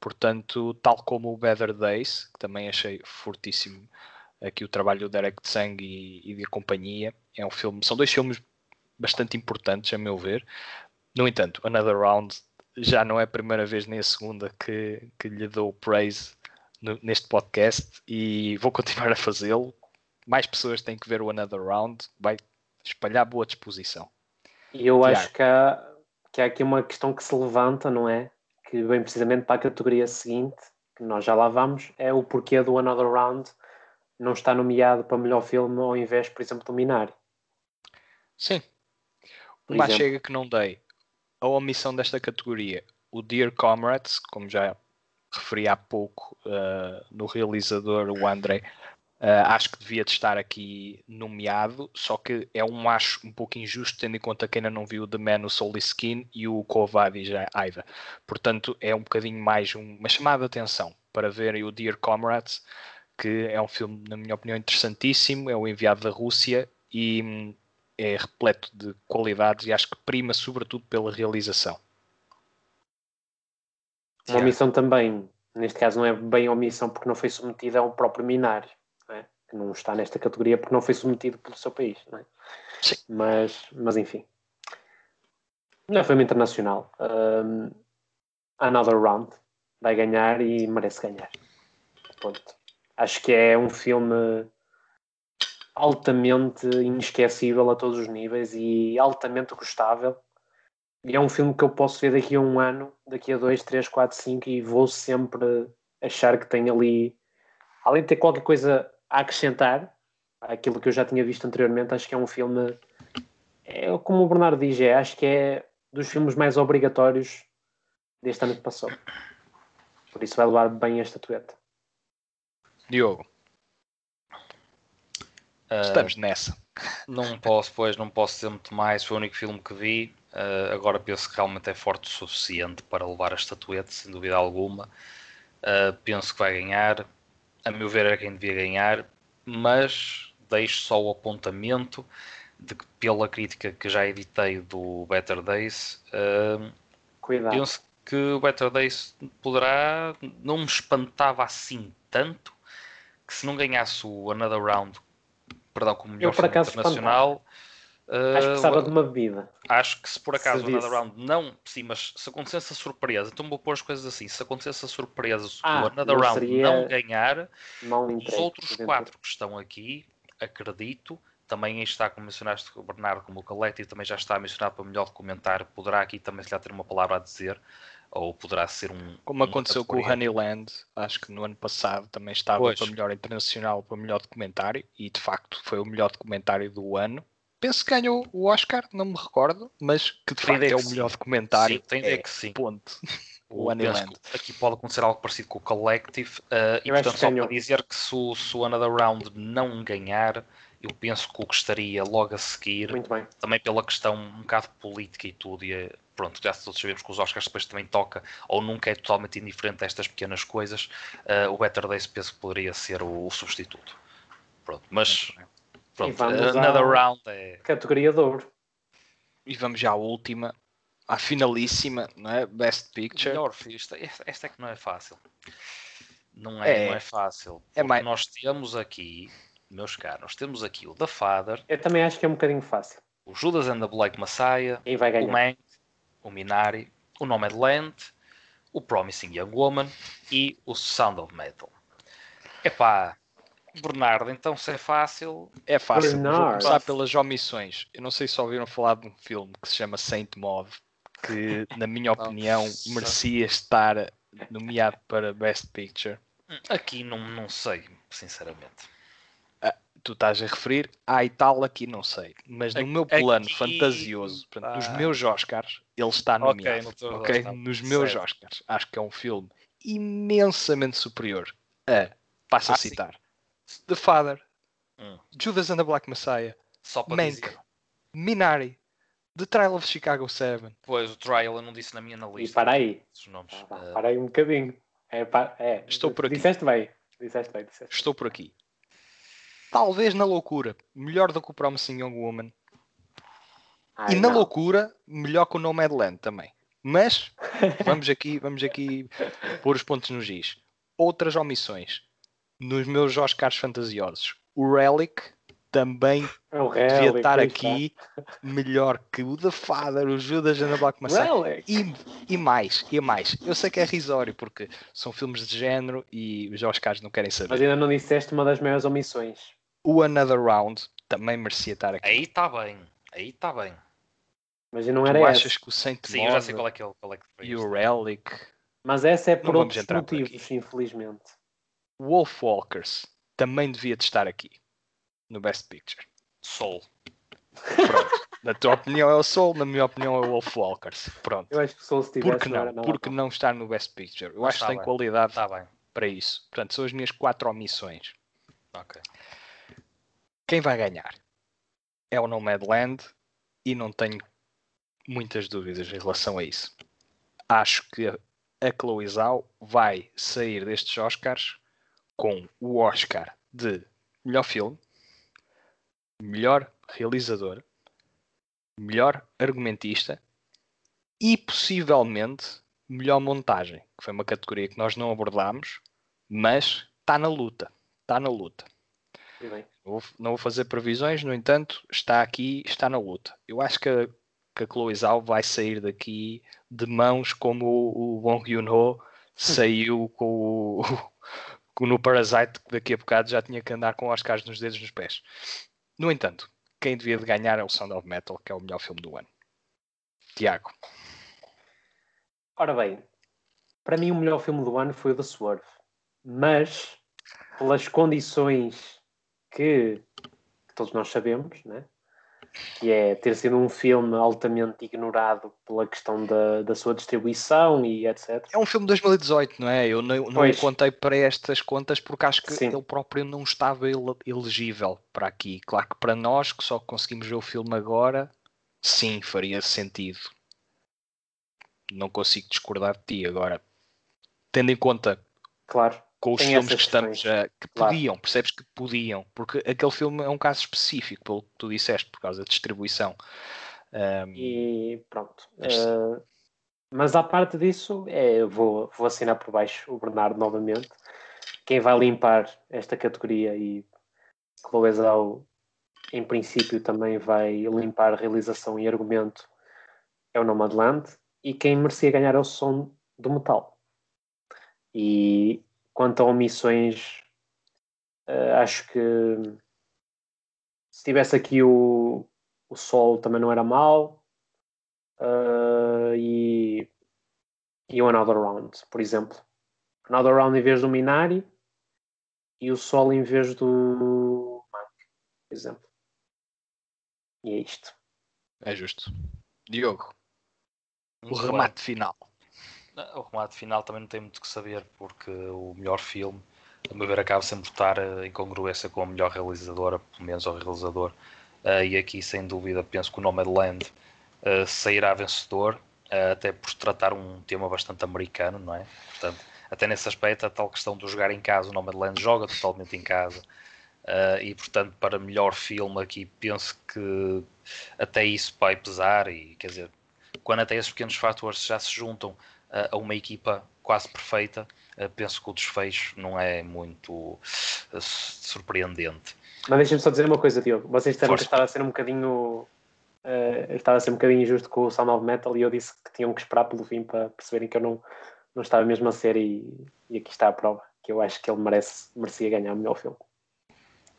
Speaker 3: Portanto, tal como o Better Days, que também achei fortíssimo aqui o trabalho do Derek Tsang e, e de companhia. É um filme, são dois filmes bastante importantes, a meu ver. No entanto, Another Round já não é a primeira vez nem a segunda que, que lhe dou praise no, neste podcast e vou continuar a fazê-lo. Mais pessoas têm que ver o Another Round, vai espalhar boa disposição.
Speaker 2: E eu Tiago. acho que há, que há aqui uma questão que se levanta, não é? Que vem precisamente para a categoria seguinte, que nós já lá vamos, é o porquê do Another Round não está nomeado para melhor filme ao invés, por exemplo, do Minari.
Speaker 3: Sim. Uma chega que não dei a omissão desta categoria, o Dear Comrades, como já referi há pouco uh, no realizador, o André, uh, acho que devia de estar aqui nomeado, só que é um acho um pouco injusto, tendo em conta que ainda não viu The Man, o Soul Skin e o Kovadi já Aiva. Portanto, é um bocadinho mais um, uma chamada de atenção para verem o Dear Comrades, que é um filme, na minha opinião, interessantíssimo, é o enviado da Rússia e hum, é repleto de qualidades e acho que prima sobretudo pela realização.
Speaker 2: Uma omissão também, neste caso não é bem omissão porque não foi submetida ao próprio Minário? Que não está nesta categoria porque não foi submetido pelo seu país. É? Mas, mas enfim. Não é filme internacional. Um, another Round vai ganhar e merece ganhar. Ponto. Acho que é um filme altamente inesquecível a todos os níveis e altamente gostável. E é um filme que eu posso ver daqui a um ano, daqui a dois, três, quatro, cinco e vou sempre achar que tem ali, além de ter qualquer coisa a acrescentar àquilo que eu já tinha visto anteriormente, acho que é um filme, é como o Bernardo diz, é, acho que é dos filmes mais obrigatórios deste ano que passou. Por isso vai levar bem a estatueta.
Speaker 3: Diogo. Estamos nessa.
Speaker 1: Não posso, pois, não posso dizer muito mais. Foi o único filme que vi. Uh, agora penso que realmente é forte o suficiente para levar a estatueta, sem dúvida alguma. Uh, penso que vai ganhar. A meu ver, era quem devia ganhar, mas deixo só o apontamento de que, pela crítica que já editei do Better Days, uh, penso que o Better Days poderá. Não me espantava assim tanto que se não ganhasse o Another Round perdão, como melhor filme internacional.
Speaker 2: Uh, acho que precisava de uma bebida.
Speaker 1: Acho que se por acaso o Another Round não, sim, mas se acontecesse a surpresa, então vou pôr as coisas assim: se acontecesse a surpresa, se ah, o Another Round não ganhar, os outros quatro que estão aqui, acredito, também está, como mencionaste o Bernardo, como o também já está mencionado para melhor documentário, poderá aqui também se lhe ter uma palavra a dizer ou poderá ser um.
Speaker 3: Como aconteceu com o Honeyland, acho que no ano passado também estava pois. para melhor internacional, para melhor documentário, e de facto foi o melhor documentário do ano. Penso que ganhou o Oscar, não me recordo, mas que de facto é o melhor documentário. Sim,
Speaker 1: tem é, que sim.
Speaker 3: Ponto.
Speaker 1: O, o Honeyland. Aqui pode acontecer algo parecido com o Collective, uh, e portanto, só para dizer que se o, se o Another Round não ganhar, eu penso que o que estaria logo a seguir,
Speaker 2: Muito bem.
Speaker 1: também pela questão um bocado política e tudo, e é- pronto, já todos sabemos que os Oscars depois também toca, ou nunca é totalmente indiferente a estas pequenas coisas, eh, o Better Days penso que poderia ser o, o substituto. Pronto, mas pronto, another round é.
Speaker 2: Categoria de ouro.
Speaker 3: E vamos já à última, à finalíssima, não é? Best Picture.
Speaker 1: Melhor, esta, esta, esta é que não é fácil. Não é,
Speaker 3: É.
Speaker 1: não é fácil.
Speaker 3: É mais-
Speaker 1: Nós temos aqui, meus caros, nós temos aqui o The Father,
Speaker 2: Eu também acho que é um bocadinho fácil.
Speaker 1: o Judas and the Black Messiah,
Speaker 2: Quem vai
Speaker 1: o
Speaker 2: ganhar?
Speaker 1: Mank, o Minari, o Nomadland, o Promising Young Woman e o Sound of Metal. Epá, Bernardo, então se é fácil,
Speaker 3: É fácil. Vou
Speaker 2: Bernard.
Speaker 3: começar pelas omissões. Eu não sei se ouviram falar de um filme que se chama Saint Maud, que, na minha opinião,
Speaker 1: Nossa.
Speaker 3: merecia estar nomeado para Best Picture.
Speaker 1: aqui não, não sei, sinceramente.
Speaker 3: Tu estás a referir à e tal aqui, não sei. Mas no meu plano
Speaker 1: Aqui,
Speaker 3: fantasioso, portanto, nos meus Oscars, ele está
Speaker 1: Ok, no
Speaker 3: ok?
Speaker 1: Oscar,
Speaker 3: Nos meus
Speaker 1: certo.
Speaker 3: Oscars. Acho que é um filme imensamente superior a, passo a
Speaker 1: Ah, sim.
Speaker 3: The Father,
Speaker 1: Hum.
Speaker 3: Judas and the Black Messiah,
Speaker 1: Só para
Speaker 3: Mank,
Speaker 1: dizer.
Speaker 3: Minari, The Trial of Chicago 7.
Speaker 1: Pois, o Trial eu não disse na minha na
Speaker 2: E
Speaker 1: lista.
Speaker 2: para aí.
Speaker 1: Nomes.
Speaker 2: Ah,
Speaker 1: Eh,
Speaker 2: Para aí um bocadinho. É, é.
Speaker 3: Estou por aqui.
Speaker 2: Disseste bem. Disseste bem. Disseste.
Speaker 3: Estou por aqui. Talvez na loucura, melhor do que o Promising Young Woman.
Speaker 2: Ai,
Speaker 3: e na
Speaker 2: não.
Speaker 3: loucura, melhor que o Nomadland também. Mas vamos aqui, vamos aqui pôr os pontos nos giz. Outras omissões. Nos meus Oscars fantasiosos. O Relic também
Speaker 2: É o
Speaker 3: devia
Speaker 2: Relic,
Speaker 3: estar
Speaker 2: aí
Speaker 3: aqui melhor que o The Father, o Judas and the Black
Speaker 2: está.
Speaker 3: Messiah.
Speaker 2: Relic.
Speaker 3: E, e mais, e mais. Eu sei que é risório porque são filmes de género e os Oscars não querem saber.
Speaker 2: Mas ainda não disseste uma das maiores omissões.
Speaker 3: O Another Round também merecia estar aqui.
Speaker 1: Aí está bem. Aí está bem.
Speaker 2: Mas não
Speaker 3: tu
Speaker 2: era
Speaker 3: achas
Speaker 2: essa.
Speaker 3: que o Saint
Speaker 1: Sim, eu já sei qual é que é, o- qual é que foi
Speaker 3: e o Relic,
Speaker 2: Mas essa é por
Speaker 3: Não
Speaker 2: outros
Speaker 3: por
Speaker 2: motivos,
Speaker 3: aqui.
Speaker 2: infelizmente.
Speaker 3: Wolf Walkers também devia de estar aqui no Best Picture.
Speaker 1: Soul.
Speaker 3: Pronto. na tua opinião é o Soul, na minha opinião é o Wolf Walkers. Pronto.
Speaker 2: Eu acho que se se tivesse
Speaker 3: Por que
Speaker 2: não
Speaker 3: não?
Speaker 2: nada
Speaker 3: Por que
Speaker 2: mal.
Speaker 3: não estar no Best Picture? Eu
Speaker 1: Mas
Speaker 3: acho que
Speaker 1: está
Speaker 3: tem
Speaker 1: bem.
Speaker 3: qualidade
Speaker 1: Está bem.
Speaker 3: para isso. Portanto, são as minhas quatro omissões.
Speaker 1: Ok.
Speaker 3: Quem vai ganhar? É o Nomadland e não tenho muitas dúvidas em relação a isso. Acho que a Chloe Zhao vai sair destes Oscars com o Oscar de melhor filme, melhor realizador, melhor argumentista e possivelmente melhor montagem, que foi uma categoria que nós não abordámos, mas está na luta. Está na luta. Não vou, não vou fazer previsões, no entanto, está aqui, está na luta. Eu acho que a, que a Chloe Zhao vai sair daqui de mãos como o, o Bong Joon-ho saiu com o, no Parasite, que daqui a bocado já tinha que andar com Oscars nos dedos nos pés. No entanto, quem devia de ganhar é o Sound of Metal, que é o melhor filme do ano. Tiago,
Speaker 2: Ora bem, para mim o melhor filme do ano foi o The Swerve. Mas, pelas condições que, que todos nós sabemos, né? Que é ter sido um filme altamente ignorado pela questão da, da sua distribuição e etc.
Speaker 3: é um filme de 2018, não é? Eu não, não o contei para estas contas porque acho que
Speaker 2: Sim.
Speaker 3: ele próprio não estava ele- elegível para aqui. Claro que para nós, que só conseguimos ver o filme agora, sim, faria sentido. Não consigo discordar de ti agora. Tendo em conta
Speaker 2: Claro,
Speaker 3: com os
Speaker 2: Tem
Speaker 3: filmes que estamos a, que
Speaker 2: Claro.
Speaker 3: podiam, percebes que podiam, porque aquele filme é um caso específico, pelo que tu disseste, por causa da distribuição. Ahm,
Speaker 2: e pronto.
Speaker 3: Mas-
Speaker 2: Eh, mas à parte disso, é, vou, vou assinar por baixo o Bernardo novamente. Quem vai limpar esta categoria e Chloe Zhao, em princípio, também vai limpar realização e argumento é o Nomadland. E quem merecia ganhar é o som do metal. E quanto a omissões, eh, acho que se tivesse aqui o, o Sol também não era mau. eh, e, e o Another Round, por exemplo. Another Round em vez do Minari e o Sol em vez do Mank, por exemplo. E é isto.
Speaker 3: é justo. Diogo, o remate final.
Speaker 1: O remate final também não tem muito o que saber, porque o melhor filme a meu ver, acaba sempre por estar uh, em congruência com a melhor realizadora, pelo menos ao realizador. Uh, e aqui, sem dúvida, penso que o Nomadland uh, sairá vencedor, até por tratar um tema bastante americano, não é? Portanto, até nesse aspecto, a tal questão do jogar em casa, o Nomadland joga totalmente em casa. Uh, e portanto, para melhor filme aqui, penso que até isso vai pesar. E quer dizer, quando até esses pequenos fatores já se juntam a uma equipa quase perfeita, uh, penso que o desfecho não é muito surpreendente.
Speaker 2: Mas deixem-me só dizer uma coisa, Diogo. Vocês disseram que estava a ser um bocadinho. estava a ser um bocadinho injusto com o Sound of Metal e eu disse que tinham que esperar pelo fim para perceberem que eu não, não estava mesmo a ser e, e aqui está a prova, que eu acho que ele merece, merecia ganhar o melhor filme.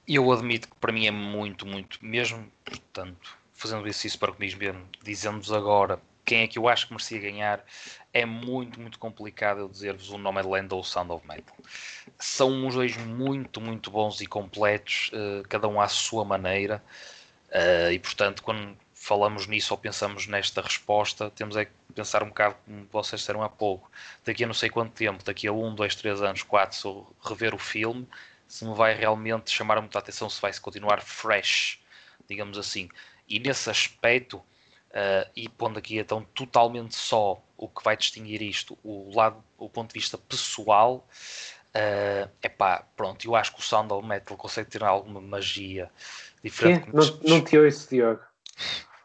Speaker 1: Eu admito que para mim é muito, muito, mesmo, portanto, fazendo isso para comigo mesmo, dizendo-vos agora quem é que eu acho que merecia ganhar, é muito, muito complicado eu dizer-vos o Nomadland ou o Sound of Metal. São os dois muito, muito bons e completos, uh, cada um à sua maneira, uh, e portanto, quando falamos nisso ou pensamos nesta resposta, temos é que pensar um bocado como vocês disseram há pouco. Daqui a não sei quanto tempo, daqui a um, dois, três anos, quatro, se eu rever o filme, se me vai realmente chamar muita atenção, se vai se continuar fresh, digamos assim. E nesse aspecto, uh, e pondo aqui então totalmente só o que vai distinguir isto, o lado, o ponto de vista pessoal, é uh, pá, pronto, eu acho que o Sound of Metal consegue ter alguma magia diferente.
Speaker 2: Não, não te ouço, Diogo.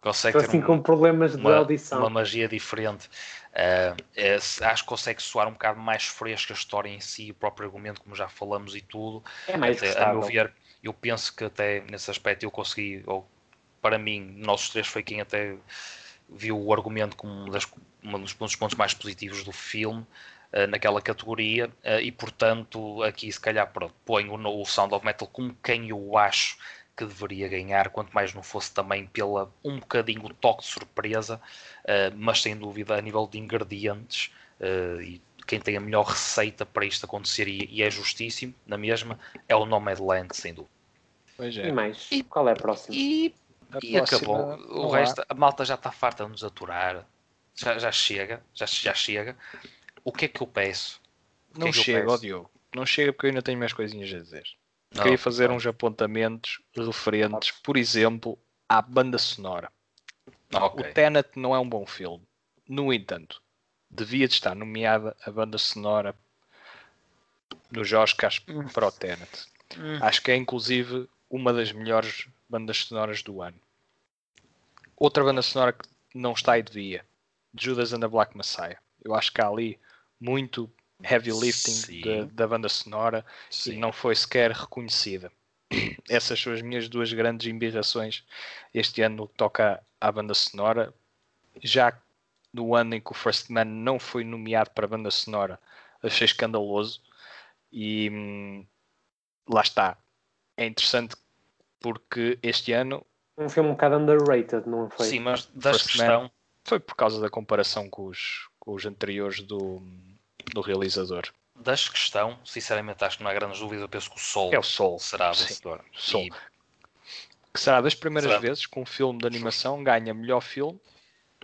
Speaker 1: Consegue
Speaker 2: Estou assim um, com problemas de
Speaker 1: uma,
Speaker 2: audição.
Speaker 1: Uma magia diferente. Uh, é, acho que consegue soar um bocado mais fresca a história em si, o próprio argumento, como já falamos e tudo.
Speaker 2: É mais
Speaker 1: até, A meu ver, eu penso que até nesse aspecto eu consegui, ou para mim, nossos três foi quem até viu o argumento como um, das, um dos pontos mais positivos do filme uh, naquela categoria uh, e portanto aqui se calhar pronto, ponho o, o Sound of Metal como quem eu acho que deveria ganhar, quanto mais não fosse também pela um bocadinho o toque de surpresa, uh, mas sem dúvida a nível de ingredientes uh, e quem tem a melhor receita para isto acontecer e, e é justíssimo, na mesma, é o Nomadland, sem dúvida.
Speaker 2: Pois é. E mais? E, Qual é a próxima?
Speaker 1: E, a e acabou. O resto, a malta já está farta de nos aturar. Já, já chega, já, já chega. O que é que eu peço?
Speaker 3: O não é chega, ó Diogo. Não chega porque eu ainda tenho mais coisinhas a dizer. Não, Queria fazer não. uns apontamentos referentes, por exemplo, à banda sonora. Okay. O Tenet não é um bom filme. No entanto, devia de estar nomeada a banda sonora nos Oscars hum. para o Tenet. Hum. Acho que é inclusive uma das melhores bandas sonoras do ano. Outra banda sonora que não está e devia, Judas and the Black Messiah. Eu acho que há ali muito heavy lifting da, da, banda sonora Sim. e não foi sequer reconhecida. Essas são as minhas duas grandes embirrações este ano no que toca à banda sonora. Já no ano em que o First Man não foi nomeado para a banda sonora, achei escandaloso. E hum, lá está. É interessante porque este ano.
Speaker 2: Um filme um bocado underrated, não foi?
Speaker 1: Sim, mas da questão.
Speaker 3: Foi por causa da comparação com os, com os anteriores do do realizador.
Speaker 1: Das questão, sinceramente, acho que não há grandes dúvidas. Eu penso que o Sol,
Speaker 3: é o Sol.
Speaker 1: será vencedor.
Speaker 3: Sol. E... Que será das primeiras será? vezes que um filme de animação ganha melhor filme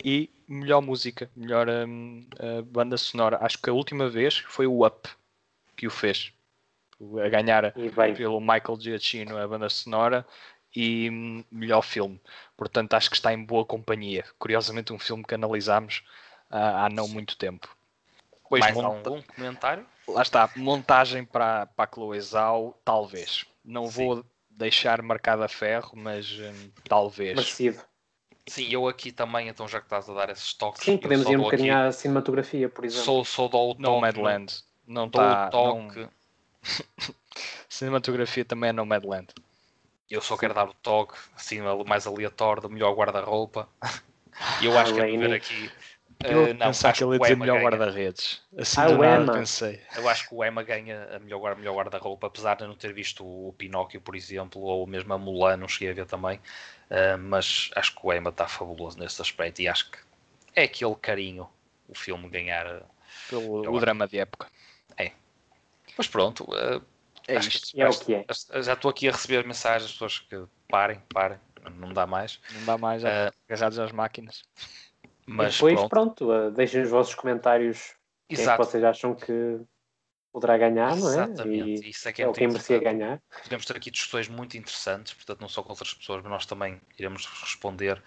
Speaker 3: e melhor música, melhor um, uh, banda sonora. Acho que a última vez foi o Up que o fez. A ganhar pelo Michael Giacchino a banda sonora e um, melhor filme. Portanto, acho que está em boa companhia. Curiosamente, um filme que analisámos uh, há não muito tempo.
Speaker 1: Depois Mais monta... algum comentário?
Speaker 3: Lá está, montagem para, para a Chloe Zhao, talvez. Não Sim. vou deixar marcado a ferro, mas hum, talvez.
Speaker 2: Merecido.
Speaker 1: Sim, eu aqui também, então já que estás a dar esses toques.
Speaker 2: Sim, podemos ir um bocadinho à cinematografia, por exemplo.
Speaker 1: Sou, sou do toque.
Speaker 3: Nomadland. Não está. Toque. Não... cinematografia também é Nomadland.
Speaker 1: Eu só quero dar o toque, assim, mais aleatório, do melhor guarda-roupa. E eu acho que é ver aqui
Speaker 3: eu uh, não, pensar que ele ia dizer melhor guarda-redes. Assim
Speaker 2: ah, do Emma.
Speaker 3: pensei.
Speaker 1: Eu acho que o Emma ganha a melhor, melhor guarda-roupa, apesar de não ter visto o Pinóquio, por exemplo, ou mesmo a Mulan, não cheguei a ver também. Uh, mas acho que o Emma está fabuloso nesse aspecto e acho que é aquele carinho o filme ganhar. Eh,
Speaker 3: Pelo o drama de época.
Speaker 1: É. Mas pronto. Uh,
Speaker 2: é isto. Que, é o que é.
Speaker 1: Já estou aqui a receber mensagens das pessoas que parem, parem. Não dá mais.
Speaker 3: Não dá mais, uh, agarrados às máquinas.
Speaker 2: Mas depois, pronto, pronto uh, deixem os vossos comentários. Exato. Quem é que vocês acham que, poderá ganhar, não é?
Speaker 1: Exatamente,
Speaker 2: E
Speaker 1: isso é que
Speaker 2: é
Speaker 1: é
Speaker 2: o quem merecia ganhar.
Speaker 1: Podemos ter aqui discussões muito interessantes, portanto, não só com outras pessoas, mas nós também iremos responder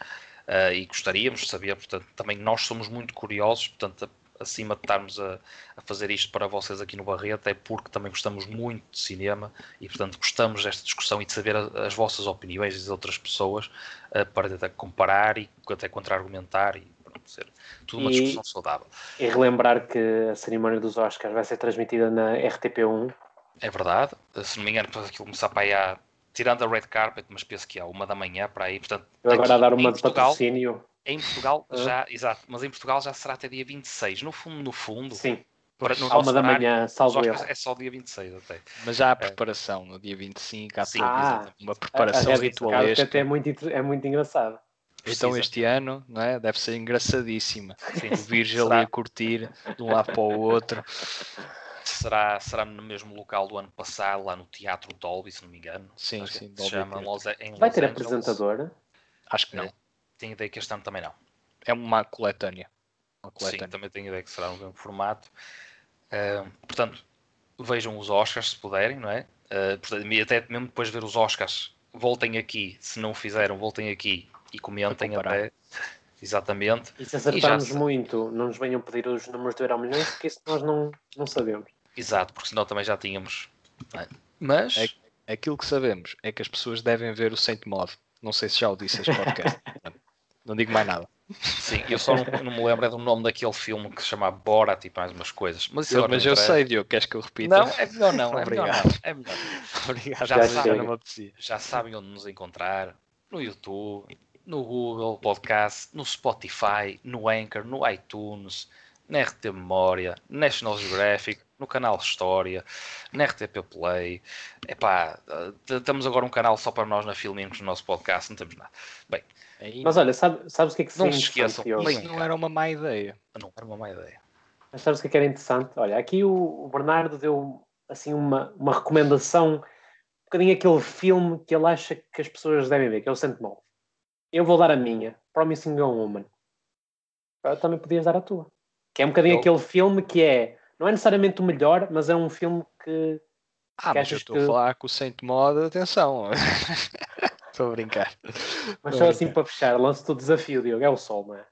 Speaker 1: eh, e gostaríamos de saber, portanto, também nós somos muito curiosos, portanto, acima de estarmos a, a fazer isto para vocês aqui no Barreto, é porque também gostamos muito de cinema e, portanto, gostamos desta discussão e de saber as vossas opiniões e das outras pessoas eh, para tentar comparar e até contra-argumentar e pronto, ser tudo uma
Speaker 2: E-
Speaker 1: discussão saudável.
Speaker 2: E relembrar que a cerimónia dos Oscars vai ser transmitida na RTP1.
Speaker 1: É verdade, se não me engano, depois aquilo começar para aí à, tirando a red carpet, mas penso que há uma da manhã para aí, portanto,
Speaker 2: Eu agora a dar uma de patrocínio.
Speaker 1: Em Portugal
Speaker 2: Ah.
Speaker 1: já, exato, mas em Portugal já será até dia 26. No fundo, no fundo,
Speaker 2: Sim,
Speaker 1: para, no
Speaker 2: uma
Speaker 1: nosso
Speaker 2: da manhã, salvo erro.
Speaker 1: é só dia 26 até.
Speaker 3: Mas já há preparação no dia 25, há
Speaker 1: Sim,
Speaker 2: Ah,
Speaker 3: uma
Speaker 2: A- a
Speaker 3: preparação
Speaker 2: Red
Speaker 3: ritualesca.
Speaker 2: Carpet é muito, é muito engraçado.
Speaker 3: Então
Speaker 1: Precisa.
Speaker 3: este ano não é? deve ser engraçadíssima.
Speaker 1: Sim,
Speaker 3: O Virgil ali a curtir de um lado para o outro.
Speaker 1: será, será no mesmo local do ano passado, lá no Teatro Dolby, se não me engano.
Speaker 3: Sim,
Speaker 1: Acho
Speaker 3: sim,
Speaker 1: se
Speaker 3: Dolby
Speaker 1: chama. Los, em
Speaker 2: Vai
Speaker 1: Los
Speaker 2: ter
Speaker 1: Angeles.
Speaker 2: apresentador.
Speaker 3: Acho que não.
Speaker 1: É. Tenho ideia que este ano também não.
Speaker 3: É uma coletânea. Uma
Speaker 1: Sim,
Speaker 3: coletânea.
Speaker 1: também tenho ideia que será no mesmo formato. Ah, portanto, vejam os Oscars se puderem, não é? Ah, portanto, e até mesmo depois de ver os Oscars, voltem aqui, se não o fizeram, voltem aqui e comentem até. Exatamente.
Speaker 2: E se acertarmos
Speaker 1: E já-
Speaker 2: muito, não nos venham pedir os números do Euro Milhões, porque isso nós não, não sabemos.
Speaker 1: Exato, porque senão também já tínhamos. é? Mas,
Speaker 3: É- Aquilo que sabemos é que as pessoas devem ver o Saint Mod. Não sei se já o disse este podcast. não digo mais nada.
Speaker 1: sim, eu só não, não me lembro é do nome daquele filme que se chama Borat e mais umas coisas. Mas,
Speaker 3: Eu- mas eu sei, Diogo, queres que eu repita?
Speaker 1: Não, é melhor não. É melhor
Speaker 3: Obrigado.
Speaker 1: não. É melhor.
Speaker 3: Obrigado.
Speaker 1: Já
Speaker 3: Já,
Speaker 1: já sabem onde nos encontrar no YouTube, no Google Podcast, no Spotify, no Anchor, no iTunes, na RT Memória, National Geographic, no canal História, na RTP Play. Epá, temos agora um canal só para nós na Filmingos no nosso podcast, não temos nada. Bem,
Speaker 3: Ainda-
Speaker 2: Mas olha, sabe, sabes o que é que
Speaker 1: Não se esqueçam.
Speaker 3: Isso não era uma má ideia.
Speaker 1: não era uma má ideia.
Speaker 2: Mas sabes o que é que era interessante? Olha, aqui o, Bernardo deu assim uma, uma recomendação, um bocadinho aquele filme que ele acha que as pessoas devem ver, que é o Sentinel. Eu vou dar a minha, Promising Young Woman. Ah, Também podias dar a tua. Que é um bocadinho
Speaker 1: Eu-
Speaker 2: aquele filme que é, não é necessariamente o melhor, mas é um filme que
Speaker 3: Ah,
Speaker 2: Que
Speaker 3: mas eu estou a
Speaker 2: que-
Speaker 3: falar com o Saint Mod, atenção. Estou a brincar.
Speaker 2: Mas
Speaker 3: Estou
Speaker 2: só
Speaker 3: a
Speaker 2: assim para fechar, lance-te o desafio, Diogo, é o sol, não é?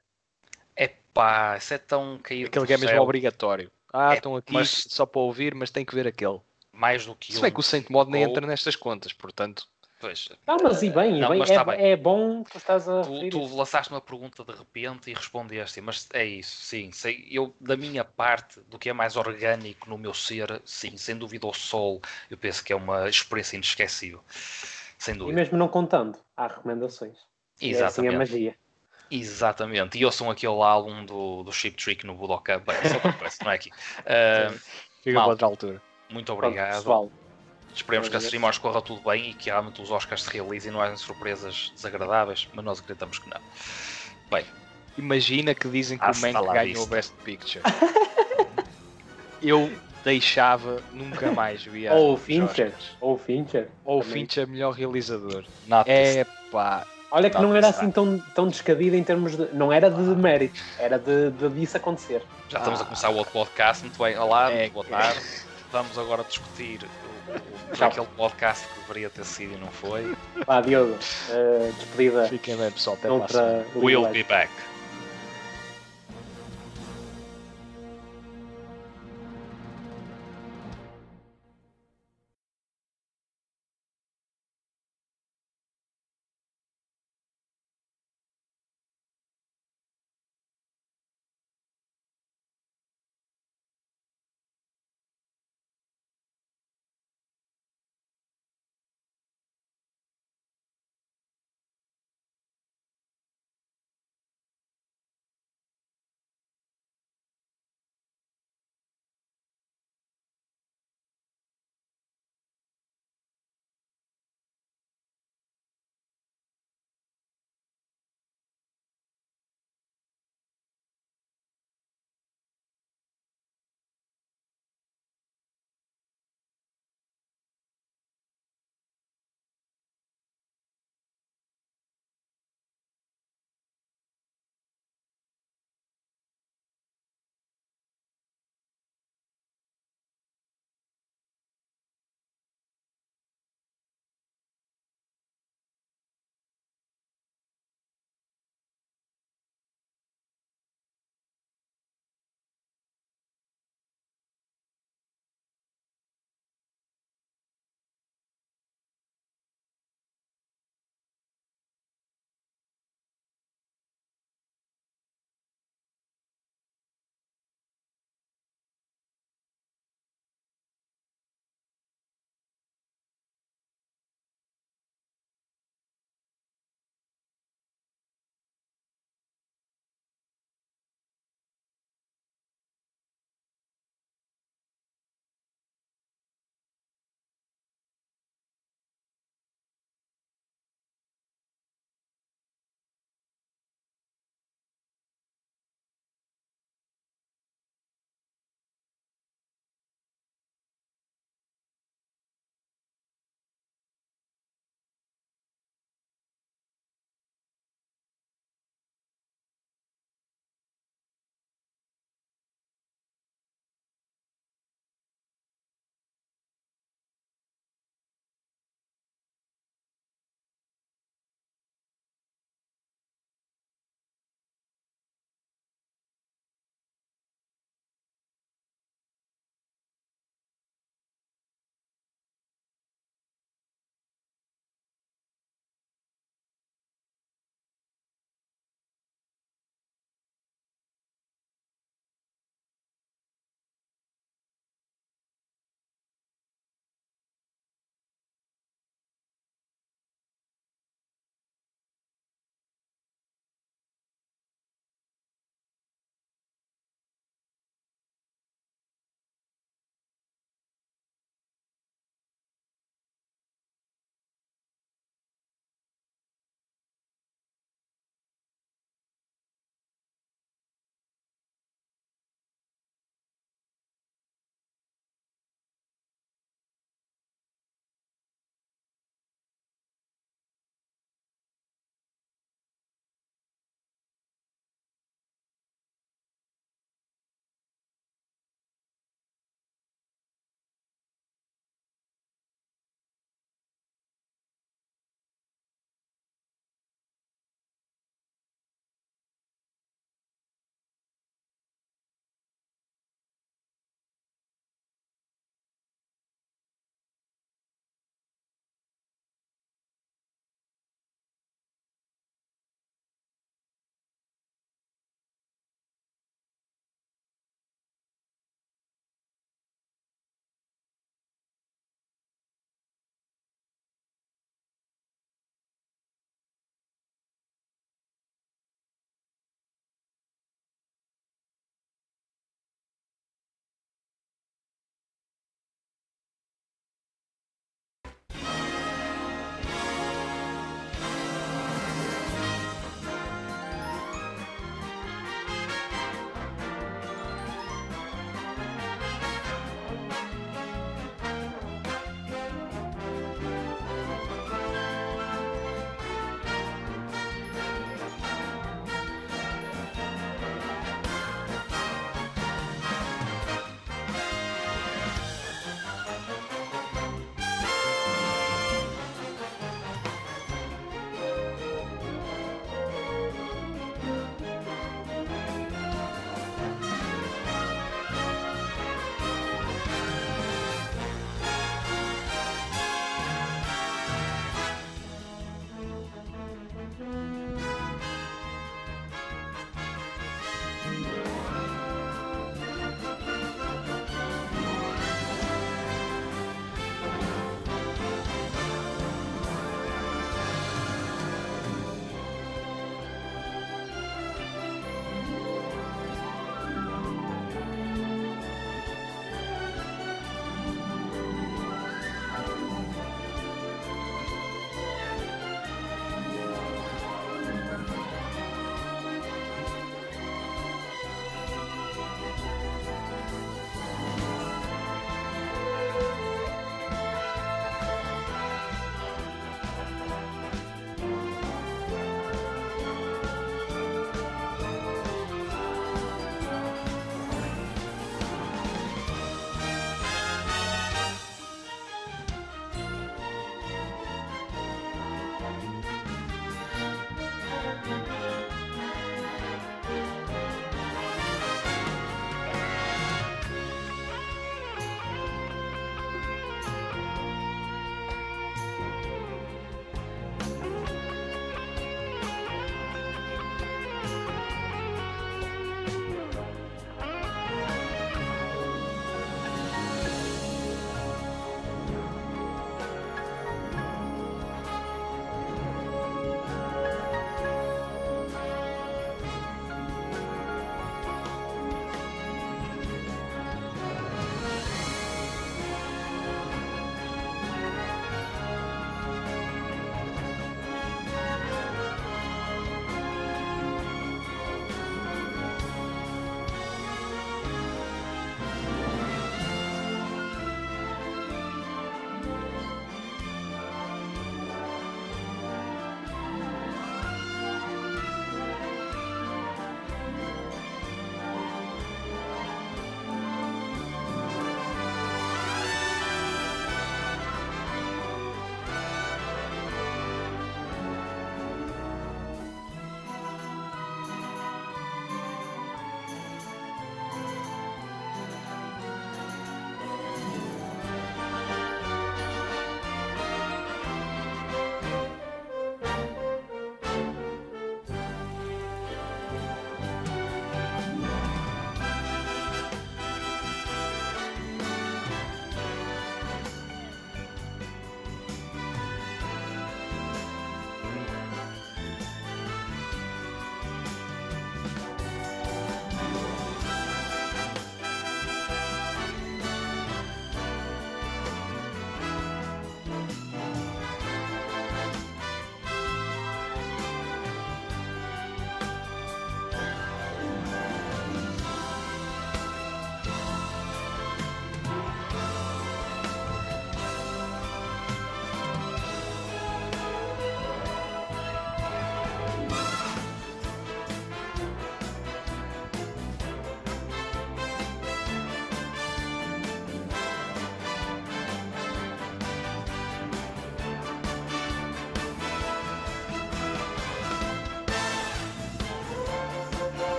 Speaker 1: Epá, isso é tão caído
Speaker 3: Aquele que é mesmo obrigatório. Ah,
Speaker 1: É,
Speaker 3: estão aqui
Speaker 1: mas-
Speaker 3: só para ouvir, mas tem que ver aquele.
Speaker 1: mais do que
Speaker 3: Se
Speaker 1: um.
Speaker 3: bem que o Saint Mod nem
Speaker 1: Ou-
Speaker 3: entra nestas contas, portanto.
Speaker 1: Pois,
Speaker 2: Não, mas e bem, e
Speaker 1: Não,
Speaker 2: bem
Speaker 1: mas
Speaker 2: é,
Speaker 1: tá bem.
Speaker 2: é bom que tu estás a
Speaker 1: Tu, tu lançaste uma pergunta de repente e respondeste, mas é isso, sim. Sei, eu, da minha parte, do que é mais orgânico no meu ser, sim, sem dúvida o sol, eu penso que é uma experiência inesquecível. Sem
Speaker 2: E
Speaker 1: dúvida.
Speaker 2: mesmo não contando, há recomendações. E é assim a
Speaker 1: Exatamente.
Speaker 2: magia.
Speaker 1: Exatamente. E ouçam aquele álbum do, do Chip Trick no Budokan. Bem, é outra coisa, não é aqui. Ah,
Speaker 3: Fica
Speaker 1: Mal.
Speaker 3: para outra altura.
Speaker 1: muito
Speaker 2: Pronto,
Speaker 1: obrigado.
Speaker 2: pessoal.
Speaker 1: Esperemos que a cerimónia corra tudo bem e que realmente os Oscars se realizem e não hajam surpresas desagradáveis, mas nós acreditamos que não. Bem,
Speaker 3: Imagina que dizem que o Mank ganhou o Best Picture. Eu deixava nunca mais ver
Speaker 2: Ou o Fincher. Ou o Fincher.
Speaker 3: Ou o. Fincher melhor realizador. É pá.
Speaker 2: Olha que não era assim tão, tão descabido em termos de. Não era de mérito, era de, de disso acontecer.
Speaker 1: Já estamos a
Speaker 3: Ah.
Speaker 1: começar o outro podcast. Muito bem, olá,
Speaker 3: É,
Speaker 1: muito boa tarde. Vamos agora discutir
Speaker 2: Tchau.
Speaker 1: aquele podcast que deveria ter sido e não foi.
Speaker 2: Vá, Diogo, eh, despedida
Speaker 3: Fiquem bem, pessoal. Até
Speaker 2: contra
Speaker 1: We'll be back.